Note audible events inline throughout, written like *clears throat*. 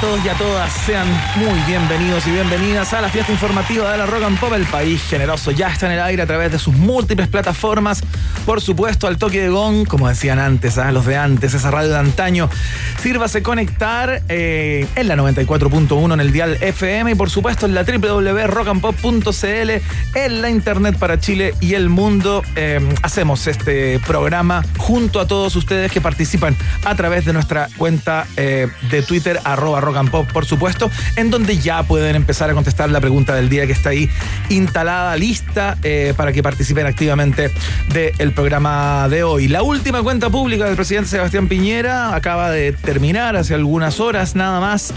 Todos y a todas? Sean muy bienvenidos y bienvenidas a la fiesta informativa de la Rock and Pop. El país generoso ya está en el aire a través de sus múltiples plataformas. Por supuesto, al toque de gong, como decían antes, a los de antes, esa radio de antaño. Sírvase conectar eh, en la 94.1 en el dial FM y por supuesto en la www.rockandpop.cl en la internet para Chile y el mundo. Eh, hacemos este programa junto a todos ustedes que participan a través de nuestra cuenta eh, de Twitter, arroba rock por supuesto, en donde ya pueden empezar a contestar la pregunta del día que está ahí instalada, lista, eh, para que participen activamente del programa de hoy. La última cuenta pública del presidente Sebastián Piñera acaba de terminar hace algunas horas nada más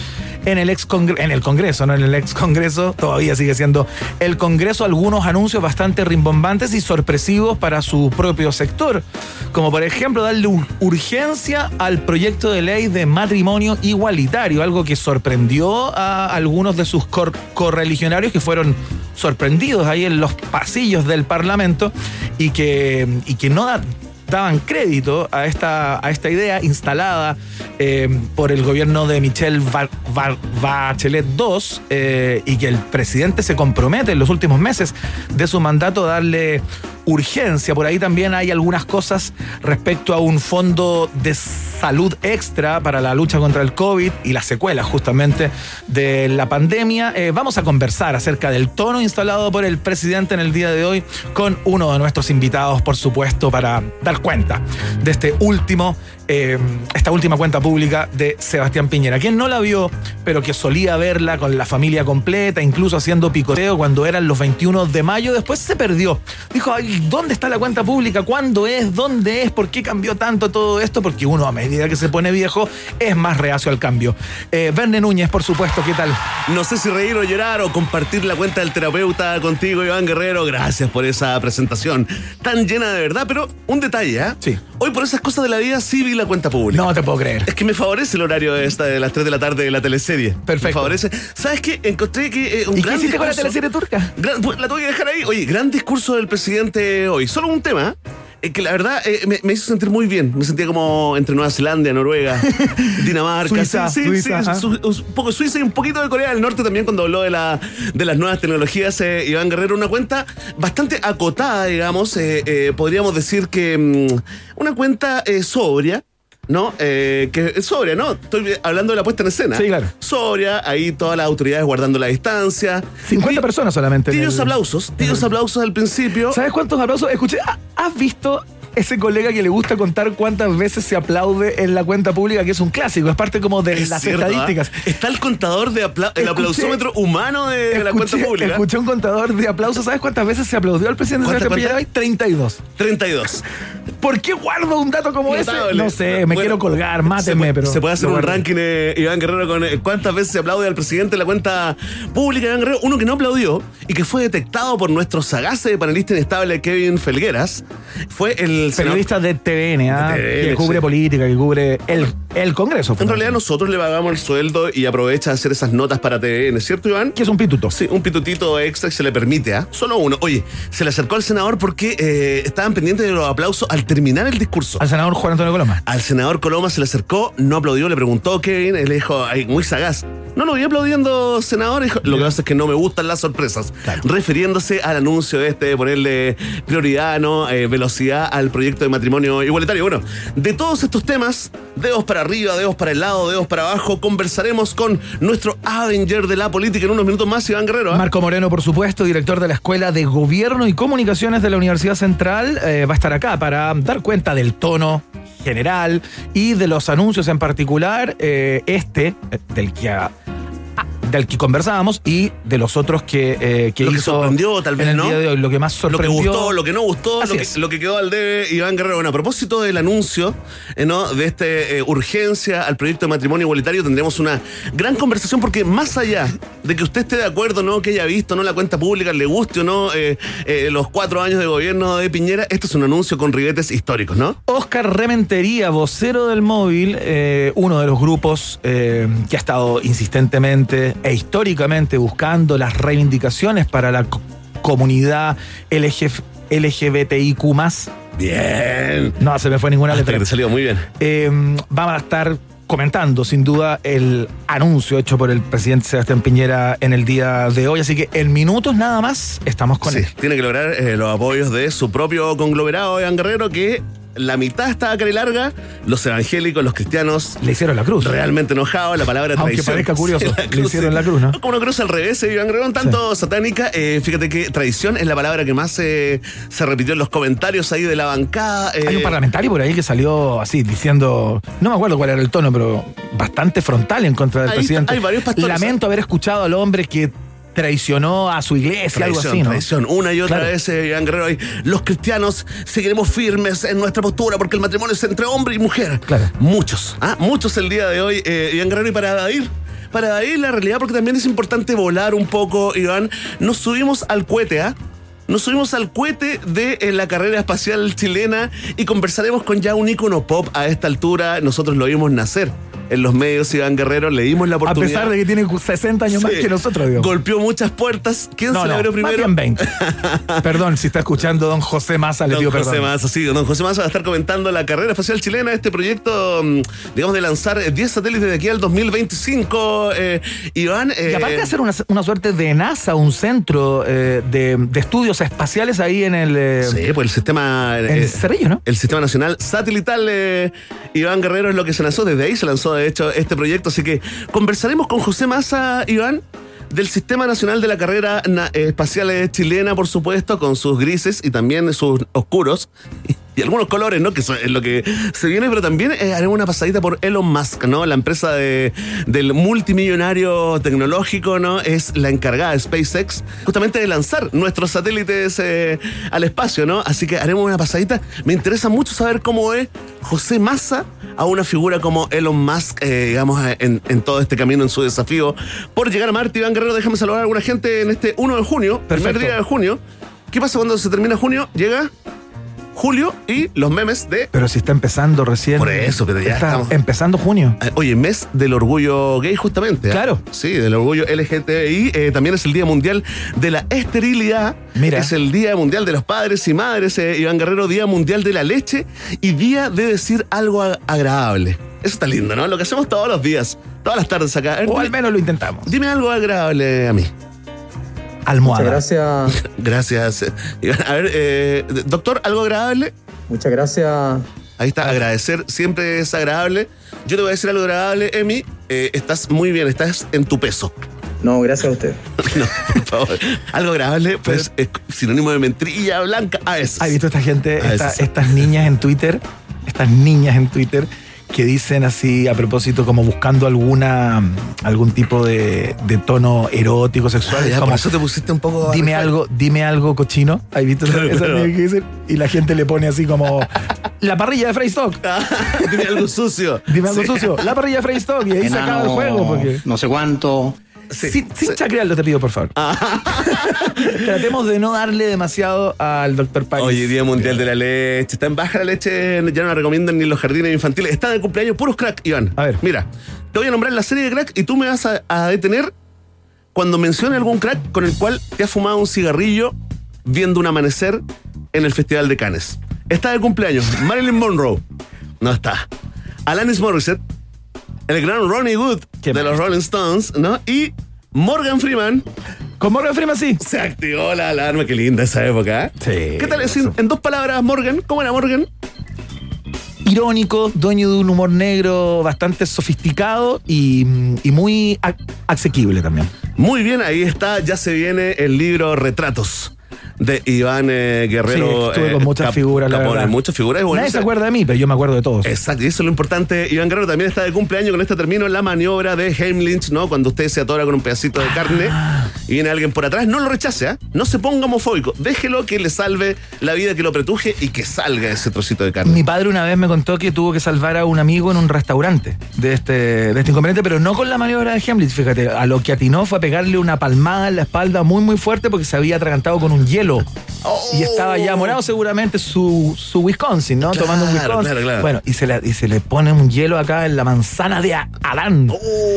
en el ex en el Congreso, no en el ex Congreso, todavía sigue siendo el Congreso, algunos anuncios bastante rimbombantes y sorpresivos para su propio sector, como por ejemplo darle ur- urgencia al proyecto de ley de matrimonio igualitario, algo que sorprendió a algunos de sus cor- correligionarios que fueron sorprendidos ahí en los pasillos del Parlamento y que, y que no da- daban crédito a esta, a esta idea instalada eh, por el gobierno de Michelle Ba- Ba- Bachelet II eh, y que el presidente se compromete en los últimos meses de su mandato a darle urgencia. Por ahí también hay algunas cosas respecto a un fondo de salud extra para la lucha contra el COVID y las secuelas justamente de la pandemia. Eh, vamos a conversar acerca del tono instalado por el presidente en el día de hoy con uno de nuestros invitados, por supuesto, para dar cuenta de este último, eh, esta última cuenta pública de Sebastián Piñera. Quien no la vio, pero que solía verla con la familia completa, incluso haciendo picoteo cuando eran los 21 de mayo, después se perdió. Dijo, "Ay, ¿dónde está la cuenta pública? ¿Cuándo es? ¿Dónde es? ¿Por qué cambió tanto todo esto? Porque uno a medida que se pone viejo es más reacio al cambio. Eh, Verne Núñez, por supuesto, ¿qué tal? No sé si reír o llorar o compartir la cuenta del terapeuta contigo, Iván Guerrero. Gracias por esa presentación tan llena de verdad, pero un detalle, ¿ah? Sí. Hoy por esas cosas de la vida vi la cuenta pública. No te puedo creer. Es que me favorece el horario de, esta, de las 3 de la tarde de la teleserie. Perfecto. Me favorece. ¿Sabes qué? Encontré que eh, un ¿Y qué gran hiciste con la teleserie turca? Gran- pues, la tuve que dejar ahí. Oye, gran discurso del presidente hoy. Solo un tema. eh, que la verdad eh, me, me hizo sentir muy bien. Me sentía como entre Nueva Zelanda, Noruega, *laughs* Dinamarca. Suiza, sí, sí, Suiza, sí, su- un poco Suiza y un poquito de Corea del Norte también cuando habló de, la, de las nuevas tecnologías. eh, Iván Guerrero, una cuenta bastante acotada, digamos. eh, podríamos decir que mm, una cuenta sobria. ¿No? Eh, que es sobria, ¿no? Estoy hablando de la puesta en escena. Sí, claro. Sobria, ahí todas las autoridades guardando la distancia. 50 Ti- personas solamente. en Tibios el- aplausos, tibios aplausos al principio. ¿Sabes cuántos aplausos? Escuché, ¿ha- ¿has visto ese colega que le gusta contar cuántas veces se aplaude en la cuenta pública? Que es un clásico, es parte como de Es las cierto, ¿ah? estadísticas. Está el contador de apla- el Escuché- aplausómetro humano de, de la cuenta pública. Escuché un contador de aplausos. ¿Sabes cuántas veces se aplaudió al presidente ¿Cuántas, Sebastián Piñera hoy? 32. 32. ¿Por qué guardo un dato como ese? No sé, me Bueno, quiero colgar, se mátenme, puede, pero. Se puede hacer un ranking, eh, Iván Guerrero, con eh, cuántas veces se aplaude al presidente en la cuenta pública de Iván Guerrero. Uno que no aplaudió y que fue detectado por nuestro sagaz panelista inestable Kevin Felgueras fue el senador- Periodista de TVN, ¿ah? De TVN, que cubre sí. política, que cubre el, el Congreso. En realidad nosotros le pagamos el sueldo y aprovecha de hacer esas notas para TVN, ¿cierto Iván? que es un pituto. Sí, un pitutito extra que se le permite, ¿ah? Solo uno. Oye, se le acercó al senador porque eh, estaban pendientes de los aplausos al terminar el discurso. Al senador Juan Antonio Coloma. Al senador Coloma se le acercó, no aplaudió, le preguntó Kevin, él le dijo, ay, muy sagaz, No lo vi aplaudiendo, senador. Dijo, Lo que pasa es que no me gustan las sorpresas. Claro. Refiriéndose al anuncio este de ponerle prioridad, ¿no? Eh, velocidad al proyecto de matrimonio igualitario. Bueno, de todos estos temas, dedos para arriba, dedos para el lado, dedos para abajo, conversaremos con nuestro Avenger de la política en unos minutos más, Iván Guerrero. ¿ah? Marco Moreno, por supuesto, director de la Escuela de Gobierno y Comunicaciones de la Universidad Central, eh, va a estar acá para dar cuenta del tono general y de los anuncios en particular, eh, este, eh, del que a- del que conversábamos y de los otros que, eh, que Lo que sorprendió, tal vez, en el ¿no? día de hoy, lo que más Lo que sorprendió. gustó, lo que no gustó, lo que, lo que quedó al debe Iván Guerrero. Bueno, a propósito del anuncio eh, ¿no? de esta urgencia al proyecto de matrimonio igualitario, tendremos una gran conversación porque más allá de que usted esté de acuerdo, ¿no? que haya visto no la cuenta pública, le guste o no eh, eh, los cuatro años de gobierno de Piñera, esto es un anuncio con ribetes históricos, ¿no? Oscar Rementería, vocero del móvil, eh, uno de los grupos eh, que ha estado insistentemente e históricamente buscando las reivindicaciones para la co- comunidad LG LGBTIQ. Bien. No, se me fue ninguna Hasta letra. que te salió muy bien. Eh, vamos a estar comentando sin duda el anuncio hecho por el presidente Sebastián Piñera en el día de hoy. Así que en minutos nada más estamos con Sí, él. tiene que lograr eh, los apoyos de su propio conglomerado, Iván Guerrero, que la mitad está acá y larga, los evangélicos, los cristianos, Le hicieron la cruz. realmente enojado, la palabra Aunque traición. parezca *laughs* curioso, le hicieron la cruz, ¿no? Como una cruz al revés, Iván un tanto satánica. Eh, fíjate que traición es la palabra que más eh, se repitió en los comentarios ahí de la bancada. eh, Hay un parlamentario por ahí que salió así diciendo, no me acuerdo cuál era el tono, pero bastante frontal en contra del presidente. hay varios pastores. Lamento haber escuchado al hombre que traicionó a su iglesia, algo Traición, así, ¿no? traición. Una y otra Claro. vez, eh, Iván Guerrero, ahí, los cristianos seguiremos firmes en nuestra postura porque el matrimonio es entre hombre y mujer. Claro. Muchos, ¿ah? muchos el día de hoy, eh, Iván Guerrero, y para evadir. Para evadir la realidad, porque también es importante volar un poco, Iván. Nos subimos al cohete, ¿ah? Nos subimos al cohete de eh, la carrera espacial chilena y conversaremos con ya un ícono pop a esta altura. Nosotros lo vimos nacer en los medios, Iván Guerrero. Le dimos la A oportunidad. pesar de que tiene 60 años más que nosotros, digo. Golpeó muchas puertas. ¿Quién No, se no, abrió más primero? bien 20. *laughs* perdón, si está escuchando don José Massa, le Don pido José perdón. Massa, sí, don José Massa va a estar comentando la carrera espacial chilena, este proyecto, mm, digamos, de lanzar eh, 10 satélites de aquí al 2025. Eh, Iván. Y eh, aparte de hacer una, una suerte de NASA, un centro eh, de, de estudios espaciales ahí en el... eh, Sí, pues el sistema. en eh, Cerrillo, ¿no? El sistema nacional satelital eh, Iván Guerrero es lo que se lanzó. Desde ahí se lanzó, hecho, este proyecto. Así que conversaremos con José Massa, Iván, del Sistema Nacional de la Carrera Espacial Chilena, por supuesto, con sus grises y también sus oscuros. Y algunos colores, ¿no? Que eso es lo que se viene, pero también eh, haremos una pasadita por Elon Musk, ¿no? La empresa de, del multimillonario tecnológico, ¿no? Es la encargada de SpaceX justamente de lanzar nuestros satélites eh, al espacio, ¿no? Así que haremos una pasadita. Me interesa mucho saber cómo es José Massa a una figura como Elon Musk, eh, digamos, en, en todo este camino, en su desafío por llegar a Marte. Iván Guerrero, déjame saludar a alguna gente en este 1 de junio, primer Perfecto. día de junio. ¿Qué pasa cuando se termina junio? Llega julio y los memes de Pero si está empezando recién. Por eso, pero ya está estamos- empezando junio. Eh, Oye, mes del orgullo gay justamente. ¿eh? Claro. Sí, del orgullo LGTBI. Eh, también es el Día Mundial de la Esterilidad. Mira. Es el Día Mundial de los Padres y Madres, eh, Iván Guerrero, Día Mundial de la Leche y Día de decir algo ag- agradable. Eso está lindo, ¿no? Lo que hacemos todos los días, todas las tardes acá. Ver, O dime, al menos lo intentamos. dime algo agradable a mí. Almohada. Muchas gracias, *laughs* Gracias. A ver, eh, doctor, algo agradable. muchas gracias. Ahí está, agradecer siempre es agradable. Yo te voy a decir algo agradable, Emi. Eh, estás muy bien, estás en tu peso. No, gracias a usted. *laughs* No, por favor. Algo agradable, pues es sinónimo de mentrilla blanca a eso. ¿Has visto esta gente, esta- estas niñas en Twitter? Estas niñas en Twitter que dicen así a propósito como buscando alguna algún tipo de, de tono erótico sexual. Ah, Es ya, como, por eso te pusiste un poco. dime algo, dime algo cochino. ¿Has visto esa- Claro, que dicen? Y la gente le pone así como la parrilla de Freystock. *laughs* dime algo sucio. Dime algo Sí. sucio. La parrilla de Freystock. Y ahí se acaba el juego. Porque... no sé cuánto. Sí, sin sin sí. chacrearlo, te pido, por favor. *laughs* Tratemos de no darle demasiado al doctor Paris. Oye, Día Mundial de la Leche. Está en baja la leche, ya no la recomiendan ni en los jardines infantiles. Está de cumpleaños puros crack, Iván. A ver. Mira, te voy a nombrar la serie de crack y tú me vas a, a detener cuando mencione algún crack con el cual te has fumado un cigarrillo viendo un amanecer en el Festival de Cannes. Está de cumpleaños Marilyn Monroe. No está. Alanis Morissette. El gran Ronnie Wood de los. Rolling Stones, ¿no? Y Morgan Freeman Con Morgan Freeman sí. se activó la alarma. Qué linda esa época. ¿eh? Sí. ¿Qué tal decir en dos palabras, Morgan? ¿Cómo era Morgan? Irónico, dueño de un humor negro bastante sofisticado y, y muy ac- asequible también. Muy bien, ahí está. Ya se viene el libro Retratos de Iván eh, Guerrero. Sí, estuve con muchas Cap- figuras, la Capone. verdad. Muchas figuras. bueno, Nadie se acuerda de mí, pero yo me acuerdo de todos. Exacto, y eso es lo importante. Iván Guerrero también está de cumpleaños. Con este término la maniobra de Heimlich, ¿no? Cuando usted se atora con un pedacito de carne y viene alguien por atrás, no lo rechace, ¿ah? No se ponga homofóbico. Déjelo que le salve la vida, que lo pretuje y que salga ese trocito de carne. Mi padre una vez me contó que tuvo que salvar a un amigo en un restaurante de este, de este inconveniente, pero no con la maniobra de Hemlich, fíjate. A lo que atinó fue a pegarle una palmada en la espalda muy, muy fuerte porque se había atragantado con un hielo. Y estaba ya morado seguramente su, su Wisconsin, ¿no? Claro, Tomando un Wisconsin. claro, claro. Bueno, y se, le, y se le pone un hielo acá en la manzana de Adán.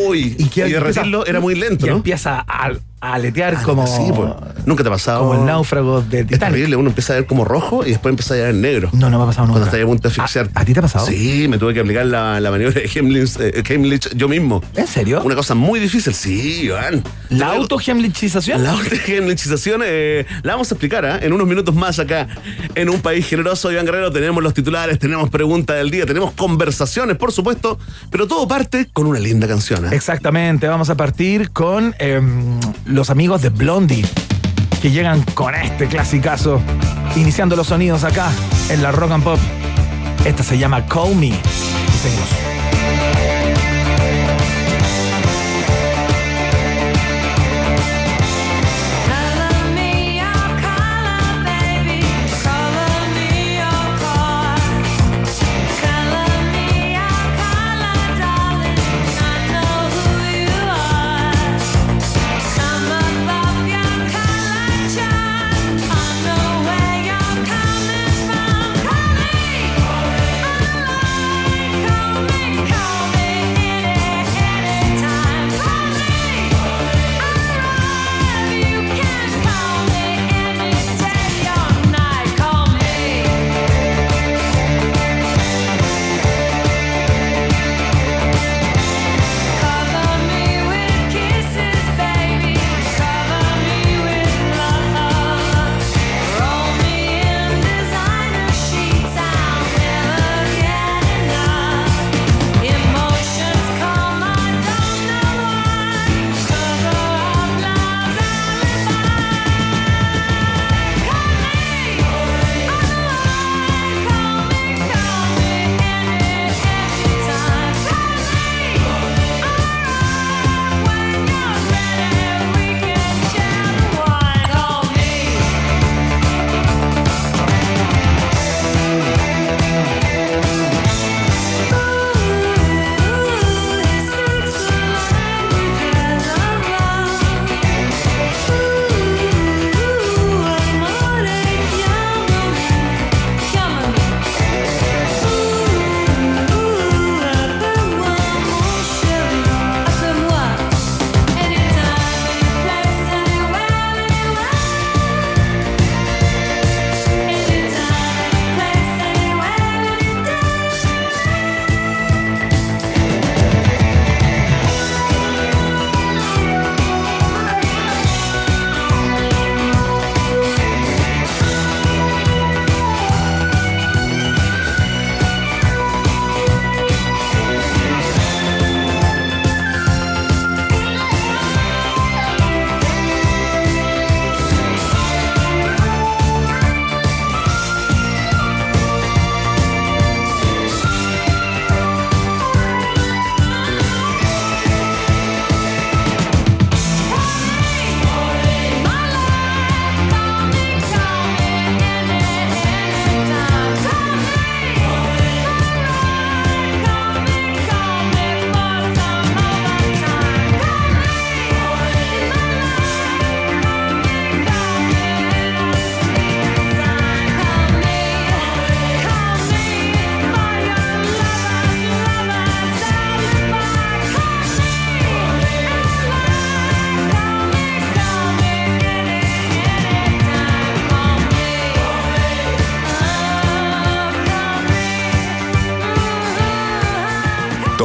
Uy, Y y, que de derretirlo era muy lento, y ¿no? empieza a, a aletear Ah, como, sí, pues. Nunca te ha pasado. como el náufrago de Es Titanic. terrible, uno empieza a ver como rojo y después empieza a ver negro. No, no me ha pasado nunca. Cuando estás a punto de asfixiar. ¿A, a ti te ha pasado? Sí, me tuve que aplicar la, la maniobra de Heimlich, eh, Heimlich yo mismo. ¿En serio? Una cosa muy difícil, sí, Iván. ¿La autogemlichización? La autogemlichización eh, la vamos a explicar ¿ah? en unos minutos más acá en un país generoso. Iván Guerrero, tenemos los titulares, tenemos pregunta del día, tenemos conversaciones, por supuesto, pero todo parte con una linda canción. ¿ah? Exactamente, vamos a partir con em, los amigos de Blondie, que llegan con este clasicazo, iniciando los sonidos acá en la Rock and Pop. Esta se llama Call Me. Y seguimos.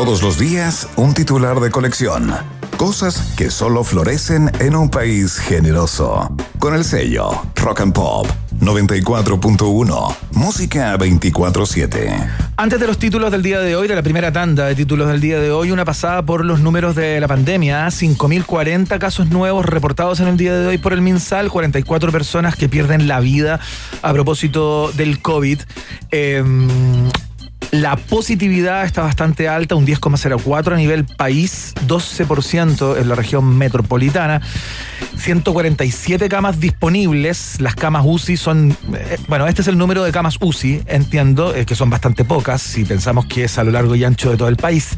Todos los días, un titular de colección. Cosas que solo florecen en un país generoso. Con el sello Rock and Pop 94.1. Música 24-7. Antes de los títulos del día de hoy, de la primera tanda de títulos del día de hoy, una pasada por los números de la pandemia. 5.040 casos nuevos reportados en el día de hoy por el MinSal, 44 personas que pierden la vida a propósito del COVID. Eh, la positividad está bastante alta, un 10,04 a nivel país, 12% en la región metropolitana, 147 camas disponibles, las camas UCI son, eh, bueno, este es el número de camas UCI, entiendo, eh, que son bastante pocas, si pensamos que es a lo largo y ancho de todo el país.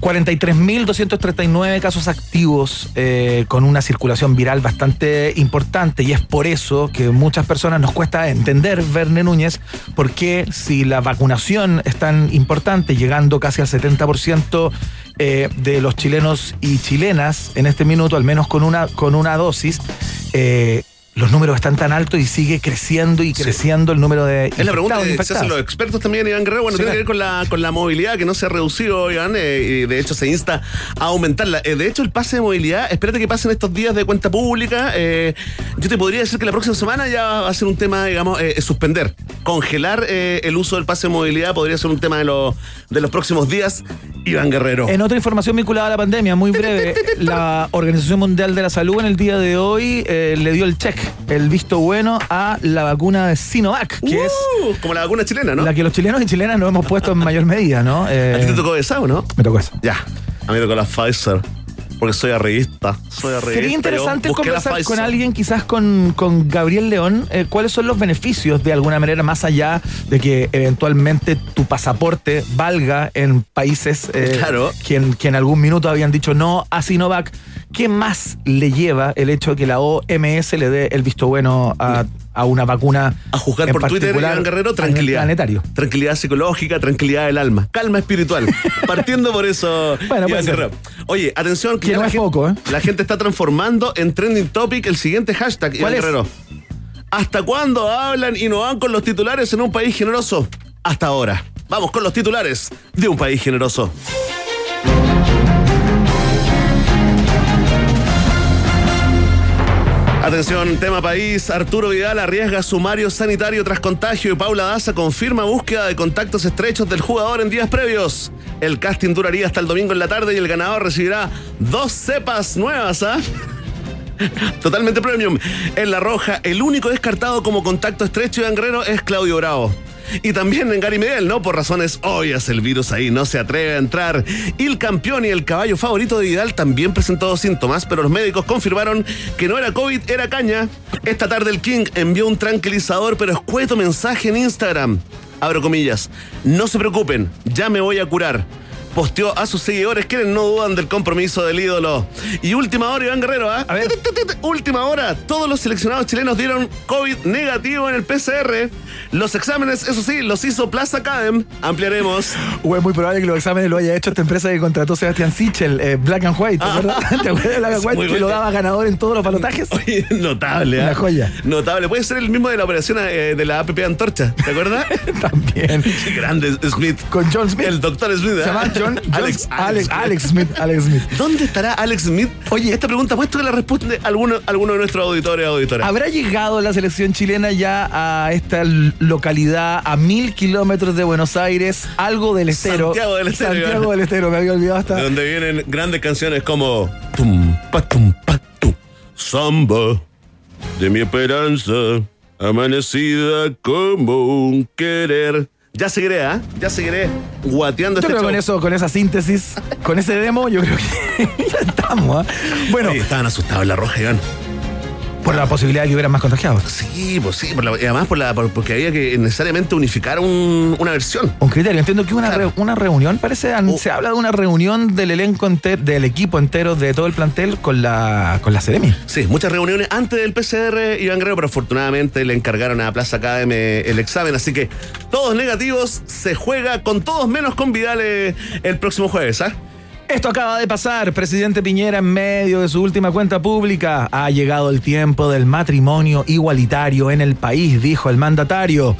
43.239 casos activos eh, con una circulación viral bastante importante y es por eso que muchas personas nos cuesta entender, Verne Núñez, por qué si la vacunación es tan importante, llegando casi al 70% eh, de los chilenos y chilenas en este minuto, al menos con una, con una dosis, eh, los números están tan altos y sigue creciendo y creciendo el número de Es la pregunta que se hacen los expertos también, Iván Guerrero. Bueno, Sí, tiene que ver con la, con la movilidad que no se ha reducido, Iván, eh, y de hecho se insta a aumentarla. Eh, de hecho, el pase de movilidad, espérate que pasen estos días de cuenta pública. eh, yo te podría decir que la próxima semana ya va a ser un tema, digamos, eh, suspender. Congelar el uso del pase de movilidad podría ser un tema de, los de los próximos días, Iván Guerrero. En otra información vinculada a la pandemia, muy breve, la Organización Mundial de la Salud en el día de hoy le dio el check, el visto bueno a la vacuna de Sinovac, que es Uh, como la vacuna chilena, ¿no? la que los chilenos y chilenas nos hemos puesto en mayor medida, ¿no? Eh, *laughs* ¿A ti te tocó esa o no? Me tocó eso. Ya, a mí me tocó la Pfizer. Porque soy arribista. Soy arribista. Sería interesante conversar con alguien, quizás con, con Gabriel León, eh, cuáles son los beneficios de alguna manera, más allá de que eventualmente tu pasaporte valga en países eh, Claro. que, en, que en algún minuto habían dicho no a Sinovac. ¿Qué más le lleva el hecho de que la OMS le dé el visto bueno a, a una vacuna? A juzgar en por Twitter, Iván Guerrero, tranquilidad. Planetario. Tranquilidad psicológica, tranquilidad del alma, calma espiritual. *laughs* Partiendo por eso, Bueno, Iván. Guerrero. Oye, atención, Que ya no la, es gente, poco, ¿eh? la gente está transformando en trending topic el siguiente hashtag, Iván. Guerrero. ¿Hasta cuándo hablan y no van con los titulares en un país generoso? Hasta ahora. Vamos con los titulares de un país generoso. Atención, tema país. Arturo Vidal arriesga sumario sanitario tras contagio y Paula Daza confirma búsqueda de contactos estrechos del jugador en días previos. El casting duraría hasta el domingo en la tarde y el ganador recibirá dos cepas nuevas, ¿ah? *laughs* Totalmente premium. En La Roja, el único descartado como contacto estrecho de Angrero es Claudio Bravo. Y también en Gary Miguel, ¿no? Por razones obvias, el virus ahí no se atreve a entrar. Y el campeón y el caballo favorito de Vidal también presentó síntomas, pero los médicos confirmaron que no era COVID, era caña. Esta tarde el King envió un tranquilizador, pero escueto mensaje en Instagram. Abro comillas. No se preocupen, ya me voy a curar posteó a sus seguidores quienes no dudan del compromiso del ídolo. Y última hora, Iván Guerrero, ¿ah? A ver. Tit, tit, Última hora, todos los seleccionados chilenos dieron COVID negativo en el PCR. Los exámenes, eso sí, los hizo Plaza Academ. Ampliaremos. *laughs* O es muy probable que los exámenes lo haya hecho esta empresa que contrató Sebastián Sichel, eh, Black and White, ¿te Ah. acuerdas? *laughs* ¿Te acuerdas de Black and *laughs* White que lo daba ganador en todos los balotajes? Oye, notable, ¿ah? Una joya. Notable. Puede ser el mismo de la operación eh, de la APP Antorcha, ¿te acuerdas? También. Qué grande Smith. Con John Smith. El doctor Smith. Alex, Alex, Alex Smith. Alex Smith. ¿Dónde estará Alex Smith? Oye, esta pregunta puesto que la responde alguno, alguno de nuestros auditores auditoras. ¿Habrá llegado la selección chilena ya a esta localidad a mil kilómetros de Buenos Aires? Algo del estero. Santiago del Estero, Santiago Iván. del Estero, me había olvidado hasta. De donde vienen grandes canciones como Tum, pa, tum, pa, tum, Samba de mi esperanza, amanecida como un querer. Ya seguiré, ¿ah? Ya seguiré guateando Yo este creo que show. con eso, con esa síntesis, con ese demo, yo creo que *laughs* ya estamos. ¿ah? Bueno, Oye, estaban asustados en la roja, Iván. Por la posibilidad de que hubieran más contagiados. Sí, pues sí, por la- y además por la, por- porque había que necesariamente unificar un- una versión. Un criterio. Entiendo que una, Claro. re- una reunión, parece, Oh. se habla de una reunión del elenco entero, del equipo entero de todo el plantel con la, con la Ceremi. Sí, muchas reuniones antes del PCR, Iván Guerrero, pero afortunadamente le encargaron a Plaza Academy el examen, así que todos negativos, se juega con todos menos con Vidal el próximo jueves, ¿ah? Esto acaba de pasar. Presidente Piñera, en medio de su última cuenta pública, ha llegado el tiempo del matrimonio igualitario en el país, dijo el mandatario.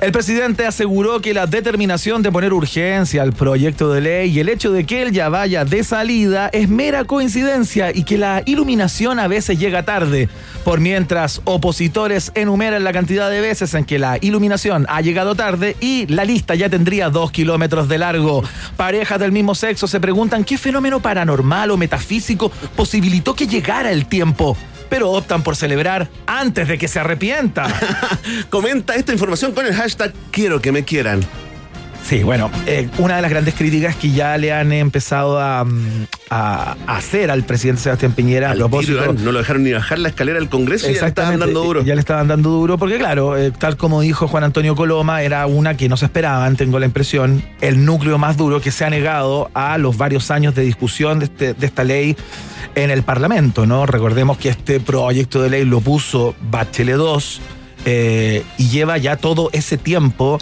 El presidente aseguró que la determinación de poner urgencia al proyecto de ley y el hecho de que él ya vaya de salida es mera coincidencia y que la iluminación a veces llega tarde. Por mientras, opositores enumeran la cantidad de veces en que la iluminación ha llegado tarde y la lista ya tendría dos kilómetros de largo. Parejas del mismo sexo se preguntan qué fenómeno paranormal o metafísico posibilitó que llegara el tiempo. Pero optan por celebrar antes de que se arrepienta. *laughs* Comenta esta información con el hashtag quiero que me quieran. Sí, bueno, eh, una de las grandes críticas que ya le han empezado a, mm, a- a hacer al presidente Sebastián Piñera a Al propósito. tiro, Iván, no lo dejaron ni bajar la escalera del Congreso y ya le estaban dando duro. Ya le estaban dando duro, porque claro, eh, tal como dijo Juan Antonio Coloma, era una que no se esperaban, tengo la impresión, el núcleo más duro que se ha negado a los varios años de discusión de, este- de esta ley en el Parlamento, ¿no? Recordemos que este proyecto de ley lo puso Bachelet 2 eh, y lleva ya todo ese tiempo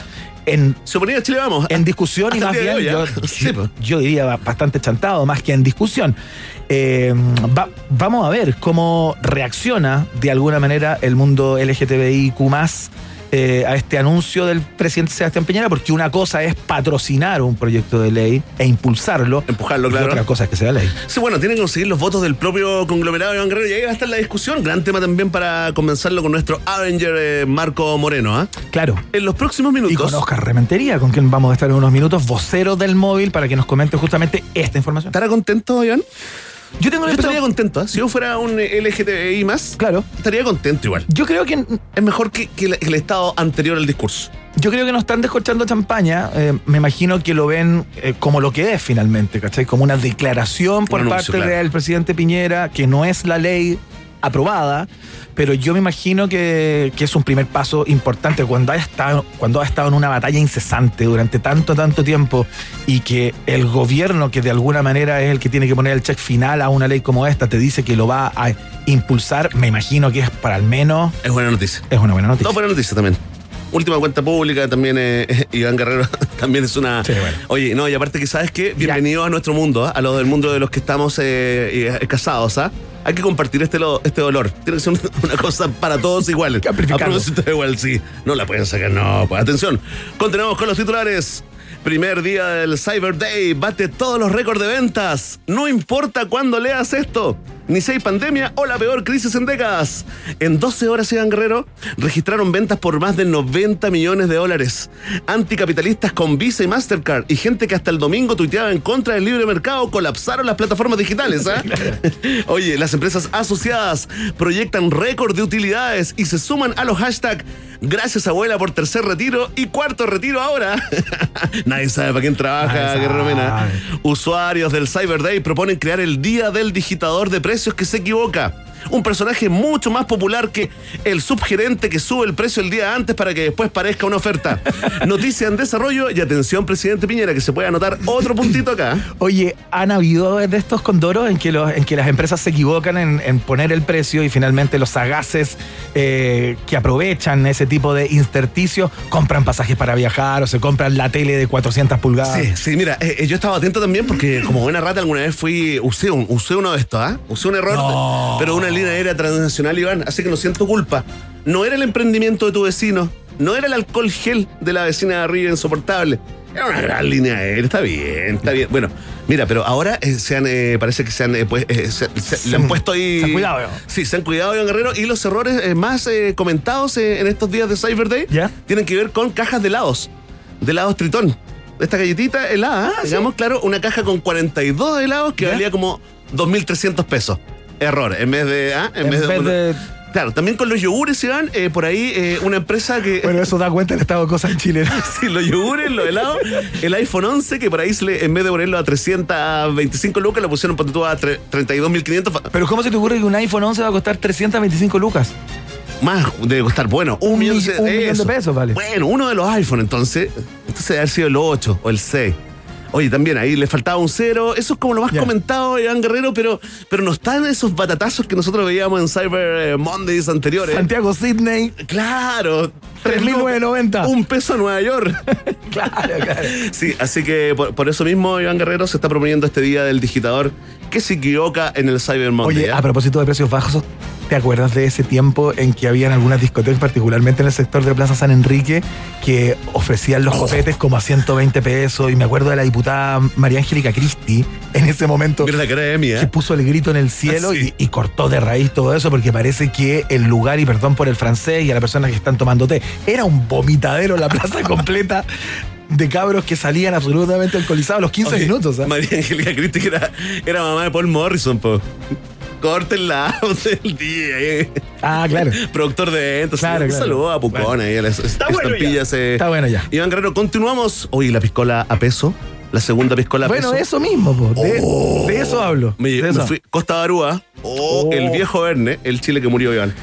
en Chile, vamos. en discusión y más bien hoy, yo. *laughs* Sí, pues. yo diría bastante chantado, más que en discusión. Eh, va- vamos a ver cómo reacciona de alguna manera el mundo LGTBIQ eh, a este anuncio del presidente Sebastián Piñera, porque una cosa es patrocinar un proyecto de ley e impulsarlo. Empujarlo, y claro. otra cosa es que sea ley. Sí, bueno, tienen que conseguir los votos del propio conglomerado de Iván Guerrero y ahí va a estar la discusión. Gran tema también para comenzarlo con nuestro Avenger eh, Marco Moreno. ¿ah? Claro. En los próximos Y minutos. con Oscar Rementería, con quien vamos a estar en unos minutos, vocero del móvil, para que nos comente justamente esta información. ¿Estará contento, Iván? Yo tengo la Yo estaría contento. ¿ah? Si yo fuera un eh, LGTBI más, Claro. estaría contento igual. Yo creo que Es mejor que, que el, el estado anterior al discurso. Yo creo que no están descorchando champaña. eh, me imagino que lo ven eh, como lo que es finalmente, ¿cachai? Como una declaración por parte claro. del presidente Piñera, que no es la ley aprobada, pero yo me imagino que, que es un primer paso importante cuando ha, estado, cuando ha estado en una batalla incesante durante tanto, tanto tiempo y que el gobierno, que de alguna manera es el que tiene que poner el check final a una ley como esta, te dice que lo va a impulsar, me imagino que es para al menos, Es buena noticia. es una buena noticia. No, buena noticia también. Última cuenta pública también, eh, *laughs* Iván Guerrero *laughs* también es una... Sí, bueno. Oye, no, y aparte que sabes que bienvenido a nuestro mundo, ¿ah? a lo del mundo de los que estamos eh, eh, casados, ¿ah? Hay que compartir este, lo- este dolor. Tiene que ser una, una cosa para todos igual. que *laughs* A propósito igual, sí. No la pueden sacar, no. Pues atención. Continuamos con los titulares. Primer día del Cyber Day, bate todos los récords de ventas. No importa cuándo leas esto, ni hay pandemia o la peor crisis en décadas. En 12 horas, Iván Guerrero, registraron ventas por más de 90 millones de dólares. Anticapitalistas con Visa y Mastercard y gente que hasta el domingo tuiteaba en contra del libre mercado colapsaron las plataformas digitales. ¿ah? *laughs* Oye, las empresas asociadas proyectan récord de utilidades y se suman a los hashtags Gracias abuela por tercer retiro y cuarto retiro ahora. *laughs* Nadie sabe para quién trabaja, Guerrero Mena. Usuarios del Cyber Day proponen crear el Día del Digitador de Precios que se equivoca. Un personaje mucho más popular que el subgerente que sube el precio el día antes para que después parezca una oferta. *laughs* Noticia en desarrollo y atención, presidente Piñera, que se puede anotar otro puntito acá. Oye, ¿han habido de estos condoros en que, los, en que las empresas se equivocan en, en poner el precio y finalmente los sagaces eh, que aprovechan ese tipo de intersticios compran pasajes para viajar o se compran la tele de 400 pulgadas? Sí, sí, mira, eh, eh, yo estaba atento también porque como buena rata alguna vez fui, usé, un, usé uno de estos, ¿ah? Usé un error, No. pero una línea aérea transnacional, Iván, así que no siento culpa. No era el emprendimiento de tu vecino, no era el alcohol gel de la vecina de arriba insoportable. Era una gran línea aérea, está bien, está bien. Bueno, mira, pero ahora eh, se han, eh, parece que se han, eh, pues, se- le han puesto ahí... se han cuidado, ¿no? Sí, se han cuidado, Iván Guerrero. Y los errores más comentados en estos días de Cyber Day ¿Ya? tienen que ver con cajas de helados. De helados Tritón. Esta galletita helada, digamos, claro, una caja con 42 helados que Ah, ¿Ya? valía como 2.300 pesos. Error, en vez de... ah, En vez de- Claro, también con los yogures, Iván, eh, por ahí eh, una empresa que... Bueno, eso da cuenta del estado de cosas en Chile. ¿no? *laughs* Sí, los yogures, los helados, el iPhone 11, que por ahí se le- en vez de ponerlo a 325 lucas, lo pusieron ponte tú, a tre- 32.500. Pero ¿cómo se te ocurre que un iPhone 11 va a costar 325 lucas? Más debe costar, bueno, un, Un millón, mill- un millón de eso. pesos, vale. Bueno, uno de los iPhone, entonces. Entonces debe haber sido el 8 o el 6. Oye, también ahí le faltaba un cero. Eso es como lo más comentado, Iván Guerrero, pero, pero no están esos batatazos que nosotros veíamos en Cyber eh, Mondays anteriores. Santiago Sydney. Claro. 3.990. Un peso a Nueva York. *laughs* Claro, claro. Sí, así que por, por eso mismo, Iván Guerrero, se está proponiendo este día del digitador que se equivoca en el Cyber Monday. Oye, ¿ah? a propósito de precios bajos, ¿Te acuerdas de ese tiempo en que habían algunas discotecas, particularmente en el sector de Plaza San Enrique, que ofrecían los copetes como a 120 pesos? Y me acuerdo de la diputada María Angélica Cristi en ese momento la Emi, que ¿eh? puso el grito en el cielo Sí. y, y cortó de raíz todo eso porque parece que el lugar, y perdón por el francés y a las personas que están tomando té, era un vomitadero la plaza *laughs* completa de cabros que salían absolutamente alcoholizados a los 15 Oye, minutos. ¿ah? María Angélica Cristi, que era, era mamá de Paul Morrison, po. Córtenla *laughs* del día, eh. Ah, claro. Productor de eventos. Claro, Un claro. saludo a Pucón Bueno. ahí. a las bueno estampillas, eh. Está bueno ya. Iván Guerrero, continuamos. Oye, la piscola a peso. La segunda piscola a Bueno, peso. eso mismo, po. De, de eso hablo. Me, de me eso. fui Costa Barúa. Oh, Oh. el viejo Verne, el Chile que murió, Iván.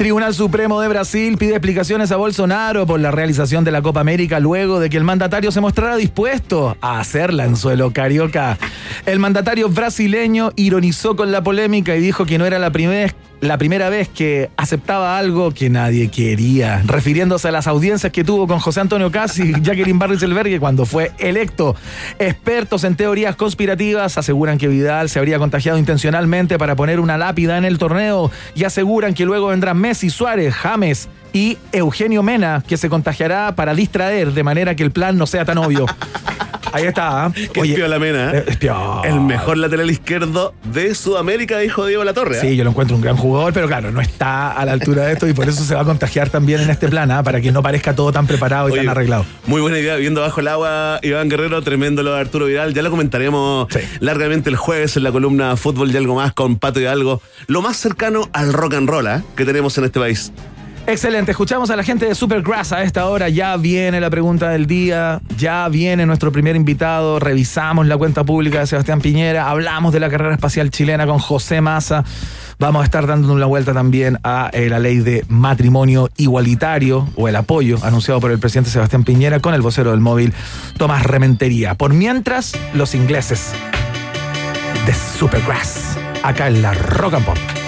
Tribunal Supremo de Brasil pide explicaciones a Bolsonaro por la realización de la Copa América luego de que el mandatario se mostrara dispuesto a hacerla en suelo carioca. El mandatario brasileño ironizó con la polémica y dijo que no era la primera la primera vez que aceptaba algo que nadie quería, refiriéndose a las audiencias que tuvo con José Antonio Casi y *laughs* Jacqueline Barriselbergue cuando fue electo. Expertos en teorías conspirativas aseguran que Vidal se habría contagiado intencionalmente para poner una lápida en el torneo y aseguran que luego vendrán Messi, Suárez, James y Eugenio Mena, que se contagiará para distraer de manera que el plan no sea tan obvio. *laughs* Ahí está. ¿ah? Que es Piola Mena, ¿eh? eh, es piola. El mejor lateral izquierdo de Sudamérica, dijo Diego La Torre. ¿eh? Sí, yo lo encuentro un gran jugador, pero claro, no está a la altura de esto y por eso se va a contagiar también en este plan, ¿ah? para que no parezca todo tan preparado y Oye, tan arreglado. Muy buena idea, viendo bajo el agua, Iván Guerrero, tremendo lo de Arturo Vidal. Ya lo comentaremos Sí. largamente el jueves en la columna Fútbol y algo más con Pato y algo. Lo más cercano al rock and roll ¿eh? que tenemos en este país. Excelente, escuchamos a la gente de Supergrass a esta hora, ya viene la pregunta del día, ya viene nuestro primer invitado, revisamos la cuenta pública de Sebastián Piñera, hablamos de la carrera espacial chilena con José Massa, vamos a estar dando una vuelta también a eh, la ley de matrimonio igualitario o el apoyo anunciado por el presidente Sebastián Piñera con el vocero del móvil Tomás Rementería. Por mientras, los ingleses de Supergrass, acá en la Rock and Pop.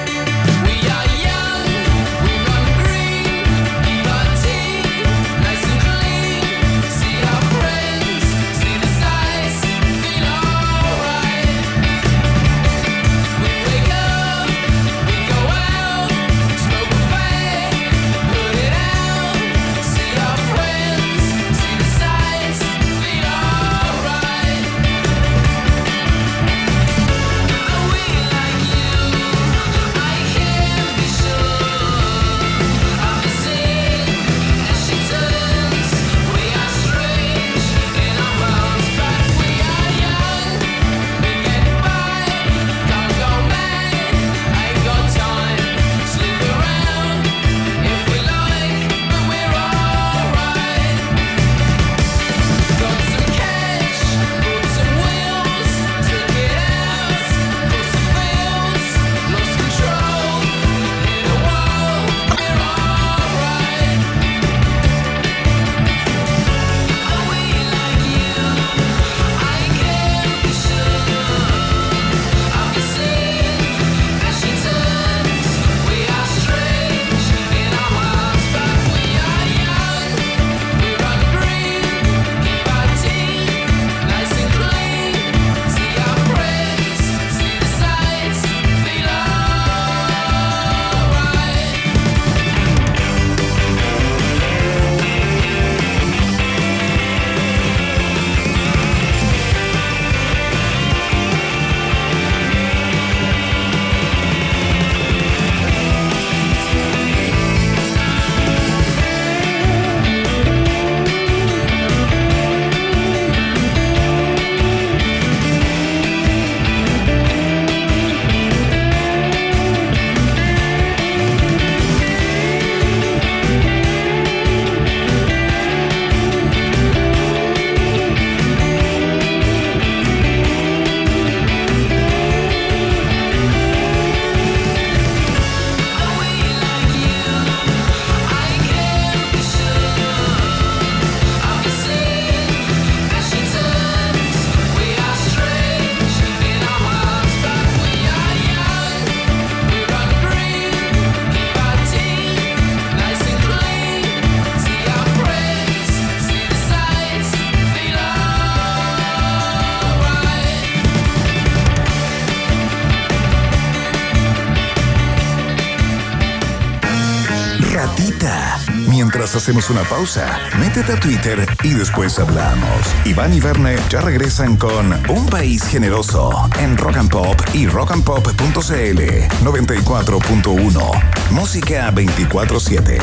Hacemos una pausa, métete a Twitter y después hablamos. Iván y Verne ya regresan con Un País Generoso en Rock and Pop y rockandpop.cl 94.1. Música 24-7.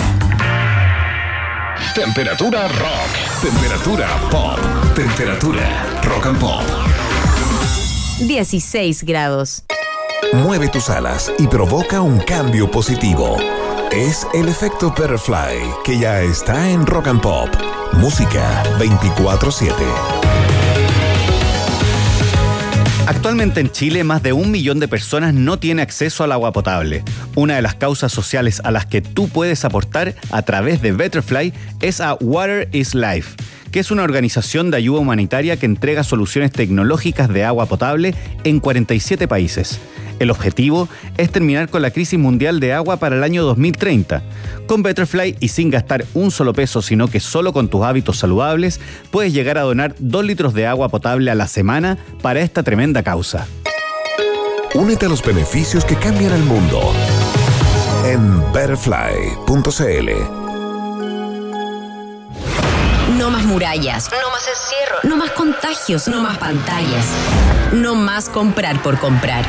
Temperatura rock. Temperatura pop. Temperatura rock and pop. 16 grados. Mueve tus alas y provoca un cambio positivo. Es el efecto Butterfly que ya está en Rock and Pop. Música 24-7. Actualmente en Chile, más de un millón de personas no tiene acceso al agua potable. Una de las causas sociales a las que tú puedes aportar a través de Betterfly es a Water is Life, que es una organización de ayuda humanitaria que entrega soluciones tecnológicas de agua potable en 47 países. El objetivo es terminar con la crisis mundial de agua para el año 2030. Con Betterfly y sin gastar un solo peso, sino que solo con tus hábitos saludables, puedes llegar a donar 2 litros de agua potable a la semana para esta tremenda causa. Únete a los beneficios que cambian el mundo en betterfly.cl. No más murallas. No más encierro. No más contagios. No más pantallas. No más comprar por comprar.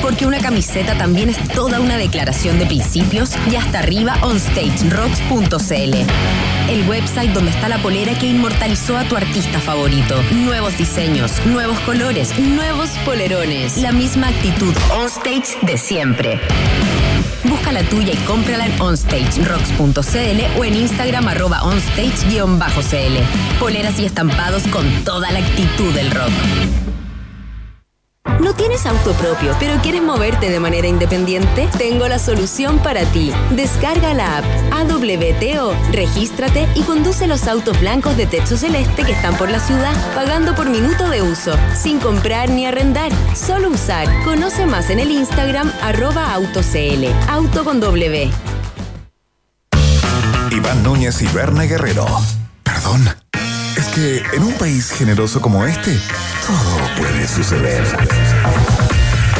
Porque una camiseta también es toda una declaración de principios y hasta arriba onstagerocks.cl. El website donde está la polera que inmortalizó a tu artista favorito. Nuevos diseños, nuevos colores, nuevos polerones. La misma actitud onstage de siempre. Busca la tuya y cómprala en onstagerocks.cl o en Instagram arroba onstage-cl. Poleras y estampados con toda la actitud del rock. ¿No tienes auto propio, pero quieres moverte de manera independiente? Tengo la solución para ti. Descarga la app AWTO, regístrate y conduce los autos blancos de techo celeste que están por la ciudad, pagando por minuto de uso, sin comprar ni arrendar, solo usar. Conoce más en el Instagram arroba autocl. Auto con W. Iván Núñez y Berna Guerrero. Perdón. Que en un país generoso como este, todo puede suceder.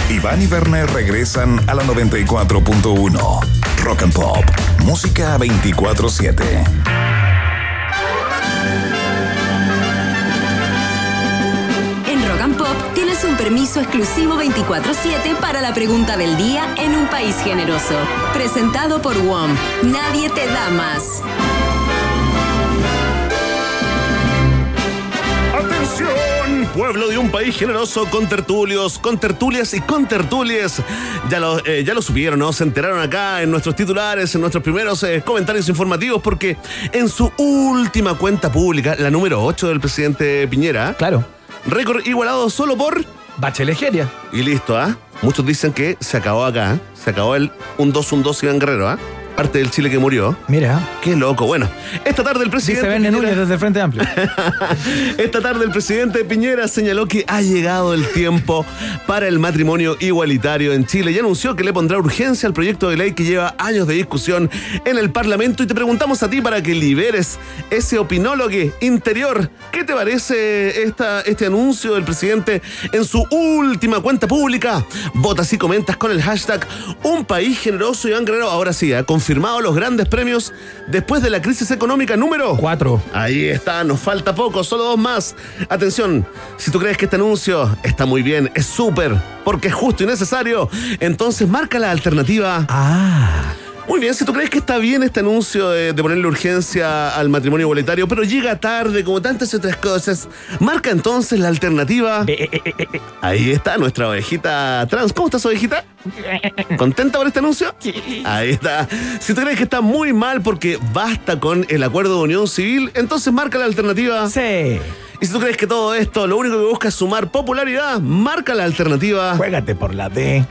Iván y Werner regresan a la 94.1. Rock and Pop. Música 24-7. En Rock and Pop tienes un permiso exclusivo 24-7 para la pregunta del día en un país generoso. Presentado por WOM. Nadie te da más. Pueblo de un país generoso con tertulios, con tertulias y con tertulias. Ya lo, eh, ya lo supieron, ¿no? Se enteraron acá en nuestros titulares, en nuestros primeros eh, comentarios informativos, porque en su última cuenta pública, la número 8 del presidente Piñera, Claro. récord igualado solo por. Bachelet Geria. Y listo, ¿ah? Muchos dicen que se acabó acá, ¿eh? se acabó el un 2 un 2 Iván Guerrero, ¿ah? Parte del Chile que murió. Mira. Qué loco. Bueno, esta tarde el presidente. Dice Piñera- desde el Frente Amplio. *laughs* Esta tarde el presidente Piñera señaló que ha llegado el tiempo para el matrimonio igualitario en Chile y anunció que le pondrá urgencia al proyecto de ley que lleva años de discusión en el Parlamento y te preguntamos a ti para que liberes ese opinólogo interior. ¿Qué te parece esta, este anuncio del presidente en su última cuenta pública? Votas y comentas con el hashtag Un País Generoso Iván Guerrero. Ahora sí, ha confirmado los grandes premios después de la crisis económica número Cuatro. Ahí está, nos falta poco, solo dos más. Atención, si tú crees que este anuncio está muy bien, es súper, porque es justo y necesario, entonces marca la alternativa. Ah. Muy bien, si tú crees que está bien este anuncio de, de ponerle urgencia al matrimonio igualitario, pero llega tarde, como tantas otras cosas, marca entonces la alternativa. Eh, eh, eh, eh, eh. Ahí está nuestra ovejita trans. ¿Cómo estás, ovejita? ¿Contenta por este anuncio? Ahí está. Si tú crees que está muy mal porque basta con el acuerdo de unión civil, entonces marca la alternativa. Sí. Y si tú crees que todo esto lo único que busca es sumar popularidad, marca la alternativa. *laughs* Juégate por la D.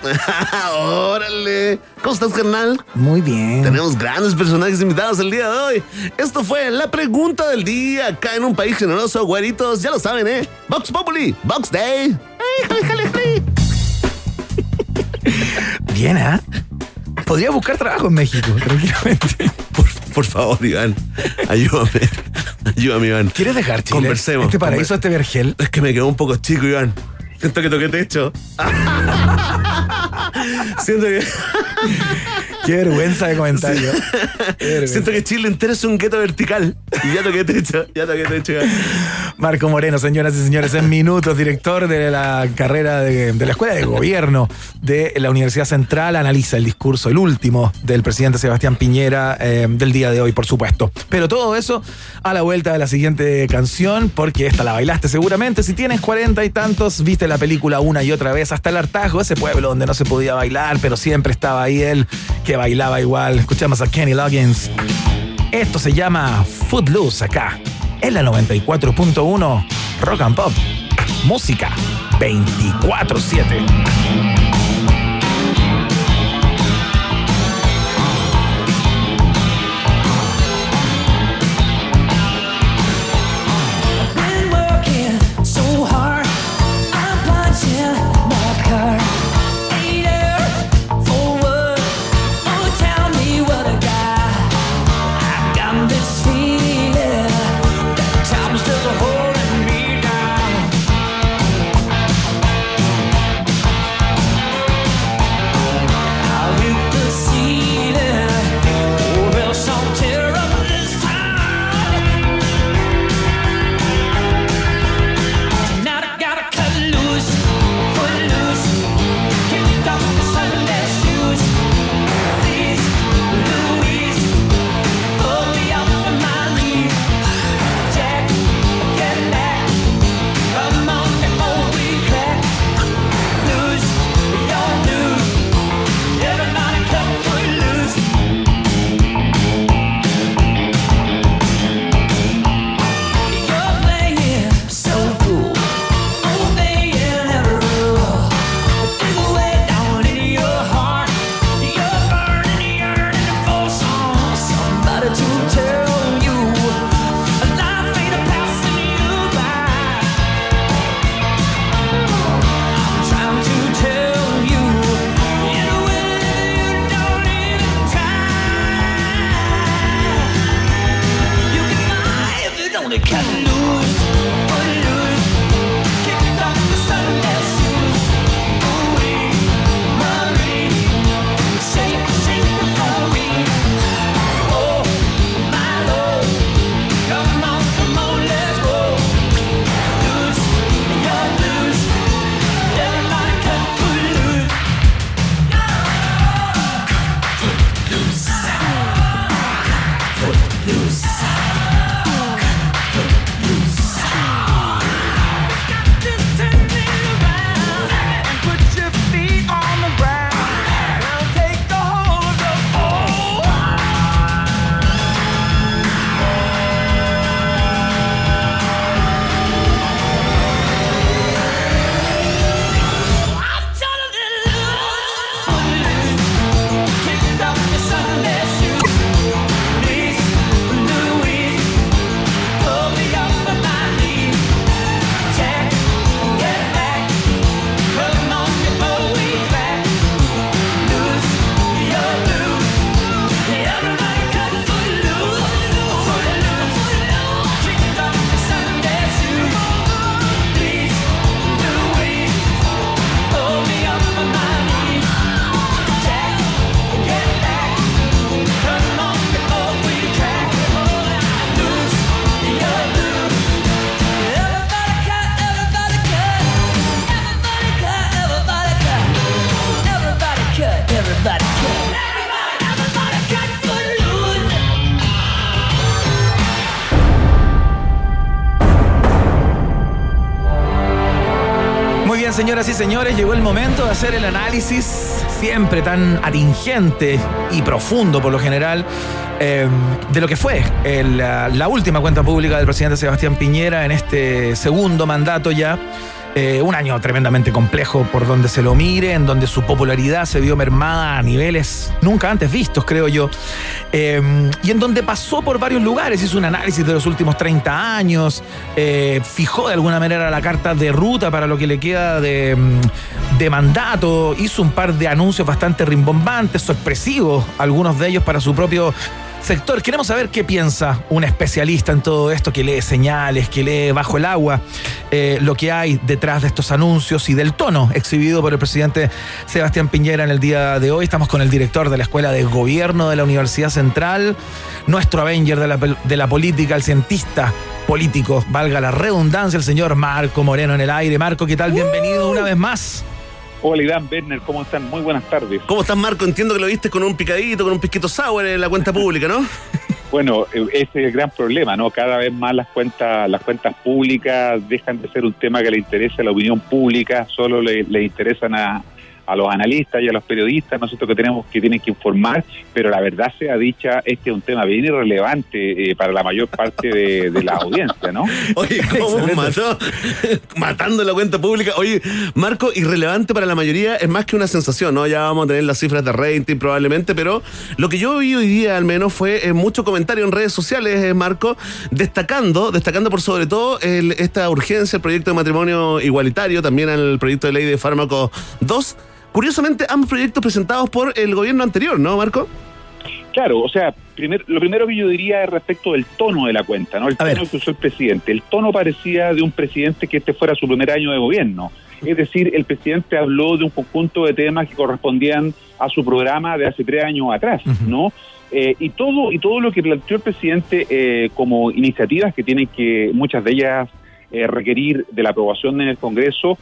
¡Órale! ¿Cómo estás, carnal? Muy bien. Tenemos grandes personajes invitados el día de hoy. Esto fue la pregunta del día acá en un país generoso, güeritos. Ya lo saben, ¿eh? Vox Populi, Vox Day. ¡Ay, jale, jale, jale! *laughs* Bien, ¿ah? Podría buscar trabajo en México, tranquilamente. Por, por favor, Iván, ayúdame. Ayúdame, Iván. ¿Quieres dejar Chile? Conversemos. Este paraíso, este vergel. Es que me quedó un poco chico, Iván. Siento que toqué techo. *laughs* Siento que. Qué vergüenza de comentario. Vergüenza. Siento que Chile entero es un gueto vertical. Y ya toqué techo, ya toqué techo. Marco Moreno, señoras y señores, en minutos, director de la carrera de, de la Escuela de Gobierno de la Universidad Central, analiza el discurso, el último del presidente Sebastián Piñera eh, del día de hoy, por supuesto. Pero todo eso a la vuelta de la siguiente canción, porque esta la bailaste seguramente. Si tienes cuarenta y tantos, viste la película una y otra vez, hasta el hartazgo, ese pueblo donde no se podía bailar, pero siempre estaba ahí él bailaba igual. Escuchamos a Kenny Loggins. Esto se llama Footloose acá, en la 94.1 Rock and Pop. Música 24-7. Señores, llegó el momento de hacer el análisis siempre tan atingente y profundo por lo general eh, de lo que fue la última cuenta pública del presidente Sebastián Piñera en este segundo mandato ya. Eh, un año tremendamente complejo por donde se lo mire, en donde su popularidad se vio mermada a niveles nunca antes vistos, creo yo, Eh, y en donde pasó por varios lugares, hizo un análisis de los últimos 30 años, eh, fijó de alguna manera la carta de ruta para lo que le queda de, mm, de mandato, hizo un par de anuncios bastante rimbombantes, sorpresivos, algunos de ellos para su propio sector. Queremos saber qué piensa un especialista en todo esto, que lee señales, que lee bajo el agua eh, lo que hay detrás de estos anuncios y del tono exhibido por el presidente Sebastián Piñera en el día de hoy. Estamos con el director de la Escuela de Gobierno de la Universidad Central, nuestro Avenger de la, de la política, el cientista político, valga la redundancia, el señor Marco Moreno en el aire. Marco, ¿qué tal? Bienvenido una vez más. Hola Iván, Werner, ¿cómo están? Muy buenas tardes. ¿Cómo estás, Marco? Entiendo que lo viste con un picadito, con un pisquito sour en la cuenta pública, ¿no? *laughs* Bueno, eh, ese es el gran problema, ¿no? Cada vez más las cuentas, las cuentas públicas dejan de ser un tema que le interese a la opinión pública, solo le, le interesan a, a los analistas y a los periodistas, nosotros que tenemos que tienen que informar, pero la verdad sea dicha, este es un tema bien irrelevante eh, para la mayor parte de, de la audiencia, ¿no? *laughs* Oye, ¿cómo mató? Matando la cuenta pública. Oye, Marco, irrelevante para la mayoría, es más que una sensación, ¿no? Ya vamos a tener las cifras de rating probablemente, pero lo que yo vi hoy día al menos fue eh, mucho comentario en redes sociales, eh, Marco, destacando, destacando por sobre todo el- esta urgencia, el proyecto de matrimonio igualitario, también el proyecto de ley de fármacos 2. Curiosamente, ambos proyectos presentados por el gobierno anterior, ¿no, Marco? Claro, o sea, primer- lo primero que yo diría es respecto del tono de la cuenta, ¿no? El A ver. tono que usó el presidente. El tono parecía de un presidente que este fuera su primer año de gobierno. Es decir, el presidente habló de un conjunto de temas que correspondían a su programa de hace tres años atrás, ¿no? Eh, y todo y todo lo que planteó el presidente eh, como iniciativas que tienen que muchas de ellas eh, requerir de la aprobación en el Congreso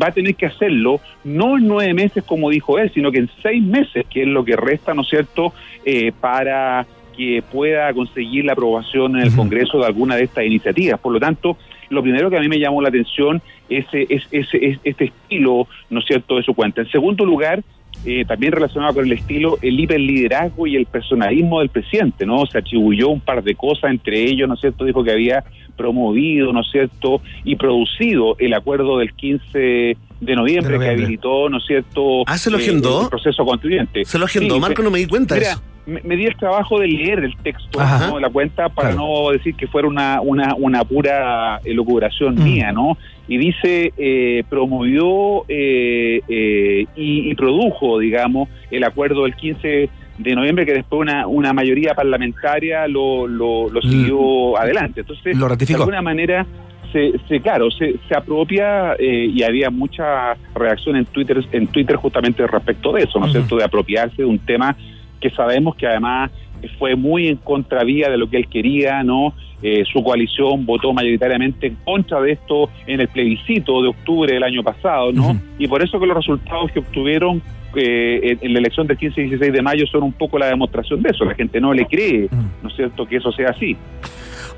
va a tener que hacerlo no en nueve meses como dijo él, sino que en seis meses, que es lo que resta, ¿no es cierto?, eh, para que pueda conseguir la aprobación en el Congreso de alguna de estas iniciativas. Por lo tanto, lo primero que a mí me llamó la atención es, es, es- es- este estilo, ¿no es cierto?, de su cuenta. En segundo lugar, eh, también relacionado con el estilo, el hiperliderazgo y el personalismo del presidente, ¿no? Se atribuyó un par de cosas, entre ellos, ¿no es cierto?, dijo que había promovido, ¿no es cierto?, y producido el acuerdo del 15 de noviembre, De noviembre. que habilitó, ¿no es cierto?, Ah, ¿se lo eh, agendó? el proceso constituyente. Se lo agendó, Sí, Marco, no me di cuenta de Mira, eso. Me, me di el trabajo de leer el texto Ajá. ¿no? de la cuenta para Claro. no decir que fuera una, una, una pura elucubración Mm. mía, ¿no? Y dice, eh, promovió eh, eh, y, y produjo, digamos, el acuerdo del 15 de noviembre que después una, una mayoría parlamentaria lo, lo, lo siguió adelante. Entonces, Lo ratificó. de alguna manera se, se claro se, se apropia eh, y había mucha reacción en Twitter en Twitter justamente respecto de eso no es cierto de apropiarse de un tema que sabemos que además fue muy en contravía de lo que él quería no Eh, su coalición votó mayoritariamente en contra de esto en el plebiscito de octubre del año pasado no y por eso que los resultados que obtuvieron eh, en, la elección del 15 y 16 de mayo son un poco la demostración de eso. La gente no le cree no es cierto que eso sea así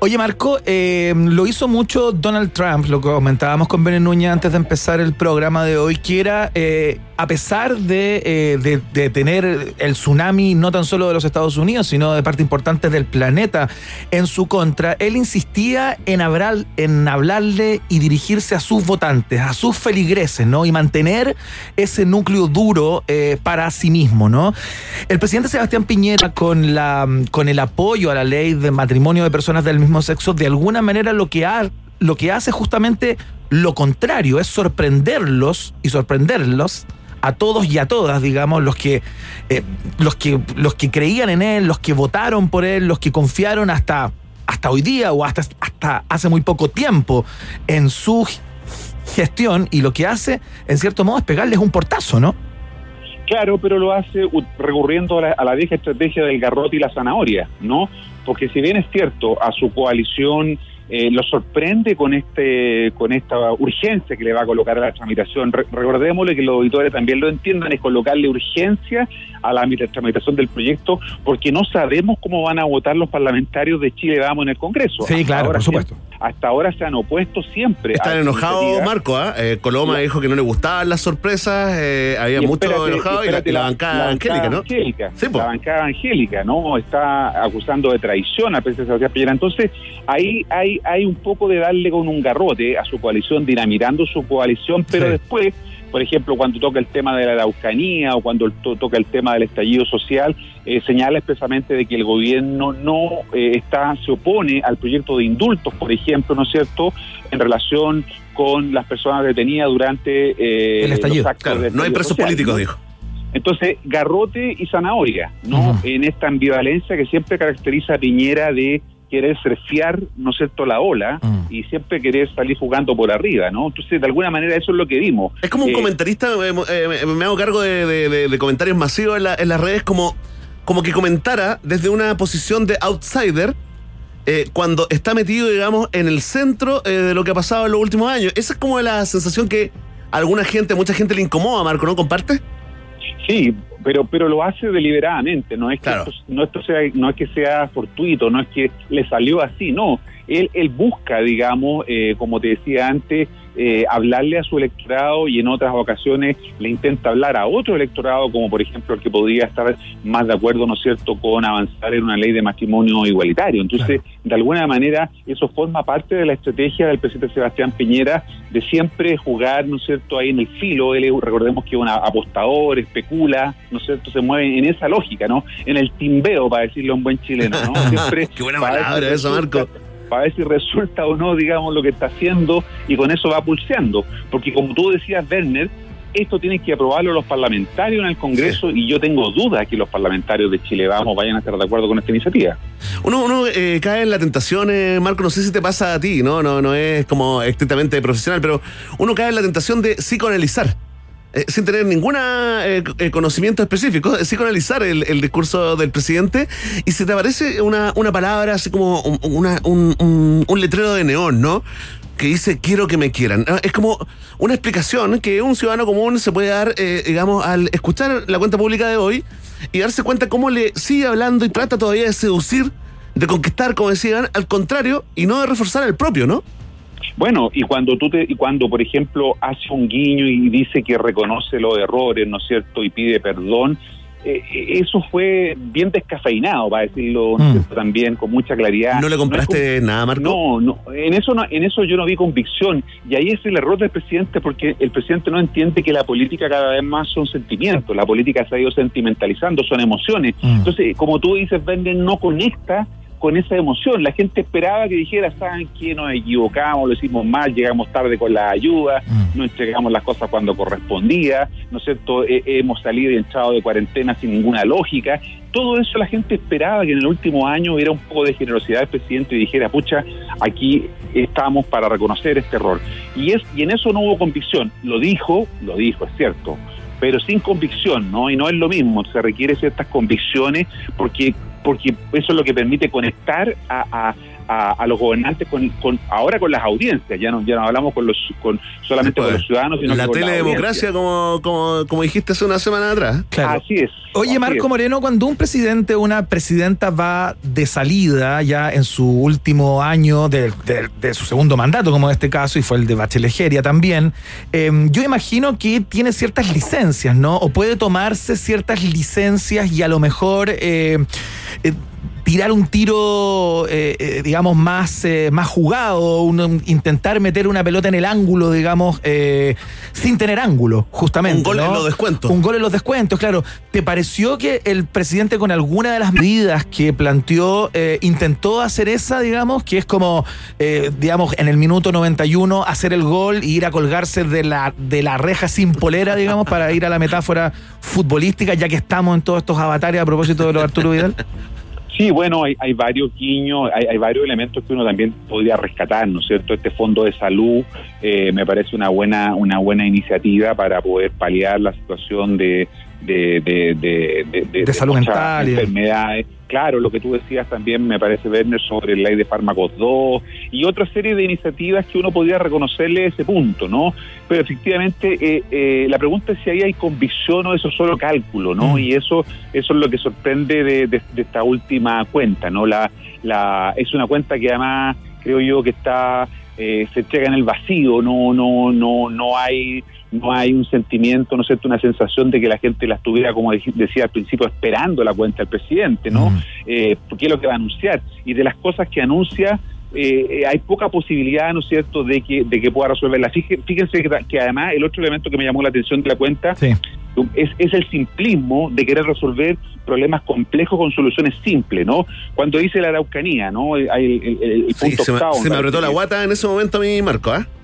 Oye, Marco, eh, lo hizo mucho Donald Trump, lo que comentábamos con Bené Núñez antes de empezar el programa de hoy, que era, eh, a pesar de, eh, de- de tener el tsunami no tan solo de los Estados Unidos, sino de parte importante del planeta en su contra, él insistía en, hablar, en hablarle y dirigirse a sus votantes, a sus feligreses, ¿no? Y mantener ese núcleo duro para sí mismo, ¿no? El presidente Sebastián Piñera, con, la, con el apoyo a la ley de matrimonio de personas del mismo sexo, de alguna manera lo que, ha, lo que hace justamente lo contrario, es sorprenderlos y sorprenderlos a todos y a todas, digamos, los que, eh, los que, los que creían en él, los que votaron por él, los que confiaron hasta, hasta hoy día o hasta, hasta hace muy poco tiempo en su gestión y lo que hace, en cierto modo, es pegarles un portazo, ¿no? Claro, pero lo hace recurriendo a la, a la vieja estrategia del garrote y la zanahoria, ¿no? Porque si bien es cierto, a su coalición eh, lo sorprende con este con esta urgencia que le va a colocar a la tramitación. Re- recordémosle que los auditores también lo entiendan, es colocarle urgencia a la tramitación del proyecto, porque no sabemos cómo van a votar los parlamentarios de Chile Vamos en el Congreso. Sí, claro, ahora por supuesto. Hasta ahora se han opuesto siempre. a Están enojados. Marco, ¿ah? Eh, Coloma dijo que no le gustaban las sorpresas, eh, había Y mucho espérate, enojado y la, la bancada angélica, ¿no? Angélica, Sí, po. la bancada angélica, ¿no? Está acusando de traición al presidente Sebastián Piñera. Entonces, ahí hay, hay un poco de darle con un garrote a su coalición, dinamitando su coalición, pero Sí. después, por ejemplo, cuando toca el tema de la Araucanía o cuando to- toca el tema del estallido social, eh, señala expresamente de que el gobierno no eh, está, se opone al proyecto de indultos, por ejemplo, ¿no es cierto?, en relación con las personas detenidas durante eh, El estallido, los actos Claro, de no hay presos social, políticos, ¿no? dijo. Entonces, garrote y zanahoria, ¿no? En esta ambivalencia que siempre caracteriza a Piñera de querer surfear, ¿no es cierto?, la ola Mm. y siempre querer salir jugando por arriba, ¿no? Entonces, de alguna manera, eso es lo que vimos. Es como un Eh, comentarista, eh, eh, me hago cargo de, de- de- de comentarios masivos en, la- en las redes, como, como que comentara desde una posición de outsider eh, cuando está metido, digamos, en el centro eh, de lo que ha pasado en los últimos años. Esa es como la sensación que a alguna gente, mucha gente le incomoda, Marco, ¿no? ¿Comparte? Sí, pero pero lo hace deliberadamente, no es que Claro. esto, no esto sea no es que sea fortuito, no es que le salió así, no. Él él busca, digamos, eh, como te decía antes, eh, hablarle a su electorado y en otras ocasiones le intenta hablar a otro electorado, como por ejemplo el que podría estar más de acuerdo, ¿no es cierto?, con avanzar en una ley de matrimonio igualitario. Entonces, de alguna manera, eso forma parte de la estrategia del presidente Sebastián Piñera de siempre jugar, ¿no es cierto?, ahí en el filo. Él, recordemos que es un apostador, especula, ¿no es cierto?, se mueve en esa lógica, ¿no? En el timbeo, para decirlo en buen chileno, ¿no? *laughs* Siempre Qué buena palabra resulta- Marco. Para ver si resulta o no, digamos, lo que está haciendo y con eso va pulseando. Porque como tú decías, Werner, esto tienen que aprobarlo los parlamentarios en el Congreso y yo tengo dudas que los parlamentarios de Chile Vamos vayan a estar de acuerdo con esta iniciativa. Uno, uno eh, cae en la tentación, eh, Marco, no sé si te pasa a ti, ¿no? No, no es como estrictamente profesional, pero uno cae en la tentación de psicoanalizar. Eh, sin tener ningún conocimiento específico, psicoanalizar el, el discurso del presidente y si te aparece una, una palabra así como un, una- un- un- un letrero de neón, ¿no? Que dice quiero que me quieran. Ah, Es como una explicación que un ciudadano común se puede dar, eh, digamos, al escuchar la cuenta pública de hoy y darse cuenta cómo le sigue hablando y trata todavía de seducir, de conquistar, como decían, al contrario, y no de reforzar el propio, ¿no? Bueno, y cuando tú te, y cuando por ejemplo hace un guiño y dice que reconoce los errores, ¿no es cierto? Y pide perdón, eh, eso fue bien descafeinado, para decirlo ¿no es Mm. también con mucha claridad. ¿No le compraste nada, Marco? No, no, en eso no, en eso yo no vi convicción y ahí es el error del presidente porque el presidente no entiende que la política cada vez más son sentimientos, la política se ha ido sentimentalizando, son emociones. Mm. Entonces, como tú dices, Vende no conecta con esa emoción. La gente esperaba que dijera, ¿saben qué? Nos equivocamos, lo hicimos mal, llegamos tarde con la ayuda, Mm. no entregamos las cosas cuando correspondía, ¿no es cierto? Eh, hemos salido y entrado de cuarentena sin ninguna lógica. Todo eso la gente esperaba que en el último año hubiera un poco de generosidad del presidente y dijera, pucha, aquí estamos para reconocer este error. Y, es, y en eso no hubo convicción. Lo dijo, lo dijo, es cierto, pero sin convicción, ¿no? Y no es lo mismo, se requiere ciertas convicciones porque porque eso es lo que permite conectar a, a- a- a los gobernantes con, con- ahora con las audiencias, ya no ya no hablamos con los con solamente con los ciudadanos, sino la con teledemocracia, como, como, como dijiste hace una semana atrás. Claro. Así es. Oye, así Marco es. Moreno, cuando un presidente o una presidenta va de salida ya en su último año de, de- de su segundo mandato, como en este caso, y fue el de Bachelegeria también, eh, yo imagino que tiene ciertas licencias, ¿no? O puede tomarse ciertas licencias y a lo mejor eh, eh, tirar un tiro, eh, eh, digamos, más, eh, más jugado, un- intentar meter una pelota en el ángulo, digamos, sin tener ángulo, justamente. Un gol ¿no? en los descuentos. Un gol en los descuentos, claro. ¿Te pareció que el presidente con alguna de las medidas que planteó intentó hacer esa, digamos, que es como, digamos, en el minuto 91 hacer el gol y ir a colgarse de la, de la reja sin polera, digamos, para ir a la metáfora futbolística, ya que estamos en todos estos avatares a propósito de los Arturo Vidal? Sí, bueno, hay, hay varios guiños, hay, hay varios elementos que uno también podría rescatar, ¿no es cierto? Este fondo de salud eh, me parece una buena una buena iniciativa para poder paliar la situación de de, de, de, de- de salud muchas mental y- enfermedades. Claro, lo que tú decías también me parece, Werner, sobre la ley de fármacos 2 y otra serie de iniciativas que uno podría reconocerle ese punto, ¿no? Pero efectivamente, eh, eh, la pregunta es si ahí hay convicción o eso es solo cálculo, ¿no? Mm. Y eso eso es lo que sorprende de, de- de esta última cuenta, ¿no? La, la Es una cuenta que además creo yo que está eh, se entrega en el vacío, no no no no hay no hay un sentimiento, no es cierto, una sensación de que la gente la estuviera, como decía al principio, esperando la cuenta del presidente, ¿no? Mm. Eh, ¿Qué es lo que va a anunciar? Y de las cosas que anuncia, eh, eh, hay poca posibilidad, ¿no es cierto?, de que, de que pueda resolverla. Fíjense, que, que además el otro elemento que me llamó la atención de la cuenta Sí. es, es el simplismo de querer resolver problemas complejos con soluciones simples, ¿no? Cuando dice la Araucanía, ¿no? Hay el, el- el Sí, punto se me, se me apretó la guata en ese momento a mí, Marco, ¿ah? Claro, ¿Qué va a eh,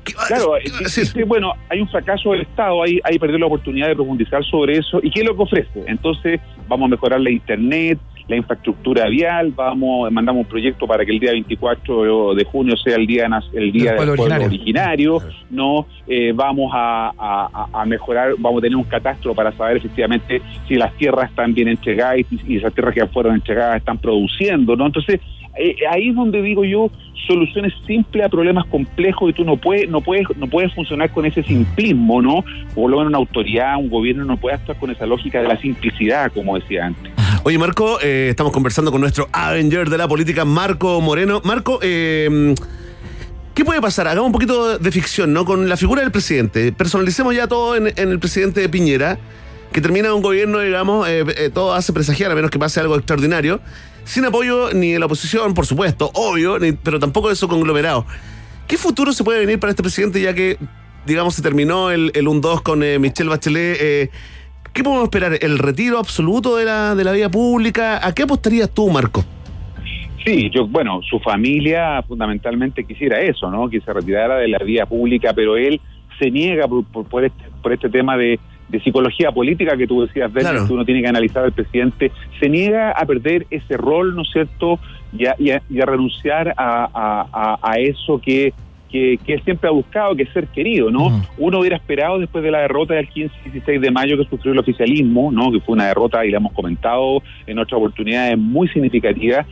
este, bueno, hay un fracaso del Estado, ahí, ahí perdió la oportunidad de profundizar sobre eso. ¿Y qué es lo que ofrece? Entonces, vamos a mejorar la Internet, la infraestructura vial, vamos, mandamos un proyecto para que el día 24 de junio sea el día, el día Del del pueblo pueblo originario. originario, ¿no? Eh, vamos a, a- a- a mejorar, vamos a tener un catastro para saber efectivamente si las tierras están bien entregadas y, y esas tierras que fueron entregadas están produciendo, ¿no? Entonces, eh, ahí es donde digo yo soluciones simples a problemas complejos y tú no puedes no puedes no puedes funcionar con ese simplismo no por lo menos una autoridad un gobierno no puede actuar con esa lógica de la simplicidad como decía antes Oye, Marco, eh, estamos conversando con nuestro Avenger de la política, Marco Moreno. Marco, eh, ¿qué puede pasar? Hagamos un poquito de ficción, ¿no? Con la figura del presidente. Personalicemos ya todo en, en el presidente de Piñera, que termina un gobierno, digamos, eh, eh, todo hace presagiar, a menos que pase algo extraordinario, sin apoyo ni de la oposición, por supuesto, obvio, ni- pero tampoco de su conglomerado. ¿Qué futuro se puede venir para este presidente ya que, digamos, se terminó el, el 1-2 con eh, Michelle Bachelet? eh, ¿Qué podemos esperar? ¿El retiro absoluto de la, de la vida pública? ¿A qué apostarías tú, Marco? Sí, yo, bueno, su familia fundamentalmente quisiera eso, ¿no? Que se retirara de la vía pública, pero él se niega por, por, por este, por este tema de, de psicología política que tú decías, Bernie, Claro. que uno tiene que analizar al presidente, se niega a perder ese rol, ¿no es cierto? Y a, y a- y a renunciar a, a- eso que, que, que él siempre ha buscado, que es ser querido, ¿no? Ujú. Uno hubiera esperado después de la derrota del 15 y 16 de mayo que sufrió el oficialismo, ¿no? Que fue una derrota, y la hemos comentado en otras oportunidades muy significativa,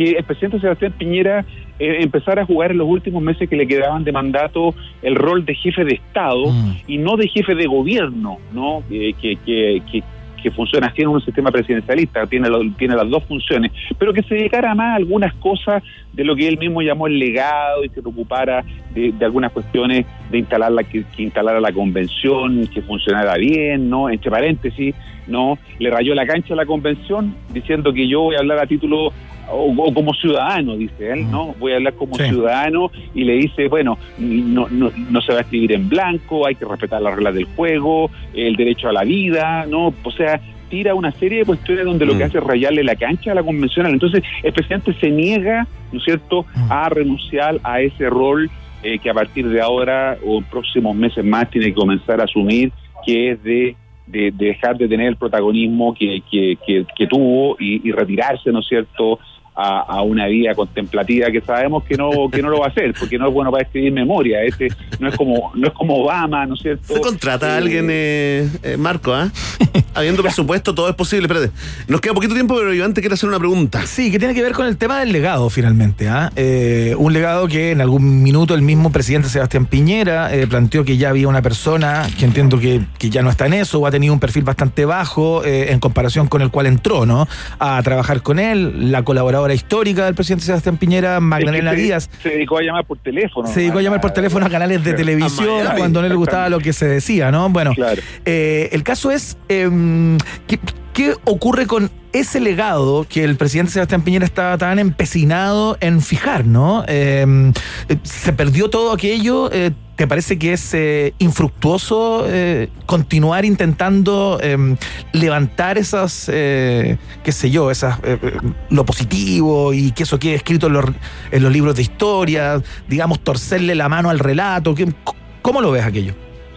que el presidente Sebastián Piñera eh, empezara a jugar en los últimos meses que le quedaban de mandato el rol de jefe de Estado Mm. y no de jefe de gobierno, ¿no? Eh, que, que, que, que funciona así en un sistema presidencialista, tiene, lo- tiene las dos funciones, pero que se dedicara más a algunas cosas de lo que él mismo llamó el legado y se preocupara de, de algunas cuestiones de instalar la, que, que instalara la convención, que funcionara bien, ¿no? Entre paréntesis, ¿no? Le rayó la cancha a la convención diciendo que yo voy a hablar a título o, o como ciudadano, dice él, ¿no? Voy a hablar como Sí. ciudadano y le dice, bueno, no, no, no se va a escribir en blanco, hay que respetar las reglas del juego, el derecho a la vida, ¿no? O sea, tira una serie de cuestiones donde lo Mm. que hace es rayarle la cancha a la convencional. Entonces, el presidente se niega, ¿no es cierto?, Mm. a renunciar a ese rol eh, que a partir de ahora o en próximos meses más tiene que comenzar a asumir, que es de, de- de dejar de tener el protagonismo que, que, que- que tuvo y, y retirarse, ¿no es cierto?, a, a una vida contemplativa que sabemos que no que no lo va a hacer porque no es bueno para escribir memoria ese no es como no es como Obama no es cierto ¿Se contrata a Eh, alguien, eh, eh, Marco, ah? *laughs* Habiendo presupuesto, todo es posible. Espérate. Nos queda poquito tiempo, pero Iván te quiere hacer una pregunta. Sí, que tiene que ver con el tema del legado, finalmente. ¿ah? Eh, un legado que en algún minuto el mismo presidente Sebastián Piñera eh, planteó que ya había una persona que entiendo que, que ya no está en eso o ha tenido un perfil bastante bajo eh, en comparación con el cual entró, ¿no? A trabajar con él, la colaboradora histórica del presidente Sebastián Piñera, Magdalena es que se- Díaz. se dedicó a llamar por teléfono Se dedicó a llamar por teléfono a canales de televisión Miami. cuando no le gustaba lo que se decía, ¿no? Bueno, Claro. eh, el caso es, em, ¿qué, qué ocurre con ese legado que el presidente Sebastián Piñera estaba tan empecinado en fijar, ¿no? Em, eh, ¿Se perdió todo aquello? Eh, ¿Te parece que es eh, infructuoso eh, continuar intentando em, levantar esas, eh, qué sé yo, esas, eh, eh, lo positivo y que eso quede escrito en los, libros de historia, digamos, torcerle la mano al relato? ¿Qué- ¿Cómo lo ves aquello?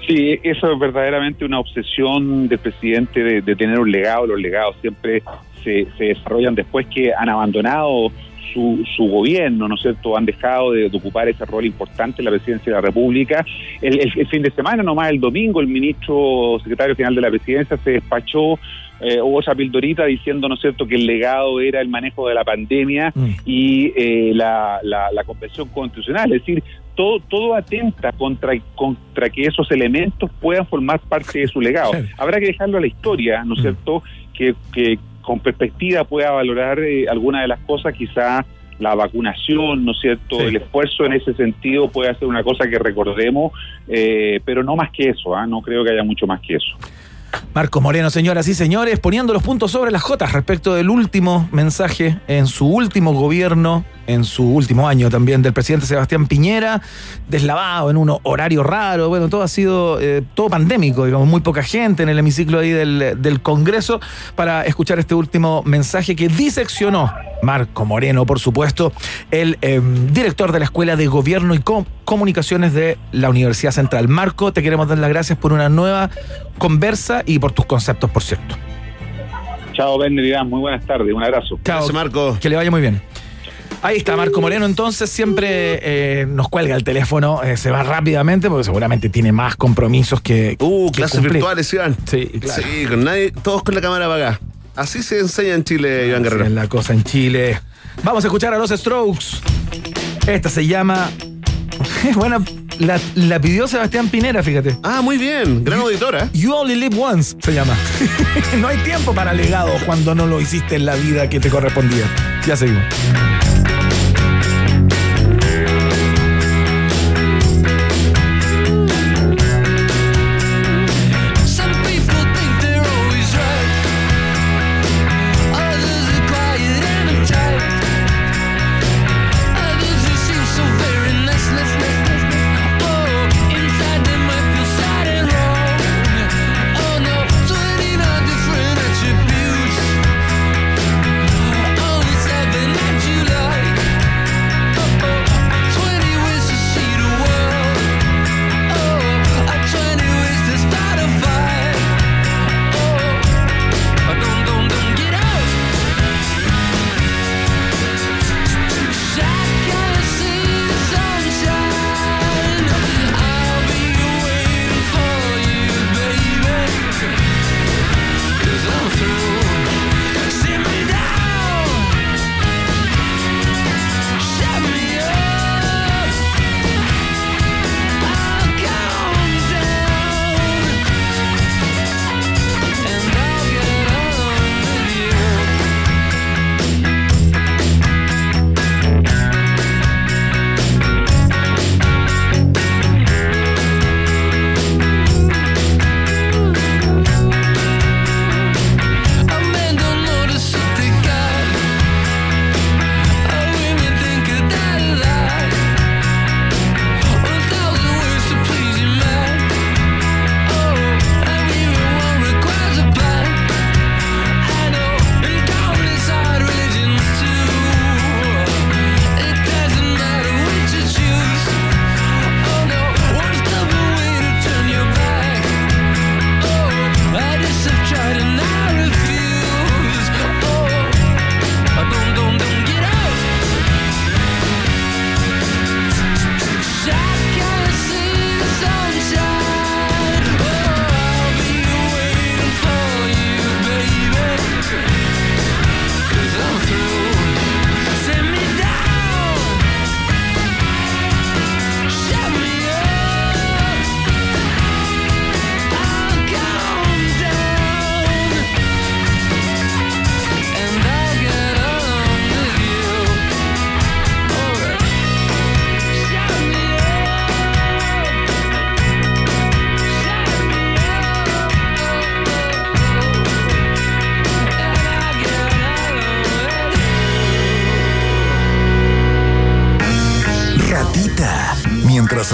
Sí, eso es verdaderamente una obsesión del presidente de, de tener un legado. Los legados siempre se, se desarrollan después que han abandonado su, su gobierno, ¿no es cierto? Han dejado de, de ocupar ese rol importante en la presidencia de la República. El, el- el fin de semana, nomás el domingo, el ministro secretario general de la presidencia se despachó eh, hubo esa pildorita diciendo, ¿no es cierto?, que el legado era el manejo de la pandemia Mm. y eh, la, la, la convención constitucional. Es decir, todo, todo atenta contra, contra que esos elementos puedan formar parte de su legado. Habrá que dejarlo a la historia, ¿no es Mm. cierto?, que, que con perspectiva pueda valorar eh, alguna de las cosas, quizá la vacunación, ¿no es cierto? Sí. El esfuerzo en ese sentido puede ser una cosa que recordemos, eh, pero no más que eso, ¿ah? no creo que haya mucho más que eso. Marco Moreno, señoras y señores, poniendo los puntos sobre las J respecto del último mensaje en su último gobierno en su último año también del presidente Sebastián Piñera, deslavado en un horario raro, bueno, todo ha sido eh, todo pandémico, digamos, muy poca gente en el hemiciclo ahí del, del Congreso para escuchar este último mensaje que diseccionó Marco Moreno, por supuesto, el eh, director de la Escuela de Gobierno y Com- Comunicaciones de la Universidad Central. Marco, te queremos dar las gracias por una nueva conversa y por tus conceptos, por cierto. Chao, Irán. Muy buenas tardes. Un abrazo. Chao. Gracias, Marco. Que le vaya muy bien. Ahí está Marco Moreno, entonces siempre eh, nos cuelga el teléfono, eh, se va rápidamente porque seguramente tiene más compromisos que... Uh, que clases cumplir. virtuales, Iván. Sí, claro. Sí, con nadie, todos con la cámara apagada. Así se enseña en Chile, Iván Así Guerrero. es la cosa en Chile. Vamos a escuchar a los Strokes. Esta se llama... *laughs* bueno, la, la pidió Sebastián Pinera, fíjate. Ah, muy bien. Gran auditora. You Only Live Once se llama. *laughs* no hay tiempo para legado cuando no lo hiciste en la vida que te correspondía. Ya seguimos.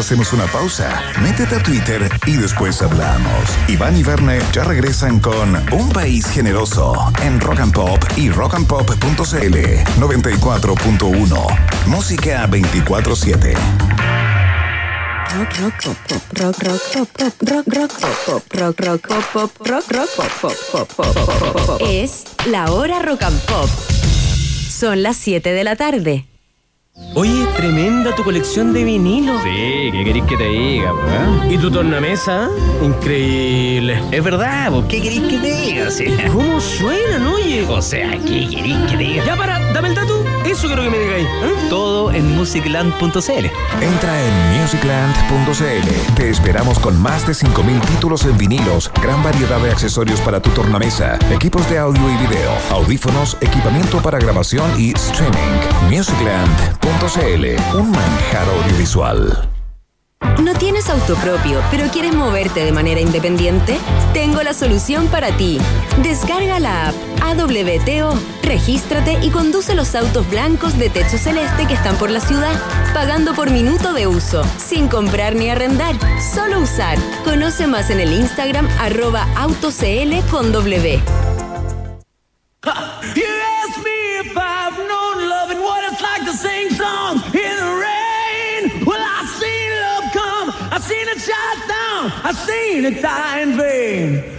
Hacemos una pausa, métete a Twitter y después hablamos. Iván y Verne ya regresan con Un País Generoso en Rock and Pop y rockandpop.cl 94.1. Música 24-7. Rock, rock, pop, pop, rock, rock, pop, rock, rock, pop, rock, rock, pop, rock, rock, pop, pop, pop, pop. Es la hora rock and pop. Son las 7 de la tarde. Oye, tremenda tu colección de vinilos. Sí, ¿qué queréis que te diga, ¿Y tu tornamesa? Increíble. Es verdad, ¿por qué queréis que te diga? Sí. ¿Cómo suenan, oye? O sea, ¿qué queréis que te diga? Ya para, dame el dato. Eso quiero que me digáis. ¿eh? Todo en musicland.cl. Entra en musicland.cl. Te esperamos con más de 5.000 títulos en vinilos, gran variedad de accesorios para tu tornamesa, equipos de audio y video, audífonos, equipamiento para grabación y streaming. Musicland.cl, un manjar audiovisual. ¿No tienes auto propio, pero quieres moverte de manera independiente? Tengo la solución para ti. Descarga la app AWTO, regístrate y conduce los autos blancos de techo celeste que están por la ciudad, pagando por minuto de uso, sin comprar ni arrendar, solo usar. Conoce más en el Instagram arroba autocl. I've seen it die in vain.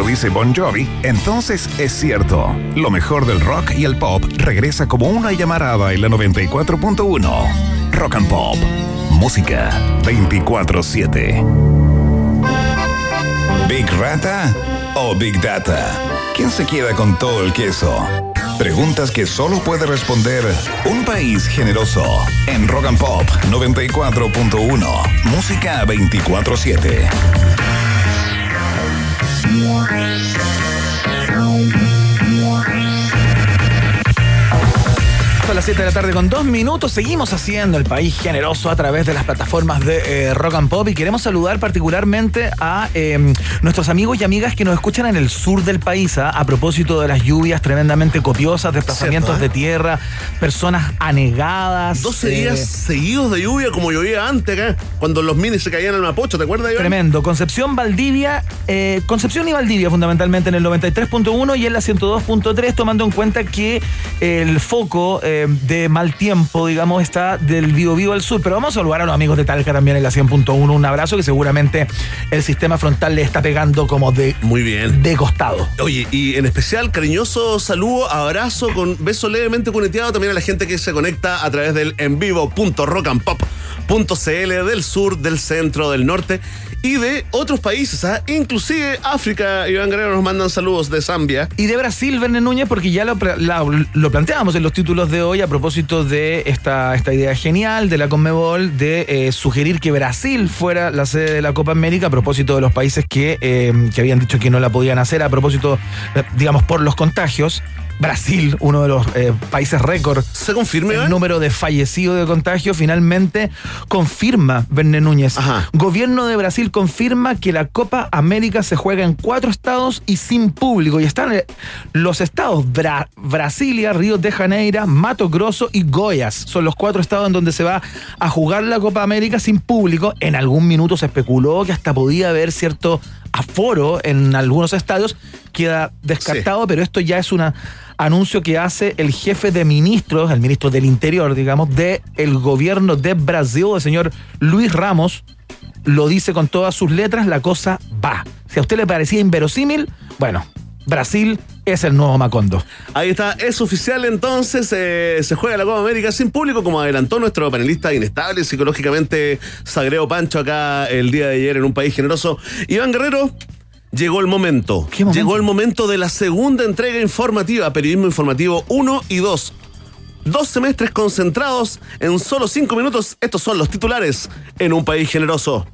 Lo dice Bon Jovi, entonces es cierto. Lo mejor del rock y el pop regresa como una llamarada en la 94.1. Rock and Pop. Música 24-7. ¿Big Rata o Big Data? ¿Quién se queda con todo el queso? Preguntas que solo puede responder un país generoso. En Rock and Pop 94.1. Música 24-7. Las 7 de la tarde con dos minutos. Seguimos haciendo el país generoso a través de las plataformas de eh, Rock and Pop y queremos saludar particularmente a eh, nuestros amigos y amigas que nos escuchan en el sur del país ¿ah? a propósito de las lluvias tremendamente copiosas, desplazamientos Cierto, ¿eh? de tierra, personas anegadas. 12 eh, días seguidos de lluvia como llovía antes acá, cuando los minis se caían al Mapocho, ¿te acuerdas, Iván? Tremendo. Concepción, Valdivia, eh, Concepción y Valdivia fundamentalmente en el 93.1 y en la 102.3, tomando en cuenta que el foco eh, de mal tiempo, digamos, está del Vivo Vivo al sur. Pero vamos a saludar a los amigos de Talca también en la 100.1. Un abrazo que seguramente el sistema frontal le está pegando como de, Muy bien. de costado. Oye, y en especial, cariñoso saludo, abrazo, con beso levemente cuneteado también a la gente que se conecta a través del en vivo.rockandpop.cl del sur, del centro, del norte y de otros países, ¿ah? inclusive África. Iván Guerrero nos mandan saludos de Zambia. Y de Brasil, Verne Núñez, porque ya lo, la- lo planteamos en los títulos de hoy propósito de esta, esta idea genial de la Conmebol de eh, sugerir que Brasil fuera la sede de la Copa América a propósito de los países que, eh, que habían dicho que no la podían hacer a propósito, eh, digamos, por los contagios. Brasil, uno de los eh, países récord ¿Se confirma, el número de fallecidos de contagio finalmente confirma Verne Núñez. Ajá. Gobierno de Brasil confirma que la Copa América se juega en cuatro estados y sin público. Y están eh, los estados Bra- Brasilia, Río de Janeiro, Mato Grosso y Goiás. Son los cuatro estados en donde se va a jugar la Copa América sin público. En algún minuto se especuló que hasta podía haber cierto aforo en algunos estadios. Queda descartado, pero esto ya es un anuncio que hace el jefe de ministros, el ministro del Interior, digamos, del el gobierno de Brasil, el señor Luis Ramos, lo dice con todas sus letras, la cosa va. Si a usted le parecía inverosímil, bueno, Brasil es el nuevo Macondo. Ahí está, es oficial entonces, eh, se juega la Copa América sin público, como adelantó nuestro panelista inestable psicológicamente, Sagreo Pancho, acá el día de ayer en un país generoso. Iván Guerrero, llegó el momento. ¿Qué momento? Llegó el momento de la segunda entrega informativa, Periodismo Informativo 1 y 2. Dos semestres concentrados en solo cinco minutos. Estos son los titulares en un país generoso.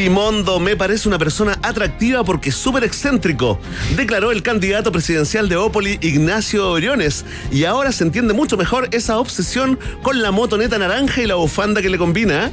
Dimondo me parece una persona atractiva porque es súper excéntrico, declaró el candidato presidencial de Opoli, Ignacio Oriones, y ahora se entiende mucho mejor esa obsesión con la motoneta naranja y la bufanda que le combina. ¿eh?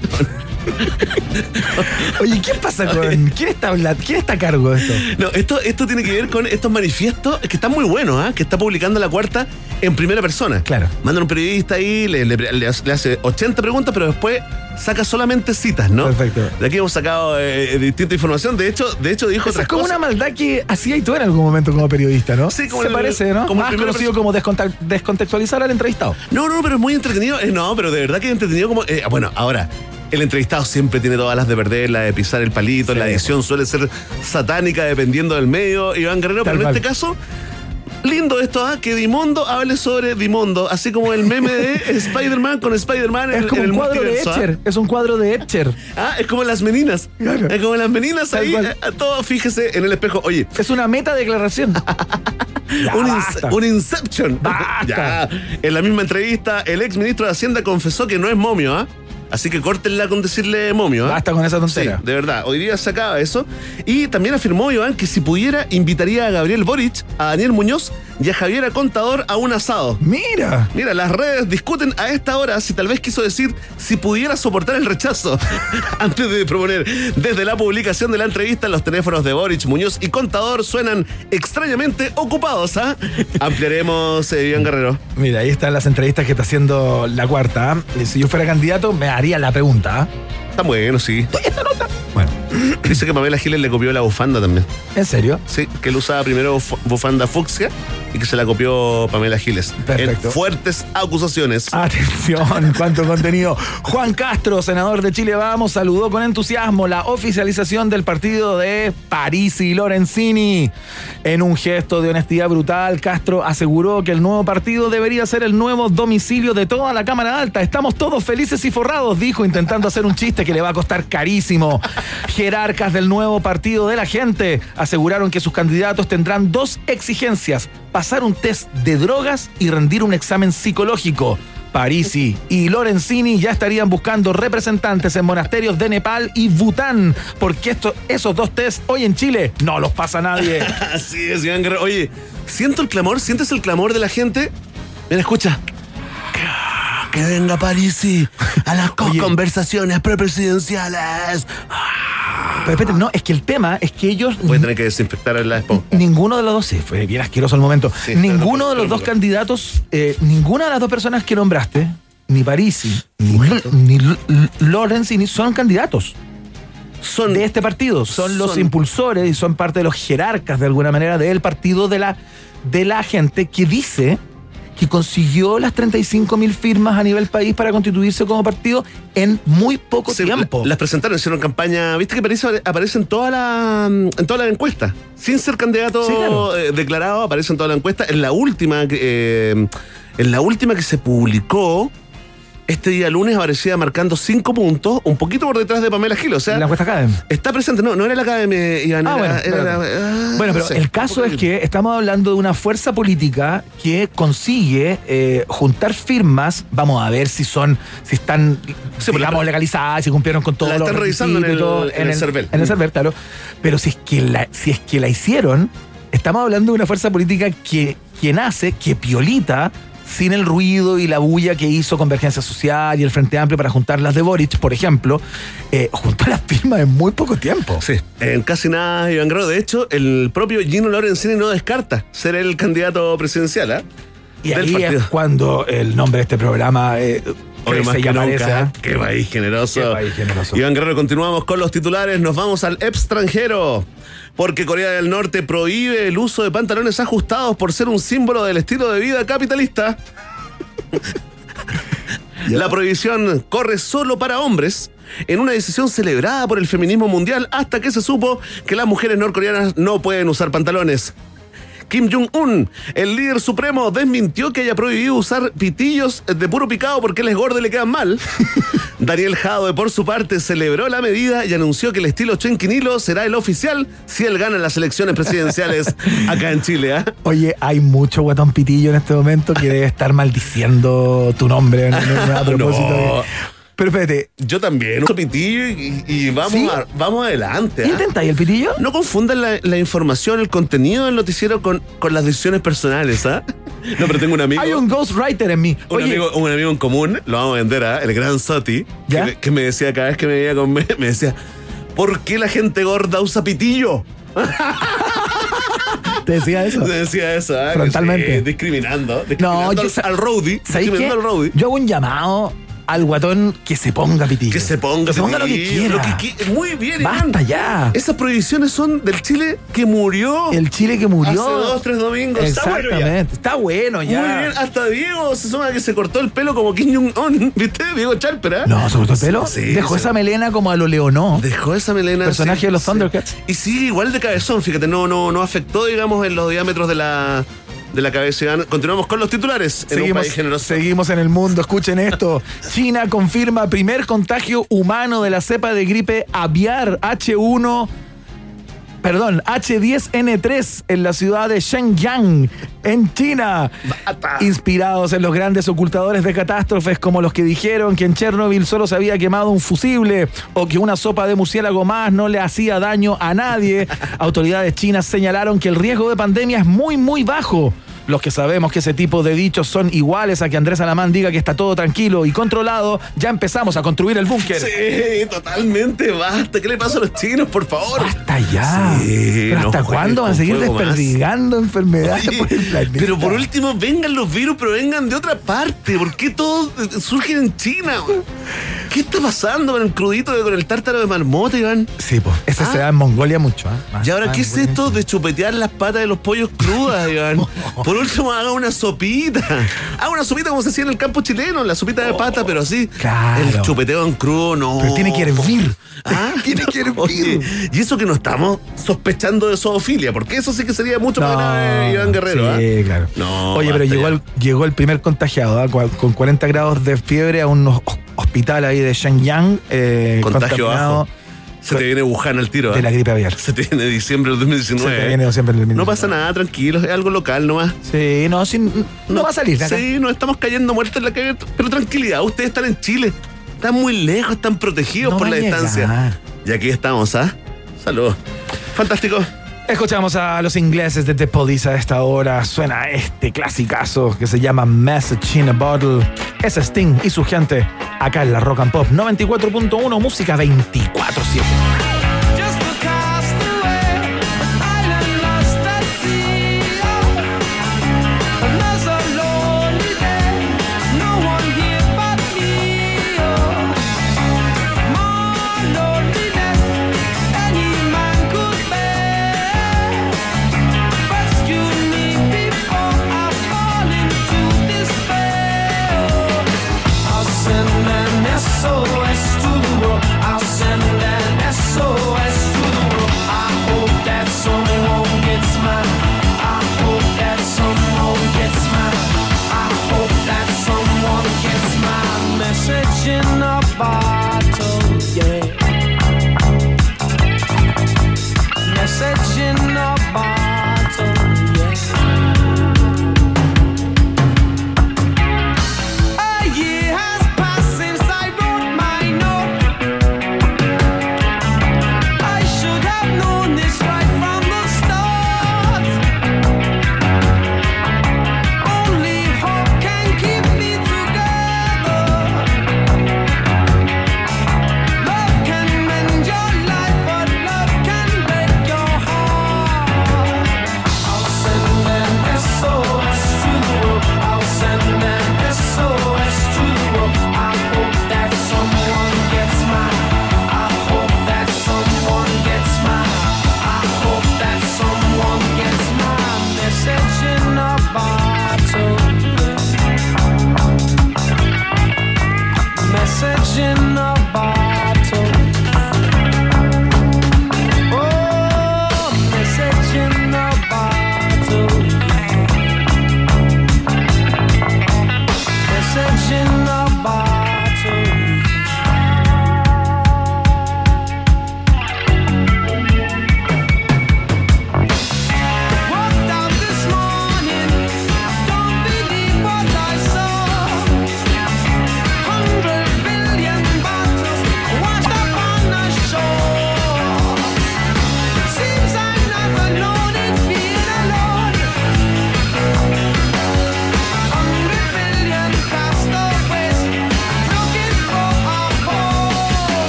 *laughs* Oye, ¿qué pasa con. ¿Quién está, ¿quién está a cargo de esto? No, esto, esto tiene que ver con estos manifiestos que están muy buenos, ¿ah? que está publicando la cuarta en primera persona. Claro. Mandan un periodista ahí, le hace 80 preguntas, pero después saca solamente citas, ¿no? Perfecto. De aquí hemos sacado eh, distinta información. De hecho, de hecho dijo Esa es como cosas. una maldad que hacía y tú en algún momento como periodista, ¿no? Sí, como Se el- parece, ¿no? como Más conocido como descontextualizar al entrevistado. No, no, pero es muy entretenido. Eh, no, pero de verdad que es entretenido como. eh, bueno, ahora, El entrevistado siempre tiene todas las de perder, la de pisar el palito, Sí, la edición suele ser satánica dependiendo del medio, Iván Guerrero, Tal pero en este caso, lindo esto, ¿ah? que Dimondo hable sobre Dimondo, así como el meme de *laughs* Spider-Man con Spider-Man en, Es como en el un cuadro de ¿ah? Etcher. Es un cuadro de Etcher. Ah, es como las meninas. Claro. Es como las meninas ahí, eh, todo fíjese en el espejo. Oye, Es una meta declaración. *laughs* Ya, un, ins- basta. un Inception. Basta. Ya. En la misma entrevista, el ex ministro de Hacienda confesó que no es momio, ¿ah? Así que córtenla con decirle momio, ¿ah? Basta con esa Sí, tontera. de verdad. Hoy día se acaba eso. Y también afirmó Iván que si pudiera, invitaría a Gabriel Boric, a Daniel Muñoz y a Javier Contador a un asado. Mira. Mira, las redes discuten a esta hora si tal vez quiso decir si pudiera soportar el rechazo *laughs* antes de proponer. Desde la publicación de la entrevista, los teléfonos de Boric, Muñoz y Contador suenan extrañamente ocupados. ¿ah? Ampliaremos, eh, Iván Guerrero. Mira, ahí están las entrevistas que está haciendo la cuarta. ¿ah? Y Si yo fuera candidato, me haría la pregunta. ¿ah? Está bueno, sí. Esta nota. Bueno, *clears throat* Dice que Pamela Giles le copió la bufanda también. ¿en serio? Sí, que él usaba primero bufanda fucsia y que se la copió Pamela Giles. Perfecto. En fuertes acusaciones. Atención, *laughs* cuánto contenido. Juan Castro, senador de Chile Vamos, saludó con entusiasmo la oficialización del partido de Parisi Lorenzini. En un gesto de honestidad brutal, Castro aseguró que el nuevo partido debería ser el nuevo domicilio de toda la Cámara Alta. Estamos todos felices y forrados, dijo, intentando hacer un chiste que le va a costar carísimo. Jerarcas del nuevo partido de la gente aseguraron que sus candidatos tendrán dos exigencias: pasar un test de drogas y rendir un examen psicológico. Parisi y Lorenzini ya estarían buscando representantes en monasterios de Nepal y Bután, porque esos dos test hoy en Chile no los pasa nadie. *laughs* Así es, Iván Guerrero. Oye, siento el clamor, ¿sientes el clamor de la gente? Mira, escucha. Que venga Parisi a las co- Oye. conversaciones prepresidenciales. Pero espérate, no, es que el tema es que ellos Voy a tener que desinfectar la esponja. Ninguno de los dos, sí, fue bien asqueroso el momento. Sí, ninguno no, de los dos no. candidatos, eh, ninguna de las dos personas que nombraste, ni Parisi, ni, ni Lorenzini, son candidatos Son de este partido. Son los Son- impulsores y son parte de los jerarcas, de alguna manera, del partido de la, de la gente que dice que consiguió las 35 mil firmas a nivel país para constituirse como partido en muy poco Sí, tiempo. la- las presentaron, hicieron campaña. ¿Viste que Parisi aparece en toda la en toda la encuesta? Sin ser candidato Sí, claro. eh, declarado, aparece en toda la encuesta. En la última, eh, en la última que se publicó, este día lunes aparecía marcando cinco puntos, un poquito por detrás de Pamela Gil. O sea, la Academy. está presente. No, no era la academia, Iván. Ah, era- bueno, era la- ah, Bueno, pero no sé, el caso es que estamos hablando de una fuerza política que consigue eh, juntar firmas. Vamos a ver si son, si están, Sí, pues digamos, la- legalizadas, si cumplieron con todo la están revisando en el- en el CERVEL. En el CERVEL, claro. Pero si es que la, si es que la hicieron, estamos hablando de una fuerza política que, que nace, que piolita. Sin el ruido y la bulla que hizo Convergencia Social y el Frente Amplio para juntar las de Boric, por ejemplo, eh, *laughs* juntó las firmas en muy poco tiempo. Sí, en casi nada, Iván Guerrero. De hecho, el propio Gino Lorenzini no descarta ser el candidato presidencial. ¿ah? Y ahí partido. es cuando el nombre de este programa eh, Hoy más que nunca. ¿ah? Qué país generoso. Qué país generoso. Iván Guerrero, continuamos con los titulares. Nos vamos al extranjero. Porque Corea del Norte prohíbe el uso de pantalones ajustados por ser un símbolo del estilo de vida capitalista. *laughs* La prohibición corre solo para hombres en una decisión celebrada por el feminismo mundial hasta que se supo que las mujeres norcoreanas no pueden usar pantalones. Kim Jong-un, el líder supremo, desmintió que haya prohibido usar pitillos de puro picado porque les gordo y le quedan mal. *laughs* Daniel Jadwe, por su parte, celebró la medida y anunció que el estilo Chenquinilo será el oficial si él gana las elecciones presidenciales *laughs* acá en Chile. ¿ah? Oye, hay mucho guatón pitillo en este momento que debe estar maldiciendo tu nombre no, a *laughs* propósito. No. de- Pero espérate, Yo también uso pitillo y, y vamos, ¿Sí? a- vamos adelante. ¿ah? ¿intentáis el pitillo? No confundan la, la información, el contenido del noticiero con, con las decisiones personales, ¿ah? No, pero tengo un amigo. Hay un ghostwriter en mí. Un Oye, amigo, un amigo en común, lo vamos a vender a el gran Soti, ¿Ya? que, que me decía cada vez que me veía con me, me decía, ¿por qué la gente gorda usa pitillo? *laughs* te decía eso. Me decía eso, ¿ah? Frontalmente. Sí, discriminando, discriminando yo al, al roadie, discriminando al roadie. Yo hago un llamado al guatón que se ponga pitillo. Que se ponga, Que se ponga lo que quiera. lo que qui- Muy bien, Iván. Basta ya. Esas prohibiciones son del Chile que murió. El Chile que murió. Hace dos, tres domingos. Está bueno ya. Exactamente. Está bueno ya. Muy bien, hasta Diego se suma que se cortó el pelo como Kim Jong-un, *laughs* ¿viste? Diego Chalper, ¿ah? No, ¿se cortó el pelo? Sí, Dejó esa melena como a lo Leonó. Dejó esa melena. Personaje sí, de los. Thundercats. Y sí, igual de cabezón, fíjate, no, no, no afectó, digamos, en los diámetros de la, de la cabeza. Continuamos con los titulares en un Seguimos, país generoso. seguimos en el mundo, escuchen esto. *laughs* China confirma primer contagio humano de la cepa de gripe aviar H1, perdón, H10N3 en la ciudad de Shenyang, en China. Bata. Inspirados en los grandes ocultadores de catástrofes como los que dijeron que en Chernobyl solo se había quemado un fusible o que una sopa de murciélago más no le hacía daño a nadie, *laughs* autoridades chinas señalaron que el riesgo de pandemia es muy, muy bajo. Los que sabemos que ese tipo de dichos son iguales a que Andrés Alamán diga que está todo tranquilo y controlado, ya empezamos a construir el búnker. Sí, totalmente, basta. ¿Qué le pasa a los chinos, por favor? Hasta ya. Sí, ¿Pero hasta cuándo van a seguir más. desperdigando enfermedades Oye, por el planeta? pero por último, vengan los virus, pero vengan de otra parte. ¿Por qué todos eh, surgen en China? ¿Qué está pasando con el crudito, de- con el tártaro de marmota, Iván? Sí, pues, ese Ah. se da en Mongolia mucho. ¿ah? Más- ¿Y ahora más qué es esto de chupetear las patas de los pollos crudas, Iván? *laughs* Por último, haga una sopita. *laughs* Haga una sopita como se hacía en el campo chileno, la sopita de pata, pero así. Claro. El chupeteo en crudo, no. Pero tiene que hervir. *laughs* Ah, *laughs* Tiene que hervir. Oye, y eso que no estamos sospechando de zoofilia, porque eso sí que sería mucho más No, grave, Iván Guerrero. Sí, ¿ah? claro. No, Oye, pero llegó el, llegó el primer contagiado. Cu- con 40 grados de fiebre a un hos- hospital ahí de Shenyang. eh, Contagio bajo. Se te viene Wuhan al tiro. de la gripe aviar. Se te viene diciembre del 2019. Se te viene diciembre del No 2019. pasa nada, tranquilo, es algo local nomás. Sí, no, sí, no, va a salir acá. Sí, nos estamos cayendo muertos en la calle, pero tranquilidad, ustedes están en Chile. Están muy lejos, están protegidos No por la distancia. Y aquí estamos, ¿ah? Saludos. Fantástico. Escuchamos a los ingleses de The Police a esta hora. Suena este clasicazo que se llama Message in a Bottle. Es Sting y su gente acá en la Rock and Pop 94.1, música 24-7.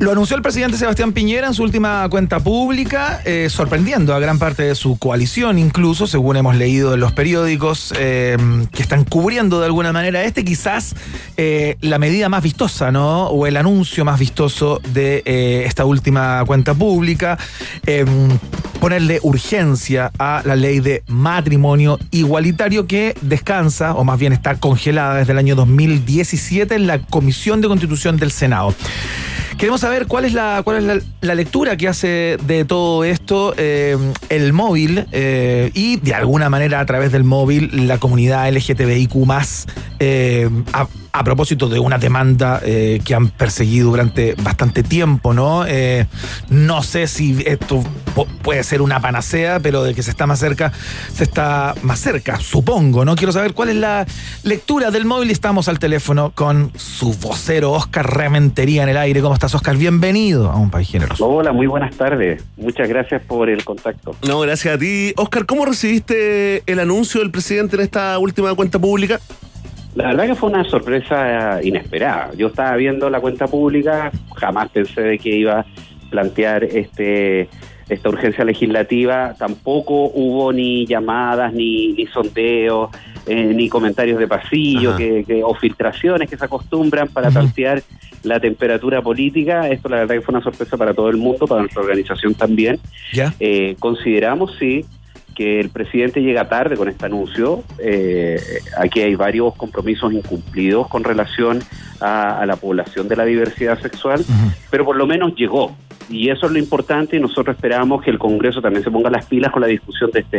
Lo anunció el presidente Sebastián Piñera en su última cuenta pública, eh, sorprendiendo a gran parte de su coalición, incluso, según hemos leído en los periódicos eh, que están cubriendo de alguna manera este, quizás eh, la medida más vistosa, ¿no? O el anuncio más vistoso de esta última cuenta pública. ponerle urgencia a la ley de matrimonio igualitario que descansa, o más bien está congelada desde el año 2017 en la Comisión de Constitución del Senado. Queremos saber cuál es la, cuál es la, lectura que hace de todo esto eh, el móvil eh, y de alguna manera a través del móvil la comunidad LGTBIQ eh, a, propósito de una demanda eh, que han perseguido durante bastante tiempo, ¿no? Eh, no sé si esto puede ser una panacea, pero de que se está más cerca, se está más cerca, supongo, ¿no? Quiero saber cuál es la lectura del móvil y estamos al teléfono con su vocero Oscar Rementería en el aire. ¿Cómo estás, Oscar? Bienvenido a un país generoso. Hola, muy buenas tardes. Muchas gracias por el contacto. No, gracias a ti. Oscar, ¿cómo recibiste el anuncio del presidente en esta última cuenta pública? La verdad que fue una sorpresa inesperada. Yo estaba viendo la cuenta pública, jamás pensé de que iba a plantear este esta urgencia legislativa. Tampoco hubo ni llamadas, ni, ni sondeos, eh, ni comentarios de pasillo que, que- o filtraciones que se acostumbran para Ujú. tantear la temperatura política. Esto la verdad que fue una sorpresa para todo el mundo, para nuestra organización también. ¿Ya? Eh, consideramos, sí, que el presidente llega tarde con este anuncio. Eh, aquí hay varios compromisos incumplidos con relación a, a la población de la diversidad sexual, pero por lo menos llegó. Y eso es lo importante y nosotros esperamos que el Congreso también se ponga las pilas con la discusión de este,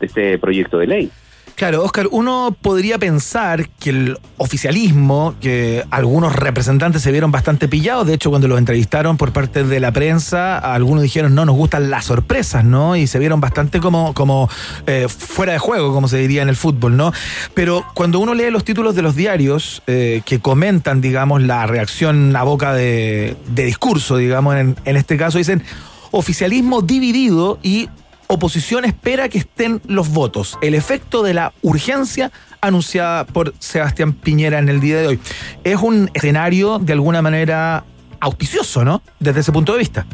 de este proyecto de ley. Claro, Oscar, uno podría pensar que el oficialismo, que algunos representantes se vieron bastante pillados, de hecho cuando los entrevistaron por parte de la prensa, algunos dijeron no nos gustan las sorpresas, ¿no? Y se vieron bastante como, como eh, fuera de juego, como se diría en el fútbol, ¿no? Pero cuando uno lee los títulos de los diarios eh, que comentan, digamos, la reacción a boca de, de discurso, digamos, en, en este caso, dicen oficialismo dividido y oposición espera que estén los votos. El efecto de la urgencia anunciada por Sebastián Piñera en el día de hoy. Es un escenario de alguna manera auspicioso, ¿no? Desde ese punto de vista.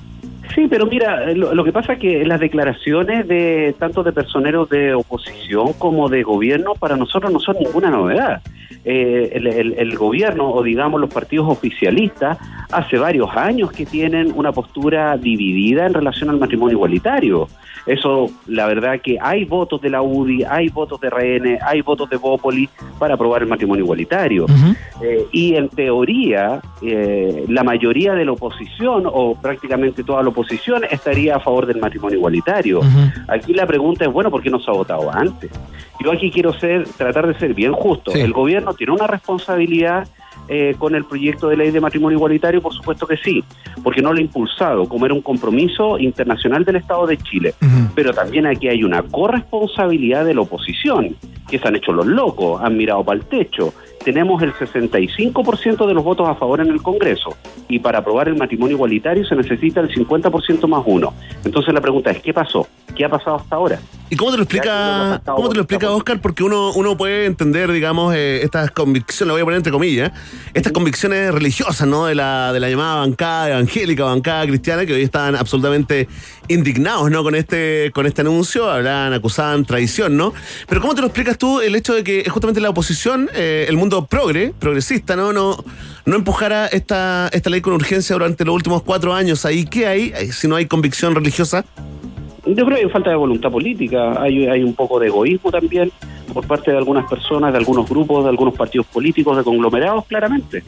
Sí, pero mira, lo, que pasa es que las declaraciones de tanto de personeros de oposición como de gobierno para nosotros no son ninguna novedad. Eh, el, el- el gobierno o digamos los partidos oficialistas hace varios años que tienen una postura dividida en relación al matrimonio igualitario. Eso, la verdad que hay votos de la UDI, hay votos de RN, hay votos de Bópoli para aprobar el matrimonio igualitario. Eh, y en teoría, eh, la mayoría de la oposición, o prácticamente toda la oposición, estaría a favor del matrimonio igualitario. Aquí la pregunta es, bueno, ¿por qué no se ha votado antes? Yo aquí quiero ser, tratar de ser bien justo. Sí. El gobierno tiene una responsabilidad eh, con el proyecto de ley de matrimonio igualitario, por supuesto que sí, porque no lo ha impulsado, como era un compromiso internacional del Estado de Chile. Pero también aquí hay una corresponsabilidad de la oposición, que se han hecho los locos, han mirado para el techo. Tenemos el 65% de los votos a favor en el Congreso y para aprobar el matrimonio igualitario se necesita el 50% más uno. Entonces la pregunta es, ¿qué pasó? ¿Qué ha pasado hasta ahora? ¿Y cómo te lo explica, cómo te lo explica Oscar? Porque uno, uno puede entender, digamos, eh, estas convicciones, lo voy a poner entre comillas, estas convicciones religiosas, ¿no? De la, de la llamada bancada evangélica, bancada cristiana, que hoy están absolutamente indignados, ¿no? Con este, con este anuncio, hablan, acusaban traición, ¿no? Pero ¿cómo te lo explicas tú el hecho de que justamente la oposición, eh, el mundo progre, progresista, ¿no? No, no empujara esta, esta ley con urgencia durante los últimos cuatro años. ¿Ahí qué hay? Eh, Si no hay convicción religiosa. Yo creo que hay falta de voluntad política, hay, hay un poco de egoísmo también por parte de algunas personas, de algunos grupos, de algunos partidos políticos, de conglomerados, claramente.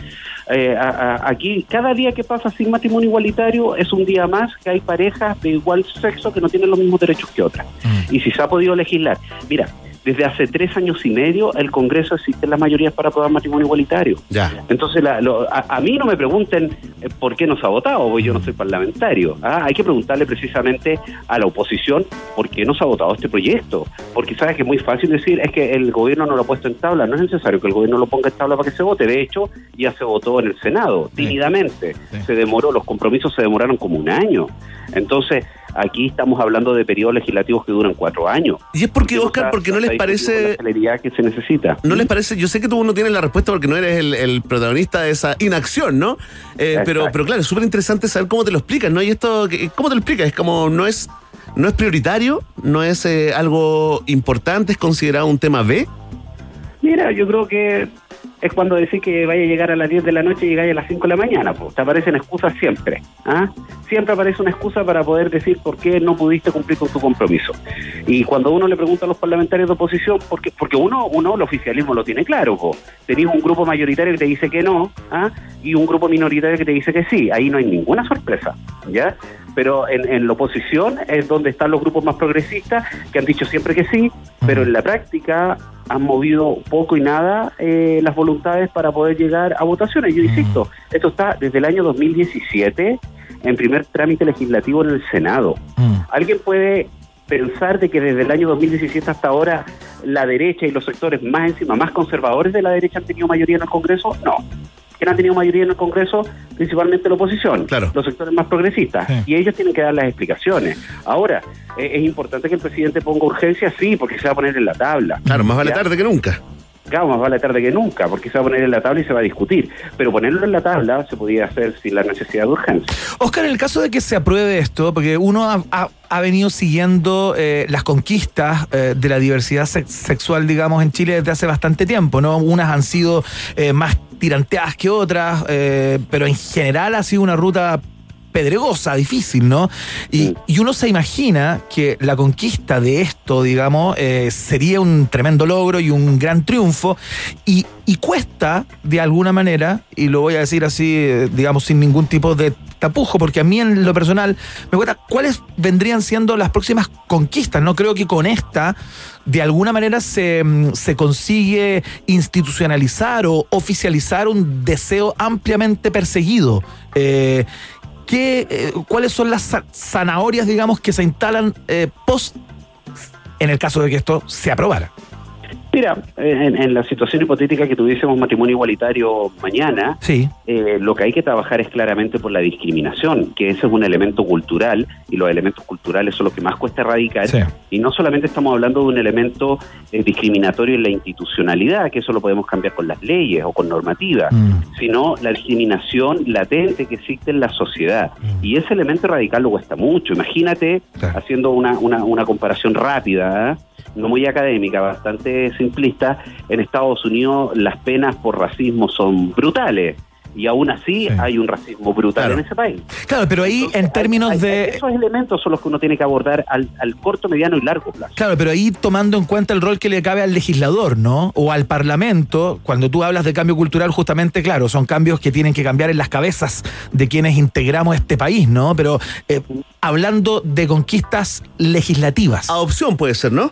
Eh, a- a- aquí, cada día que pasa sin matrimonio igualitario es un día más que hay parejas de igual sexo que no tienen los mismos derechos que otras. Y si se ha podido legislar, mira, Desde hace tres años y medio, el Congreso existen las mayorías para aprobar matrimonio igualitario. Ya. Entonces, la- lo- a, a mí no me pregunten eh, por qué no se ha votado, porque yo no soy parlamentario. ¿ah? Hay que preguntarle precisamente a la oposición por qué no se ha votado este proyecto. Porque sabes que es muy fácil decir, es que el gobierno no lo ha puesto en tabla. No es necesario que el gobierno lo ponga en tabla para que se vote. De hecho, ya se votó en el Senado, tímidamente. Se demoró, los compromisos se demoraron como un año. Entonces, aquí estamos hablando de periodos legislativos que duran cuatro años. Y es porque, Oscar, está- porque no les parece... la celeridad que se necesita. ¿No les parece? Yo sé que tú no tienes la respuesta porque no eres el, el protagonista de esa inacción, ¿no? Eh, pero, pero claro, es súper interesante saber cómo te lo explicas, ¿no? Y esto, ¿cómo te lo explicas? Es como, no es, no es prioritario, no es eh, algo importante, es considerado un tema B. Mira, yo creo que es cuando decís que vaya a llegar a las 10 de la noche y llegáis a las 5 de la mañana. Pues. Te aparecen excusas siempre. ¿ah? Siempre aparece una excusa para poder decir por qué no pudiste cumplir con tu compromiso. Y cuando uno le pregunta a los parlamentarios de oposición, porque, porque uno, uno el oficialismo lo tiene claro. Po. Tenés un grupo mayoritario que te dice que no ¿ah? y un grupo minoritario que te dice que sí. Ahí no hay ninguna sorpresa. ¿ya? Pero en, en la oposición es donde están los grupos más progresistas que han dicho siempre que sí, pero en la práctica han movido poco y nada eh, las voluntades para poder llegar a votaciones. Yo insisto, esto está desde el año 2017 en primer trámite legislativo en el Senado. ¿Alguien puede pensar de que desde el año 2017 hasta ahora la derecha y los sectores más encima, más conservadores de la derecha han tenido mayoría en el Congreso? No. ¿Quién ha tenido mayoría en el Congreso? Principalmente la oposición, los sectores más progresistas. Y ellos tienen que dar las explicaciones. Ahora, eh, es importante que el presidente ponga urgencia, sí, porque se va a poner en la tabla. Claro, más vale ¿Ya? tarde que nunca. Claro, más vale tarde que nunca, porque se va a poner en la tabla y se va a discutir. Pero ponerlo en la tabla se podía hacer sin la necesidad de urgencia. Oscar, en el caso de que se apruebe esto, porque uno ha, venido siguiendo eh, las conquistas eh, de la diversidad sex- sexual, digamos, en Chile desde hace bastante tiempo, ¿no? Unas han sido eh, más tiranteadas que otras, eh, pero en general ha sido una ruta pedregosa, difícil, ¿no? Y, y uno se imagina que la conquista de esto, digamos, eh, sería un tremendo logro y un gran triunfo, y, y cuesta, de alguna manera, y lo voy a decir así, eh, digamos, sin ningún tipo de tapujo, porque a mí en lo personal me cuesta cuáles vendrían siendo las próximas conquistas. No creo que con esta, de alguna manera, se, mm, se consigue institucionalizar o oficializar un deseo ampliamente perseguido. Eh, ¿qué, eh, ¿Cuáles son las za- zanahorias, digamos, que se instalan eh, post, en el caso de que esto se aprobara? Mira, en, en la situación hipotética que tuviésemos matrimonio igualitario mañana, Sí. eh, lo que hay que trabajar es claramente por la discriminación, que ese es un elemento cultural y los elementos culturales son los que más cuesta erradicar. Sí. Y no solamente estamos hablando de un elemento eh, discriminatorio en la institucionalidad, que eso lo podemos cambiar con las leyes o con normativa, sino la discriminación latente que existe en la sociedad. Y ese elemento radical lo cuesta mucho. Imagínate, haciendo una, una, una comparación rápida, ¿eh? No muy académica, bastante simplista, en Estados Unidos las penas por racismo son brutales. Y aún así hay un racismo brutal en ese país. Claro, pero ahí en términos Hay- de... Esos elementos son los que uno tiene que abordar al, al corto, mediano y largo plazo. Claro, pero ahí tomando en cuenta el rol que le cabe al legislador, ¿no? O al Parlamento, cuando tú hablas de cambio cultural, justamente, claro, son cambios que tienen que cambiar en las cabezas de quienes integramos este país, ¿no? Pero eh, hablando de conquistas legislativas. Adopción puede ser, ¿no?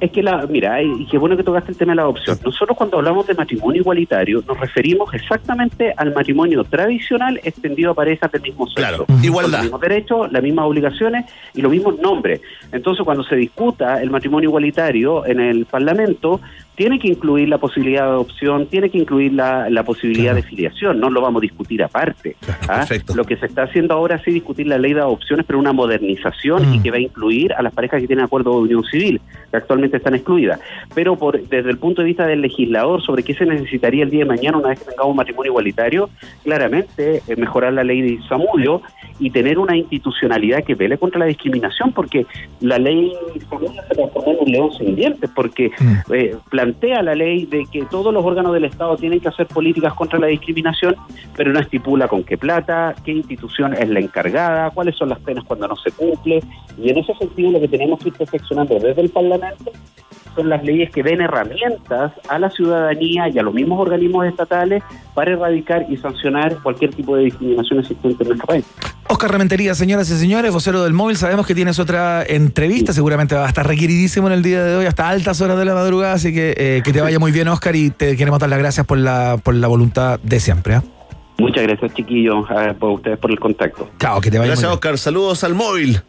Es que la, mira, y qué bueno que tocaste el tema de la adopción. Nosotros cuando hablamos de matrimonio igualitario nos referimos exactamente al matrimonio tradicional extendido a parejas del mismo sexo. Con igualdad. Los mismos derechos, las mismas obligaciones y los mismos nombres. Entonces cuando se discuta el matrimonio igualitario en el Parlamento, tiene que incluir la posibilidad de adopción, tiene que incluir la, la posibilidad de filiación, no lo vamos a discutir aparte. ¿ah? Lo que se está haciendo ahora sí discutir la ley de adopciones, pero una modernización y que va a incluir a las parejas que tienen acuerdo de unión civil, que actualmente están excluidas. Pero por, desde el punto de vista del legislador, sobre qué se necesitaría el día de mañana una vez que tengamos un matrimonio igualitario, claramente eh, mejorar la ley de Samudio y tener una institucionalidad que vele contra la discriminación, porque la ley Samudio se transformó en un león sin dientes, porque eh, plantea la ley de que todos los órganos del Estado tienen que hacer políticas contra la discriminación, pero no estipula con qué plata, qué institución es la encargada, cuáles son las penas cuando no se cumple, y en ese sentido lo que tenemos que ir perfeccionando desde el Parlamento son las leyes que den herramientas a la ciudadanía y a los mismos organismos estatales para erradicar y sancionar cualquier tipo de discriminación existente en nuestro país. Oscar Rementería, señoras y señores, vocero del móvil, sabemos que tienes otra entrevista, seguramente va a estar requeridísimo en el día de hoy, hasta altas horas de la madrugada, así que eh, que te vaya muy bien, Oscar, y te queremos dar las gracias por la, por la voluntad de siempre. ¿ah? Muchas gracias, chiquillos, a, por ustedes por el contacto. Chao, que te vaya Gracias, muy bien. Oscar. Saludos al móvil.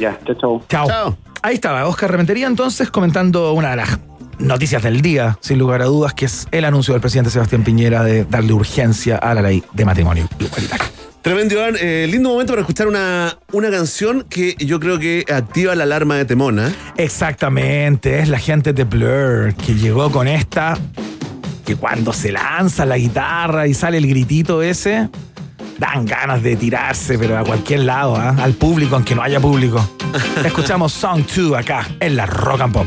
Ya, chao, chao. Chao. Chao. Ahí estaba Oscar Rementería entonces comentando una de las noticias del día, sin lugar a dudas, que es el anuncio del presidente Sebastián Piñera de darle urgencia a la ley de matrimonio igualitario. Tremendo, Iván. Eh, lindo momento para escuchar una, una canción que yo creo que activa la alarma de Temona. Exactamente, es la gente de Blur que llegó con esta, que cuando se lanza la guitarra y sale el gritito ese, dan ganas de tirarse, pero a cualquier lado, ¿ah? al público, aunque no haya público. *laughs* Escuchamos Song 2 acá, en la Rock and Pop.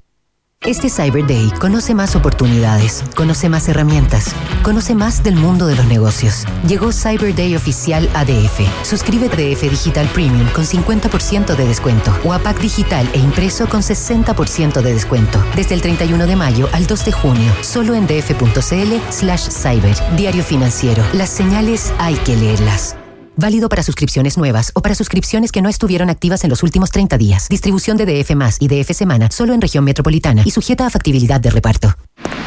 Este Cyber Day conoce más oportunidades, conoce más herramientas, conoce más del mundo de los negocios. Llegó Cyber Day oficial ADF. Suscríbete a DF Digital Premium con 50% de descuento o a Pack Digital e impreso con 60% de descuento. Desde el 31 de mayo al 2 de junio, solo en df.cl slash cyber. Diario financiero. Las señales hay que leerlas. Válido para suscripciones nuevas o para suscripciones que no estuvieron activas en los últimos 30 días. Distribución de DF y DF semana solo en región metropolitana y sujeta a factibilidad de reparto.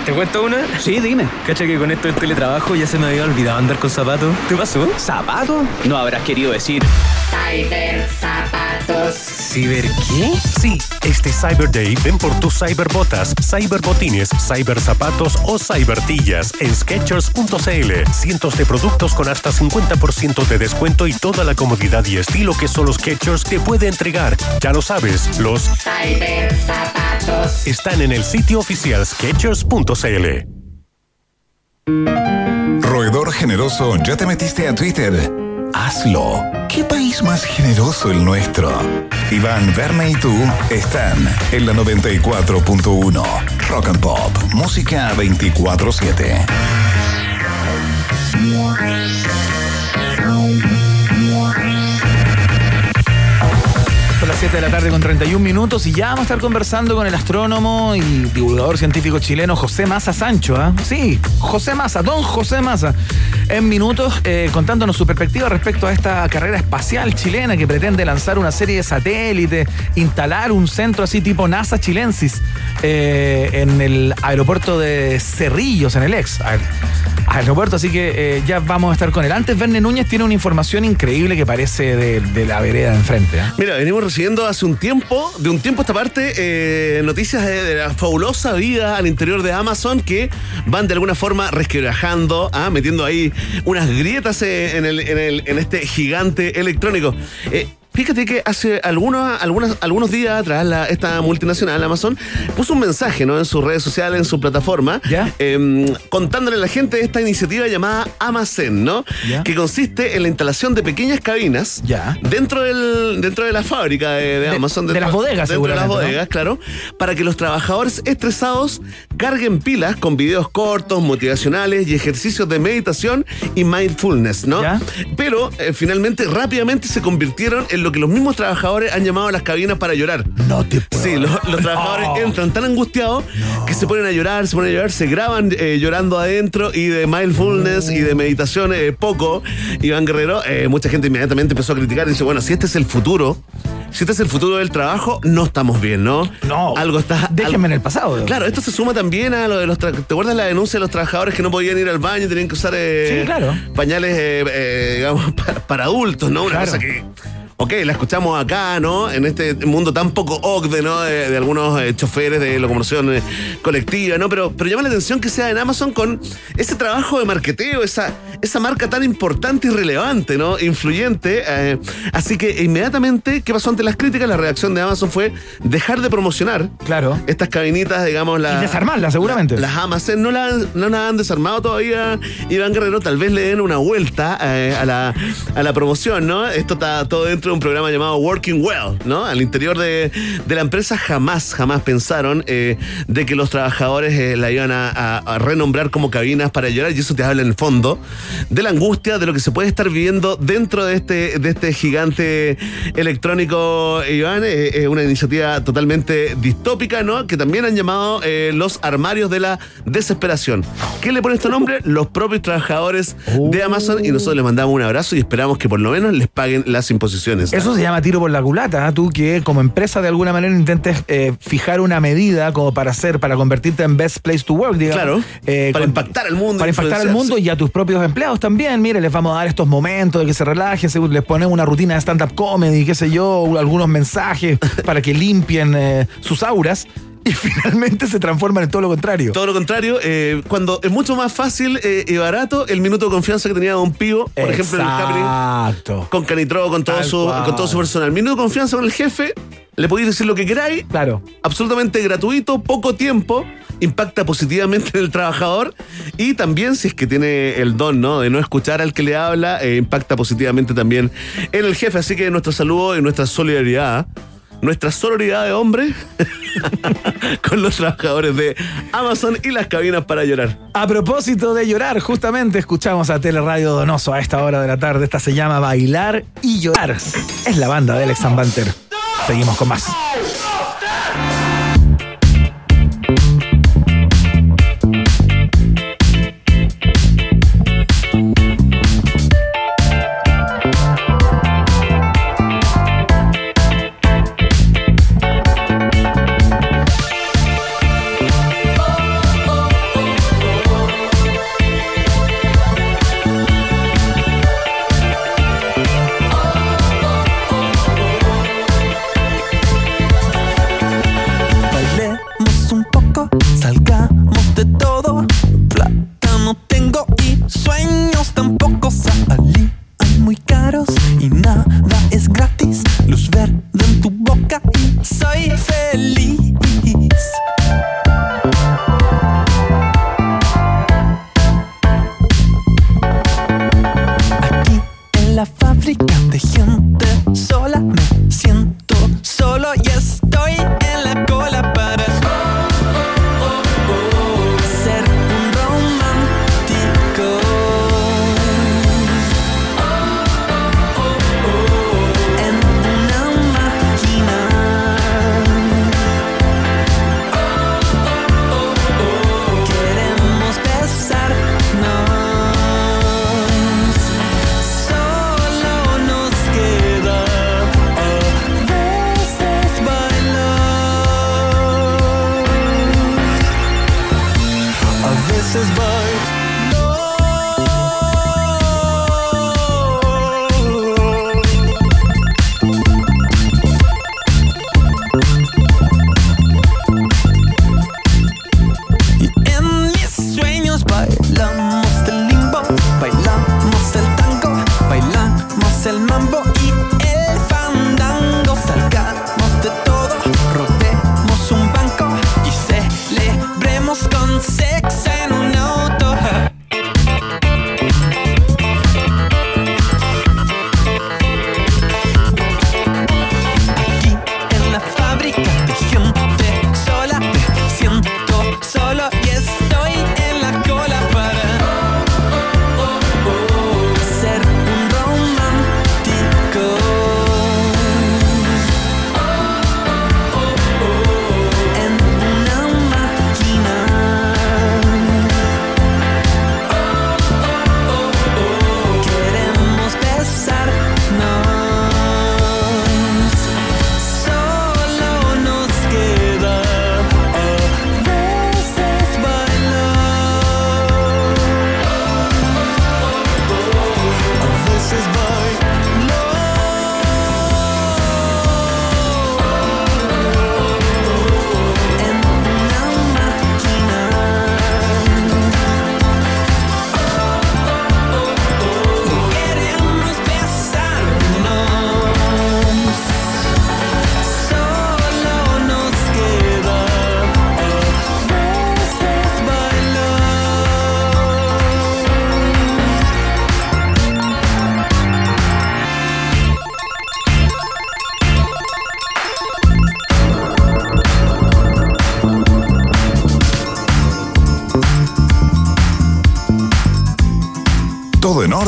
¿Te cuento una? Sí, dime. Cacha que con esto del teletrabajo ya se me había olvidado andar con zapatos. ¿Te pasó? ¿Zapato? No habrás querido decir. Cyber zapatos. ¿Ciber qué? Sí, este Cyber Day ven por tus cyberbotas, cyberbotines, cyberzapatos o cybertillas en Skechers.cl. Cientos de productos con hasta 50% de descuento y toda la comodidad y estilo que solo Skechers te puede entregar. Ya lo sabes, los Cyber zapatos. están en el sitio oficial Skechers.cl. Roedor generoso, ¿ya te metiste a Twitter? Hazlo. ¿Qué país más generoso el nuestro? Iván, Verne y tú están en la 94.1. Rock and Pop. Música 24-7. 7 de la tarde con 31 minutos y ya vamos a estar conversando con el astrónomo y divulgador científico chileno José Maza Sancho. ¿ah? Sí, José Maza, don José Maza. En minutos eh, contándonos su perspectiva respecto a esta carrera espacial chilena que pretende lanzar una serie de satélites, instalar un centro así tipo NASA chilensis eh, en el aeropuerto de Cerrillos, en el ex aer- aeropuerto. Así que eh, ya vamos a estar con él. Antes, Verne Núñez tiene una información increíble que parece de, de la vereda de enfrente. ¿ah? Mira, venimos recibiendo hace un tiempo, de un tiempo a esta parte, eh, noticias de, la fabulosa vida al interior de Amazon que van de alguna forma resquebrajando, ah, metiendo ahí unas grietas eh, en, el, en, el- en este gigante electrónico. Eh, Fíjate que hace algunos, algunas, algunos días atrás la- esta multinacional, Amazon, puso un mensaje ¿no? en sus redes sociales, en su plataforma, em, contándole a la gente esta iniciativa llamada Amazon, ¿no? Ya. Que consiste en la instalación de pequeñas cabinas dentro, del, dentro de la fábrica de, Amazon. de dentro- las bodegas, Dentro de las bodegas, claro. Para que los trabajadores estresados carguen pilas con videos cortos, motivacionales y ejercicios de meditación y mindfulness, ¿no? Pero eh, finalmente, rápidamente se convirtieron en lo que los mismos trabajadores han llamado las cabinas para llorar. No te Sí, los, los trabajadores entran tan angustiados que se ponen a llorar, se ponen a llorar, se graban eh, llorando adentro y de mindfulness y de meditación eh, poco. Iván Guerrero, eh, mucha gente inmediatamente empezó a criticar y dice, bueno, si este es el futuro, si este es el futuro del trabajo, no estamos bien, ¿no? No. Algo está... Déjenme en el pasado. Claro, esto se suma también a lo de los... tra- ¿Te acuerdas la denuncia de los trabajadores que no podían ir al baño y tenían que usar eh, Sí, claro. pañales, digamos, *laughs* para, para adultos, ¿no? Una Claro. cosa que... Ok, la escuchamos acá, ¿no? En este mundo tan poco OCDE, ¿no? De, de algunos eh, choferes de locomoción eh, colectiva, ¿no? Pero, pero llama la atención que sea en Amazon con ese trabajo de marketeo, esa, esa marca tan importante y relevante, ¿no? Influyente. eh, así que inmediatamente, ¿qué pasó ante las críticas? La reacción de Amazon fue dejar de promocionar claro. estas cabinitas, digamos, las. Y desarmarlas, seguramente. Las Amazon no las no las han desarmado todavía, Iván Guerrero. Tal vez le den una vuelta eh, a, la, a la promoción, ¿no? Esto está todo dentro de un programa llamado Working Well, ¿no? Al interior de, de la empresa jamás, jamás pensaron eh, de que los trabajadores eh, la iban a, renombrar como cabinas para llorar. Y eso te habla en el fondo de la angustia, de lo que se puede estar viviendo dentro de este, de este gigante electrónico, Iván. Eh, Es una iniciativa totalmente distópica, ¿no? Que también han llamado los armarios de la desesperación. ¿Qué le pone este nombre? Los propios trabajadores de Amazon. Y nosotros les mandamos un abrazo y esperamos que por lo menos les paguen las imposiciones. Eso se llama tiro por la culata. ¿ah? Tú que como empresa de alguna manera intentes eh, fijar una medida como para hacer, para convertirte en best place to work, digamos. Claro, Eh, para con- impactar al mundo. Para impactar al mundo y a tus propios empleados también. Mire, les vamos a dar estos momentos de que se relajen, se- les ponemos una rutina de stand-up comedy, qué sé yo, algunos mensajes *laughs* para que limpien eh, sus auras *laughs* y finalmente se transforman en todo lo contrario. Todo lo contrario, eh, cuando es mucho más fácil eh, y barato el minuto de confianza que tenía Don Pivo, por ejemplo, en el Happening. Exacto. Con Canitro, con todo, Tal su, cual. con todo su personal. Minuto de confianza con el jefe, le podéis decir lo que queráis. Claro. Absolutamente gratuito, poco tiempo, impacta positivamente en el trabajador y también, si es que tiene el don, ¿no? De no escuchar al que le habla, eh, impacta positivamente también en el jefe. Así que nuestro saludo y nuestra solidaridad. Nuestra solidaridad de hombre *laughs* con los trabajadores de Amazon y las cabinas para llorar. A propósito de llorar, justamente escuchamos a Teleradio Donoso a esta hora de la tarde. Esta se llama Bailar y Llorar. Es la banda de Alex Banter. Seguimos con más.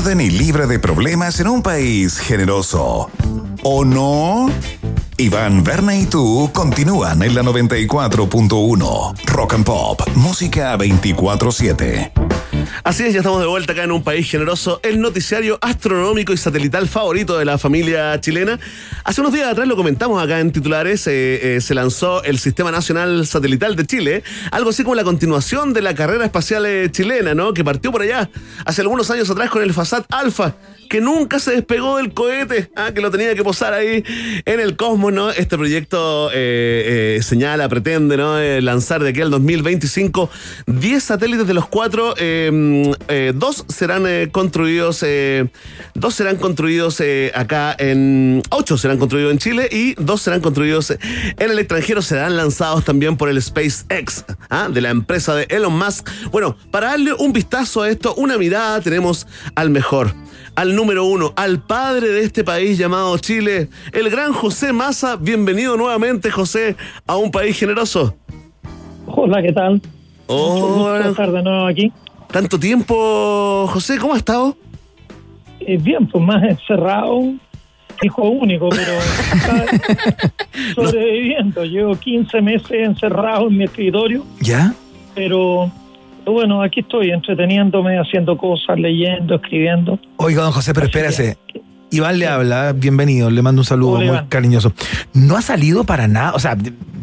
Y libre de problemas en un país generoso. ¿O no? Iván, Berna y tú continúan en la 94.1 Rock and Pop, música 24-7. Así es, ya estamos de vuelta acá en un país generoso, el noticiario astronómico y satelital favorito de la familia chilena. Hace unos días atrás lo comentamos acá en titulares, eh, eh, se lanzó el Sistema Nacional Satelital de Chile, algo así como la continuación de la carrera espacial eh, chilena, ¿no? Que partió por allá hace algunos años atrás con el Fasat Alpha, que nunca se despegó del cohete, ah, que lo tenía que posar ahí en el cosmos, ¿no? Este proyecto eh, eh, señala, pretende, ¿no? Eh, lanzar de aquí al 2025 10 satélites de los cuatro, eh, dos serán construidos, dos serán construidos acá en, ocho serán construidos en Chile y dos serán construidos en el extranjero, serán lanzados también por el SpaceX, ¿ah? de la empresa de Elon Musk. Bueno, para darle un vistazo a esto, una mirada, tenemos al mejor al número uno, al padre de este país llamado Chile, el gran José Massa. Bienvenido nuevamente, José, a un país generoso. Hola, ¿qué tal? Hola. estar de nuevo aquí. Tanto tiempo, José, ¿cómo has estado? Eh, bien, pues más encerrado, hijo único, pero *laughs* sobreviviendo. Llevo 15 meses encerrado en mi escritorio, ¿Ya? pero bueno, aquí estoy entreteniéndome, haciendo cosas, leyendo, escribiendo. Oiga, don José, pero espérase. Iván le habla, bienvenido, le mando un saludo muy cariñoso. No ha salido para nada, o sea,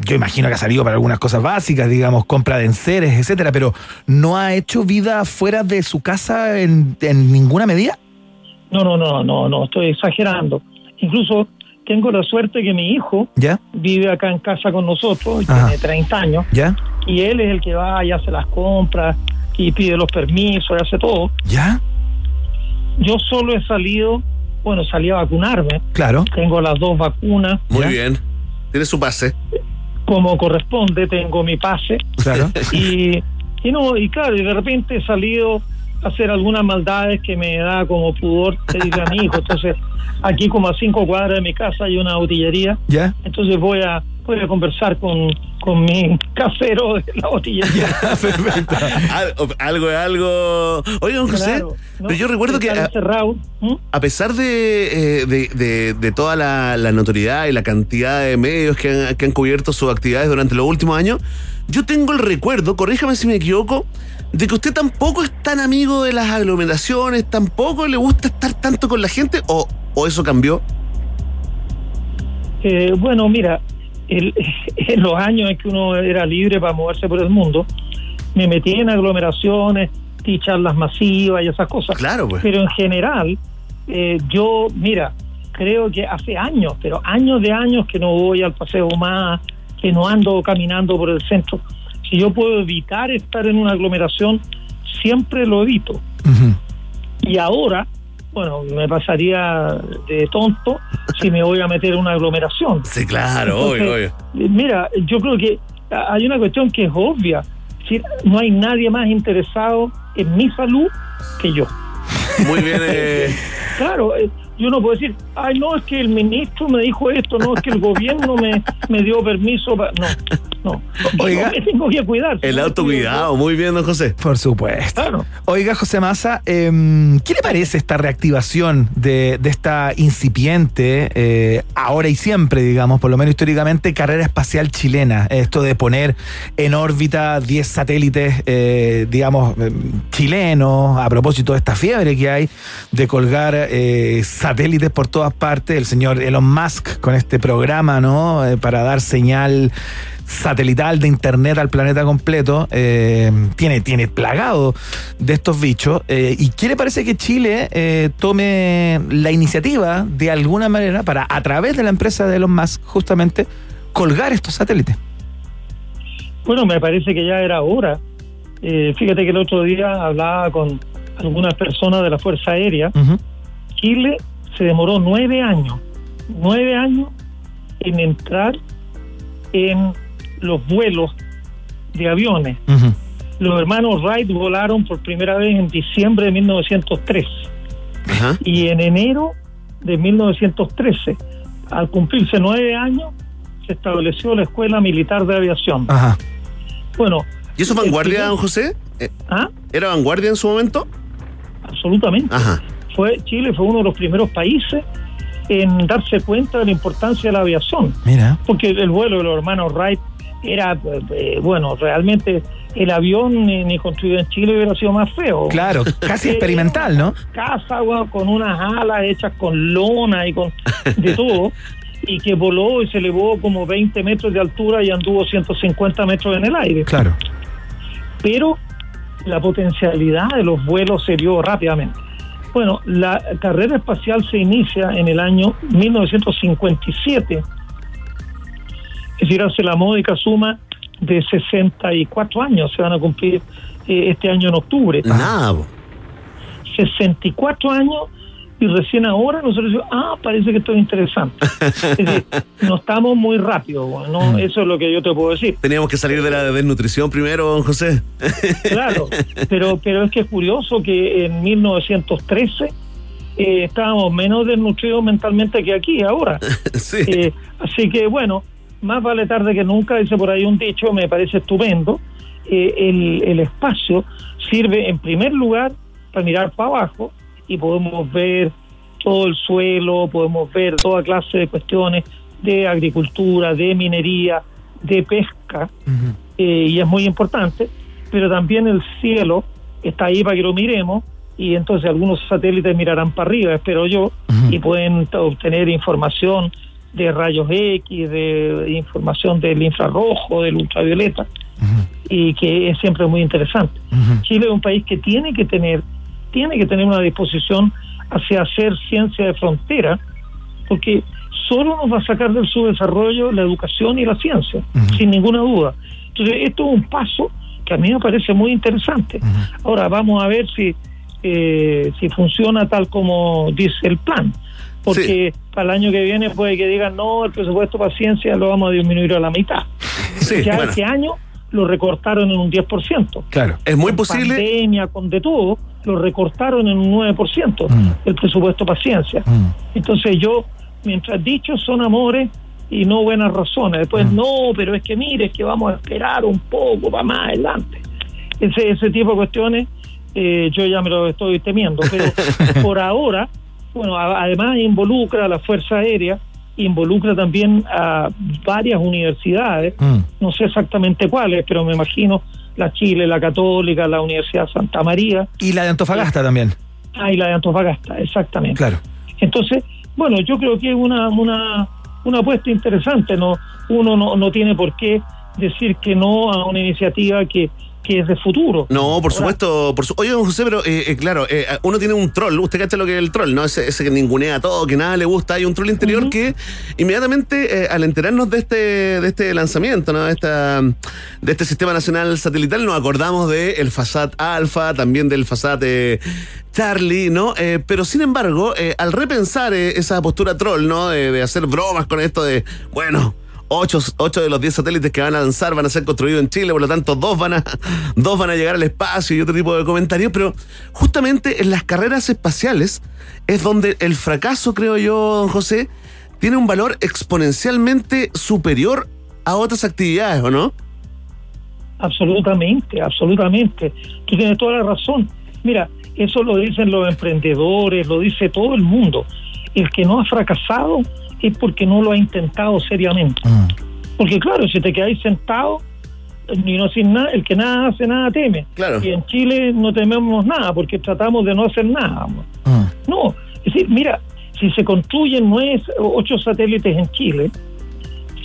yo imagino que ha salido para algunas cosas básicas, digamos, compra de enseres, etcétera, pero no ha hecho vida fuera de su casa en, en ninguna medida. No, no, no, no, no, estoy exagerando. Incluso tengo la suerte que mi hijo ¿Ya? vive acá en casa con nosotros, Ajá. tiene 30 años, ¿Ya? Y él es el que va y hace las compras y pide los permisos y hace todo. ¿Ya? Yo solo he salido, bueno, salí a vacunarme. Claro. Tengo las dos vacunas. Muy bien. Tiene su pase. Como corresponde, tengo mi pase. Claro. Y, y no, y claro, y de repente he salido hacer algunas maldades que me da como pudor pedirle a mi hijo. Entonces, aquí como a cinco cuadras de mi casa hay una botillería. ¿Ya? Entonces voy a voy a conversar con, con mi casero de la botillería. *laughs* Al- algo es algo. Oye, don José, Claro, ¿no? pero yo recuerdo que a. ¿Mm? a pesar de, eh, de, de- de toda la, la notoriedad y la cantidad de medios que han, que han cubierto sus actividades durante los últimos años, yo tengo el recuerdo, corríjame si me equivoco, de que usted tampoco es tan amigo de las aglomeraciones, tampoco le gusta estar tanto con la gente, o, o eso cambió. Eh, bueno, mira, el- *laughs* en los años en que uno era libre para moverse por el mundo, me metí en aglomeraciones, y charlas masivas y esas cosas. Claro, pues. Pero en general, eh, yo, mira, creo que hace años, pero años de años que no voy al paseo más, que no ando caminando por el centro. Si yo puedo evitar estar en una aglomeración, siempre lo evito. Y ahora, bueno, me pasaría de tonto si me voy a meter en una aglomeración. Sí, claro, obvio, obvio. eh, Mira, yo creo que hay una cuestión que es obvia. Decir, no hay nadie más interesado en mi salud que yo. Muy bien. eh, *laughs* Claro, eh, yo no puedo decir, ay, no, es que el ministro me dijo esto, no, es que el *laughs* gobierno me, me dio permiso. para-". No, no. Oiga. Me tengo que cuidar. el autocuidado, muy bien, don José. Por supuesto. Claro. Oiga, José Massa, eh, ¿qué le parece esta reactivación de, de esta incipiente, eh, ahora y siempre, digamos, por lo menos históricamente, carrera espacial chilena? Esto de poner en órbita 10 satélites, eh, digamos, eh, chilenos, a propósito de esta fiebre que hay de colgar eh, satélites por todas partes. El señor Elon Musk con este programa, ¿no? Eh, para dar señal satelital de internet al planeta completo, eh, tiene, tiene plagado de estos bichos. eh, ¿Y qué le parece que Chile eh, tome la iniciativa de alguna manera para, a través de la empresa de Elon Musk, justamente, colgar estos satélites? Bueno, me parece que ya era hora. Fíjate que el otro día hablaba con algunas personas de la Fuerza Aérea. Chile se demoró nueve años, nueve años en entrar en los vuelos de aviones. Los hermanos Wright volaron por primera vez en diciembre de 1903 y en enero de 1913, al cumplirse nueve años, se estableció la Escuela Militar de Aviación. Ajá. Bueno. ¿Y eso es vanguardia, don José? Eh, ¿Ah? ¿Era vanguardia en su momento? absolutamente. Fue Chile fue uno de los primeros países en darse cuenta de la importancia de la aviación. Mira. Porque el vuelo de los hermanos Wright era, eh, bueno, realmente el avión ni, ni construido en Chile hubiera sido más feo. Claro, casi *laughs* Eh, experimental, ¿no? Casa, con unas alas hechas con lona y con de *laughs* todo, y que voló y se elevó como 20 metros de altura y anduvo 150 metros en el aire. Claro. Pero la potencialidad de los vuelos se vio rápidamente. Bueno, la carrera espacial se inicia en el año 1957, es decir, hace la módica suma de 64 años, se van a cumplir eh, este año en octubre. Nada. 64 años y recién ahora nosotros decimos, ah, parece que esto es interesante. Es decir, *laughs* no estamos muy rápido, ¿no? eso es lo que yo te puedo decir. Teníamos que salir de la desnutrición primero, don José. *laughs* Claro, pero, pero es que es curioso que en 1913 eh, estábamos menos desnutridos mentalmente que aquí ahora. *laughs* Eh, así que bueno, más vale tarde que nunca, dice por ahí un dicho, me parece estupendo. Eh, el, el espacio sirve en primer lugar para mirar para abajo y podemos ver todo el suelo, podemos ver toda clase de cuestiones de agricultura, de minería, de pesca, eh, y es muy importante, pero también el cielo está ahí para que lo miremos y entonces algunos satélites mirarán para arriba, espero yo, y pueden obtener información de rayos X, de información del infrarrojo, del ultravioleta, y que es siempre muy interesante. Chile es un país que tiene que tener, tiene que tener una disposición hacia hacer ciencia de frontera, porque solo nos va a sacar del subdesarrollo la educación y la ciencia, sin ninguna duda. Entonces, esto es un paso que a mí me parece muy interesante. Ahora, vamos a ver si, eh, si funciona tal como dice el plan. Porque para el año que viene puede que digan, no, el presupuesto para ciencia lo vamos a disminuir a la mitad. ya bueno. este año lo recortaron en un 10%. Claro. Es muy Con posible. pandemia, con de todo, lo recortaron en un 9% el presupuesto para ciencia. Entonces yo, mientras dichos son amores y no buenas razones, después no, pero es que mire, es que vamos a esperar un poco para más adelante. Ese, ese tipo de cuestiones eh, yo ya me lo estoy temiendo, pero *laughs* por ahora, bueno, a- además involucra a la Fuerza Aérea, involucra también a varias universidades, no sé exactamente cuáles, pero me imagino la Chile, la Católica, la Universidad Santa María. Y la de Antofagasta también. Ah, y la de Antofagasta, exactamente. Claro. Entonces, bueno, yo creo que es una, una, una apuesta interesante. no Uno no, no tiene por qué decir que no a una iniciativa que, que es de futuro. No, por supuesto. Por su... Oye, don José, pero eh, eh, claro, eh, uno tiene un troll. Usted cacha lo que es el troll, ¿no? Ese, ese que ningunea todo, que nada le gusta. Hay un troll interior que inmediatamente, eh, al enterarnos de este, de este lanzamiento, ¿no? De, esta, de este sistema nacional satelital, nos acordamos del el Fasat Alpha, también del Fasat eh, Charlie, ¿no? Eh, pero sin embargo, al repensar esa postura troll, ¿no? De, de hacer bromas con esto de, bueno. Ocho, ocho de los diez satélites que van a lanzar van a ser construidos en Chile, por lo tanto dos van a *laughs* dos van a llegar al espacio y otro tipo de comentarios, pero justamente en las carreras espaciales es donde el fracaso, creo yo, don José, tiene un valor exponencialmente superior a otras actividades, ¿o no? Absolutamente, absolutamente. Tú tienes toda la razón. Mira, eso lo dicen los emprendedores, lo dice todo el mundo. El que no ha fracasado es porque no lo ha intentado seriamente. Porque claro, si te quedáis sentado y no haces nada, el que nada hace, nada teme. Claro. Y en Chile no tememos nada porque tratamos de no hacer nada. No, es decir, mira, si se construyen nueve, ocho satélites en Chile,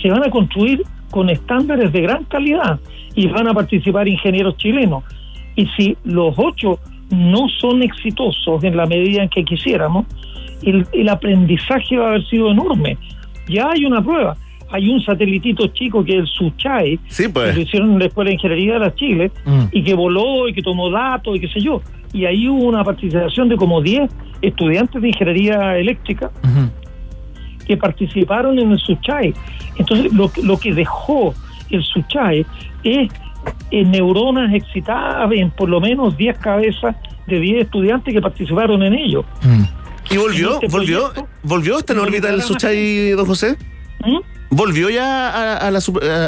se van a construir con estándares de gran calidad y van a participar ingenieros chilenos. Y si los ocho no son exitosos en la medida en que quisiéramos, el, el aprendizaje va a haber sido enorme. Ya hay una prueba. Hay un satelitito chico que es el Suchai, pues. que lo hicieron en la Escuela de Ingeniería de la Chile, y que voló y que tomó datos y qué sé yo. Y ahí hubo una participación de como 10 estudiantes de ingeniería eléctrica que participaron en el Suchai. Entonces, lo, que- lo que dejó el Suchai es eh, neuronas excitadas en por lo menos 10 cabezas de 10 estudiantes que participaron en ello. ¿Y volvió? En este ¿Volvió? proyecto, ¿Volvió? ¿Está en órbita el lograron Suchay, don José? ¿Mm? ¿Volvió ya a, a la,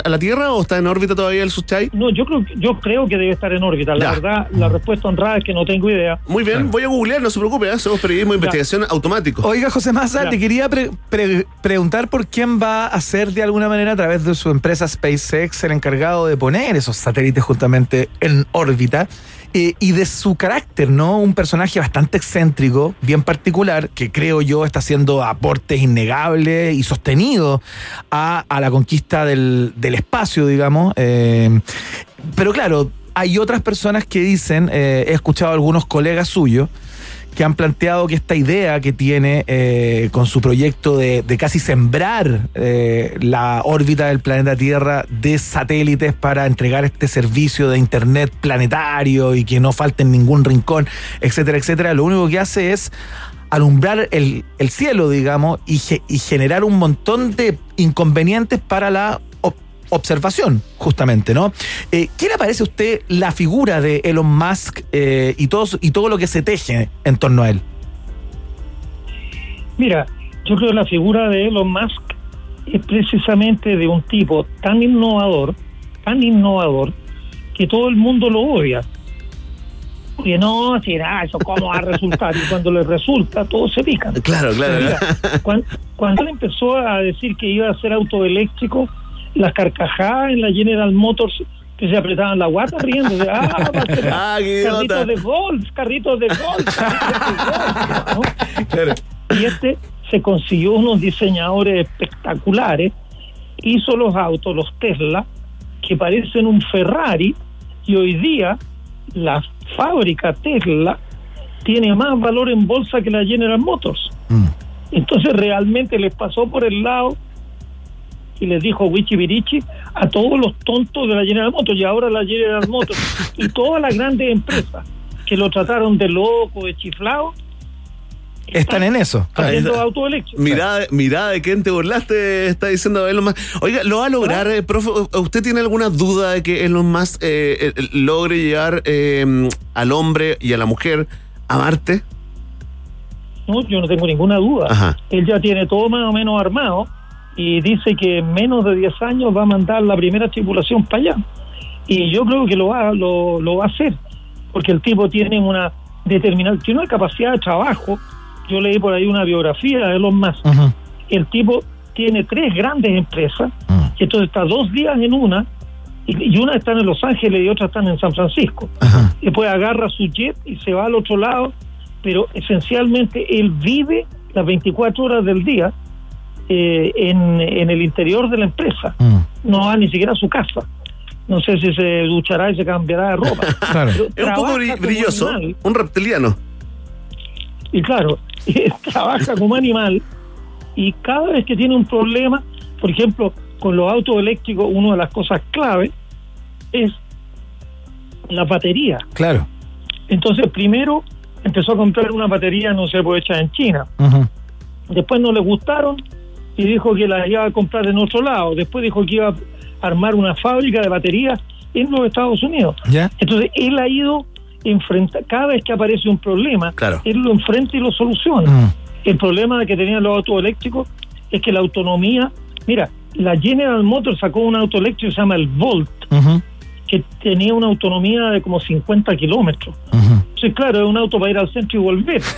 a la Tierra o está en órbita todavía el Suchai? No, yo creo, yo creo que debe estar en órbita. La Ya. verdad, la respuesta honrada es que no tengo idea. Muy bien, voy a googlear, no se preocupe, ¿eh? hacemos periodismo de Ya. investigación automático. Oiga, José Massa, Ya. te quería pre- pre- preguntar por quién va a ser de alguna manera a través de su empresa SpaceX el encargado de poner esos satélites justamente en órbita. Eh, y de su carácter, ¿no? Un personaje bastante excéntrico, bien particular, que creo yo está haciendo aportes innegables y sostenidos a, a la conquista del, del espacio, digamos. eh, pero claro, hay otras personas que dicen, eh, he escuchado a algunos colegas suyos, que han planteado que esta idea que tiene eh, con su proyecto de, casi sembrar eh, la órbita del planeta Tierra de satélites para entregar este servicio de Internet planetario y que no falte en ningún rincón, etcétera, etcétera, lo único que hace es alumbrar el, el cielo, digamos, y, ge- y generar un montón de inconvenientes para la observación, justamente, ¿no? Eh, ¿Qué le parece a usted la figura de Elon Musk eh, y, todo, y todo lo que se teje en torno a él? Mira, yo creo que la figura de Elon Musk es precisamente de un tipo tan innovador, tan innovador, que todo el mundo lo odia. Porque no, será eso, ¿cómo va a resultar? Y cuando le resulta, todos se pican. Claro, claro. Mira, cuan- cuando, él empezó a decir que iba a ser autoeléctrico, las carcajadas en la General Motors que se apretaban la guata riendo. Ah, *laughs* Ah, carritos de golf, carritos de golf, carritos de golf, ¿no? Y este se consiguió unos diseñadores espectaculares, hizo los autos, los Tesla, que parecen un Ferrari, y hoy día la fábrica Tesla tiene más valor en bolsa que la General Motors. Entonces realmente les pasó por el lado y les dijo Wichi Virichi a todos los tontos de la General Motors y ahora la General Motors y todas las grandes empresas que lo trataron de loco, de chiflado, Están en eso. haciendo auto eléctrico. Mirada, mirada de quién te burlaste, está diciendo Elon Musk. Oiga, ¿lo va a lograr, eh, profe? ¿Usted tiene alguna duda de que Elon Musk eh, eh, logre llevar eh, al hombre y a la mujer a Marte? No, yo no tengo ninguna duda. Ajá. Él ya tiene todo más o menos armado y dice que en menos de 10 años va a mandar la primera tripulación para allá. Y yo creo que lo va, lo, lo va a hacer, porque el tipo tiene una determinada, tiene una capacidad de trabajo. Yo leí por ahí una biografía de Elon Musk. El tipo tiene tres grandes empresas, y entonces está dos días en una, y, y una está en Los Ángeles y otra está en San Francisco. Después agarra su jet y se va al otro lado, pero esencialmente él vive las 24 horas del día eh, en, en el interior de la empresa. No va ni siquiera a su casa. No sé si se duchará y se cambiará de ropa. *laughs* Pero Es un poco brilloso, animal. un reptiliano. Y claro, *laughs* trabaja como animal y cada vez que tiene un problema, por ejemplo, con los autos eléctricos, una de las cosas clave es la batería. Claro. Entonces, primero empezó a comprar una batería, no sé, pues hecha en China. Después no le gustaron y dijo que las iba a comprar en otro lado. Después dijo que iba a armar una fábrica de baterías en los Estados Unidos. ¿Ya? Entonces, él ha ido enfrenta cada vez que aparece un problema, Claro. él lo enfrenta y lo soluciona. El problema que tenían los autos eléctricos es que la autonomía, mira, la General Motors sacó un auto eléctrico que se llama el Volt, que tenía una autonomía de como 50 kilómetros. Sí, claro, es un auto para ir al centro y volver. *laughs*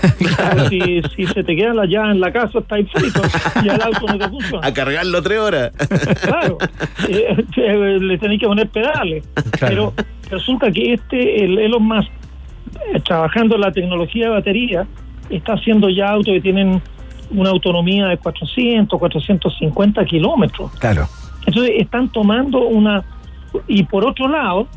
Si, si se te queda la llave en la casa, está frito, ya el auto no te funciona. A cargarlo tres horas. *laughs* Claro, eh, eh, le tenéis que poner pedales. Pero resulta que este, el Elon Musk, eh, trabajando en la tecnología de batería, está haciendo ya autos que tienen una autonomía de 400, 450 kilómetros. Claro. Entonces están tomando una... Y por otro lado,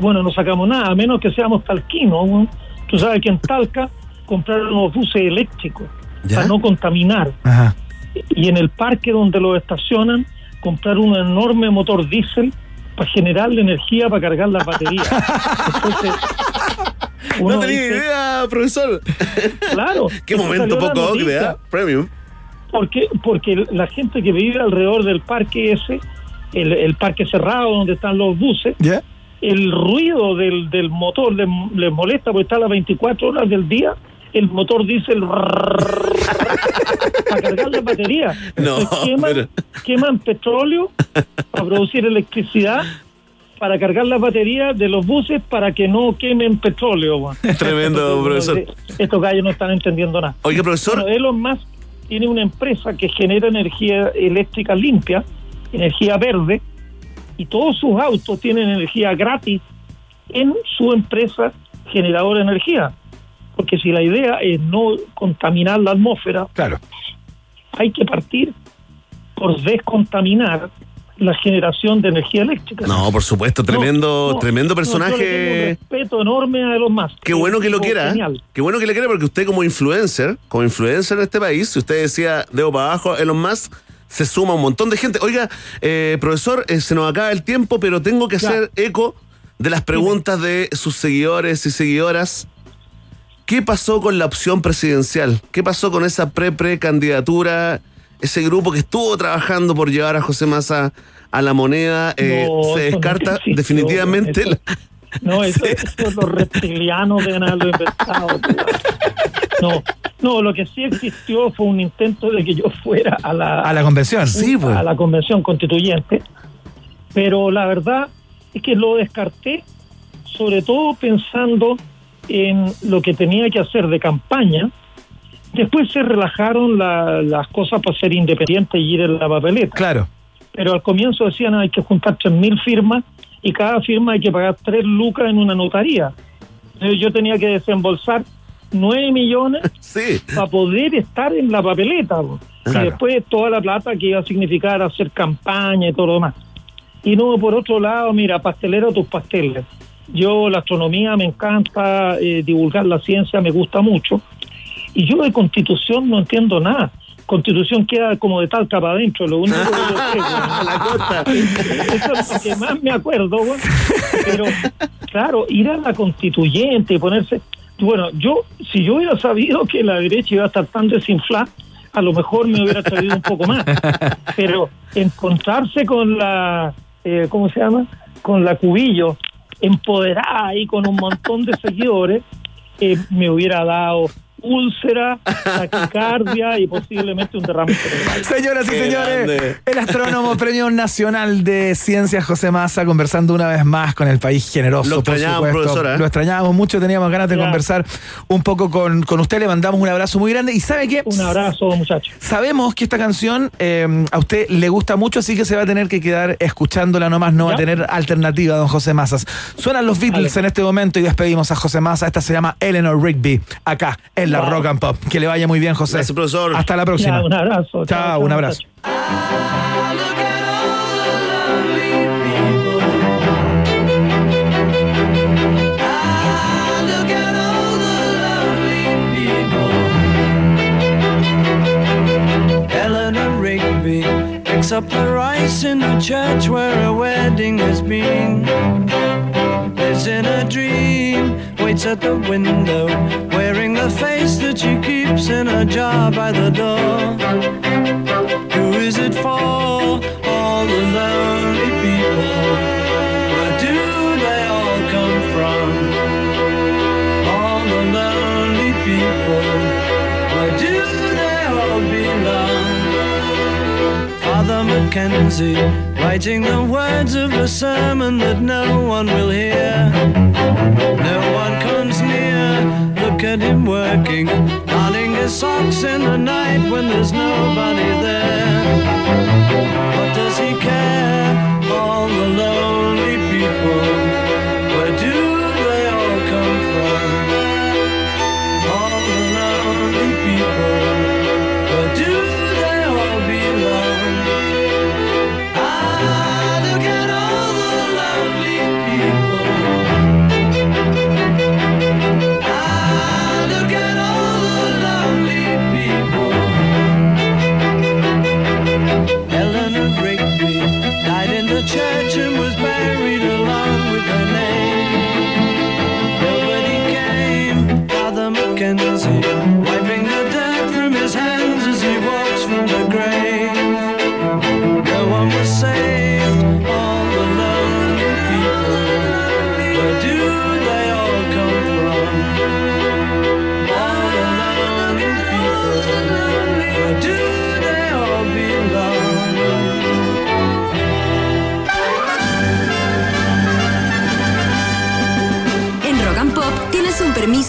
bueno, no sacamos nada, a menos que seamos talquinos. Tú sabes que en Talca compraron unos buses eléctricos para no contaminar. Ajá. Y en el parque donde los estacionan, comprar un enorme motor diésel para generar la energía para cargar las baterías. Entonces, *laughs* No tenía dice, idea, profesor. Claro. *laughs* Qué momento poco noticia. ¿eh? Premium. Porque, porque la gente que vive alrededor del parque ese, el, el parque cerrado donde están los buses, el ruido del, del motor les, les molesta porque está a las 24 horas del día el motor diésel *laughs* para cargar la batería. No, queman, pero- queman petróleo para producir electricidad para cargar las baterías de los buses para que no quemen petróleo. weón. *laughs* Tremendo, profesor. Entonces, Estos gallos no están entendiendo nada. Oiga, profesor. Bueno, Elon Musk tiene una empresa que genera energía eléctrica limpia, energía verde, y todos sus autos tienen energía gratis en su empresa generadora de energía. Porque si la idea es no contaminar la atmósfera, claro. hay que partir por descontaminar la generación de energía eléctrica. No, por supuesto, tremendo, No, tremendo no, yo le tengo personaje. un respeto enorme a Elon Musk. Qué bueno que lo quiera. ¿eh? genial. Qué bueno que le quiera porque usted como influencer, como influencer en este país, si usted decía dedo para abajo, Elon Musk, se suma un montón de gente. Oiga, eh, profesor, eh, se nos acaba el tiempo, pero tengo que hacer eco de las preguntas de sus seguidores y seguidoras. ¿Qué pasó con la opción presidencial? ¿Qué pasó con esa pre-pre-candidatura? Ese grupo que estuvo trabajando por llevar a José Massa a la moneda, eh, No, se descarta definitivamente. la- No, *laughs* eso, eso los reptilianos deben haberlo inventado. No, no, lo que sí existió fue un intento de que yo fuera a la, A la convención. Sí, pues. a la convención constituyente, pero la verdad es que lo descarté, sobre todo pensando en lo que tenía que hacer de campaña. Después se relajaron la- las cosas para ser independiente y ir en la papeleta. Claro. Pero al comienzo decían hay que juntar 3.000 firmas y cada firma hay que pagar 3 lucas en una notaría. Entonces, yo tenía que desembolsar 9 millones *laughs* para poder estar en la papeleta. Claro. Y después toda la plata que iba a significar hacer campaña y todo lo demás. Y no, por otro lado, mira, pastelero tus pasteles. Yo la astronomía me encanta, eh, divulgar la ciencia me gusta mucho. Y yo de constitución no entiendo nada. Constitución queda como de tal capa adentro, lo único que yo sé, *laughs* güey. la costa. Eso es lo que más me acuerdo, güey. Pero, claro, ir a la constituyente y ponerse. Bueno, yo, si yo hubiera sabido que la derecha iba a estar tan desinflada, a lo mejor me hubiera traído un poco más. Pero encontrarse con la. eh, ¿Cómo se llama? Con la cubillo empoderada ahí con un montón de seguidores, eh, me hubiera dado úlcera, taquicardia y posiblemente un derrame cerebral. Señoras y Qué señores, grande. el astrónomo *laughs* Premio Nacional de Ciencias José Massa conversando una vez más con el país generoso. Lo extrañábamos, profesora, ¿eh? Lo extrañábamos mucho, teníamos ganas de Ya. conversar un poco con, con usted. Le mandamos un abrazo muy grande. ¿Y sabe qué? Un abrazo, muchachos. Sabemos que esta canción eh, a usted le gusta mucho, así que se va a tener que quedar escuchándola nomás, no va a tener alternativa, don José Massas. Suenan los Beatles en este momento y despedimos a José Massa. Esta se llama Eleanor Rigby, acá en la Wow. Rock and Pop. Que le vaya muy bien, José. Gracias, profesor. Hasta la próxima. Ya, un abrazo. Chao, un abrazo. Look at all the lovely people. Eleanor Rigby picks up the rice in the church where a wedding has been. Lives in a dream, waits at the window, wearing the face that she keeps in a jar by the door. Who is it for? All the Mackenzie, writing the words of a sermon that no one will hear. No one comes near. Look at him working, darning his socks in the night when there's nobody there. What does he care? All the lonely people.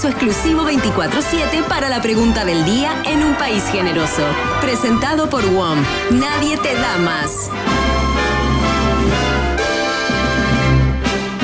Permiso exclusivo 24-7 para la pregunta del día en un país generoso. Presentado por WOM. Nadie te da más.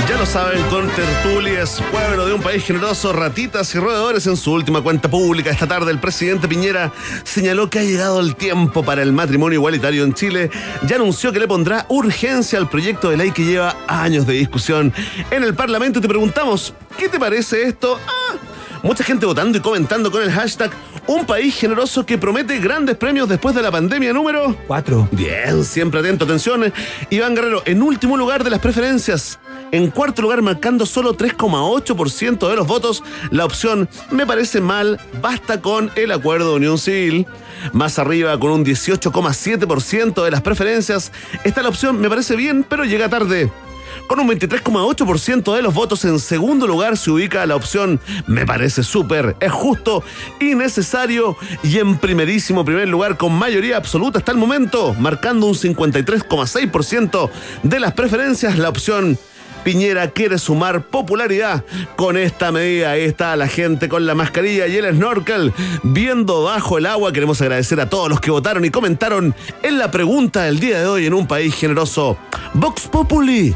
Ya lo saben, con tertulias, pueblo de un país generoso, ratitas y roedores en su última cuenta pública. Esta tarde el presidente Piñera señaló que ha llegado el tiempo para el matrimonio igualitario en Chile. Ya anunció que le pondrá urgencia al proyecto de ley que lleva años de discusión en el Parlamento. Te preguntamos, ¿qué te parece esto? Ah, Mucha gente votando y comentando con el hashtag Un país generoso que promete grandes premios después de la pandemia número Cuatro. Bien, siempre atento, atención. Iván Guerrero, en último lugar de las preferencias. En cuarto lugar, marcando solo 3,8% de los votos, la opción me parece mal, basta con el acuerdo de unión civil. Más arriba, con un 18,7% de las preferencias, está la opción me parece bien, pero llega tarde. Con un 23,8% de los votos en segundo lugar se ubica la opción me parece súper, es justo y necesario. Y en primerísimo primer lugar con mayoría absoluta hasta el momento, marcando un 53,6% de las preferencias, la opción Piñera quiere sumar popularidad con esta medida. Ahí está la gente con la mascarilla y el snorkel viendo bajo el agua. Queremos agradecer a todos los que votaron y comentaron en la pregunta del día de hoy en un país generoso. Vox Populi,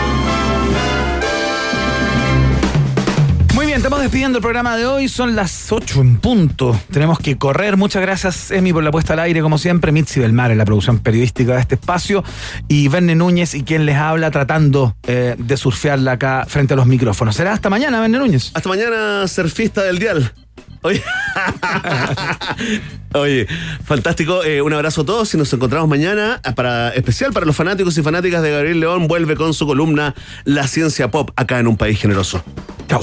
Bien, estamos despidiendo el programa de hoy. Son las 8 en punto. Tenemos que correr. Muchas gracias, Emi, por la puesta al aire, como siempre. Mitzi Belmar en la producción periodística de este espacio. Y Verne Núñez y quien les habla tratando eh, de surfearla acá frente a los micrófonos. Será hasta mañana, Verne Núñez. Hasta mañana, surfista del dial. Oye, *laughs* Oye fantástico. Eh, un abrazo a todos y nos encontramos mañana para especial para los fanáticos y fanáticas de Gabriel León. Vuelve con su columna La ciencia pop acá en un país generoso. Chao.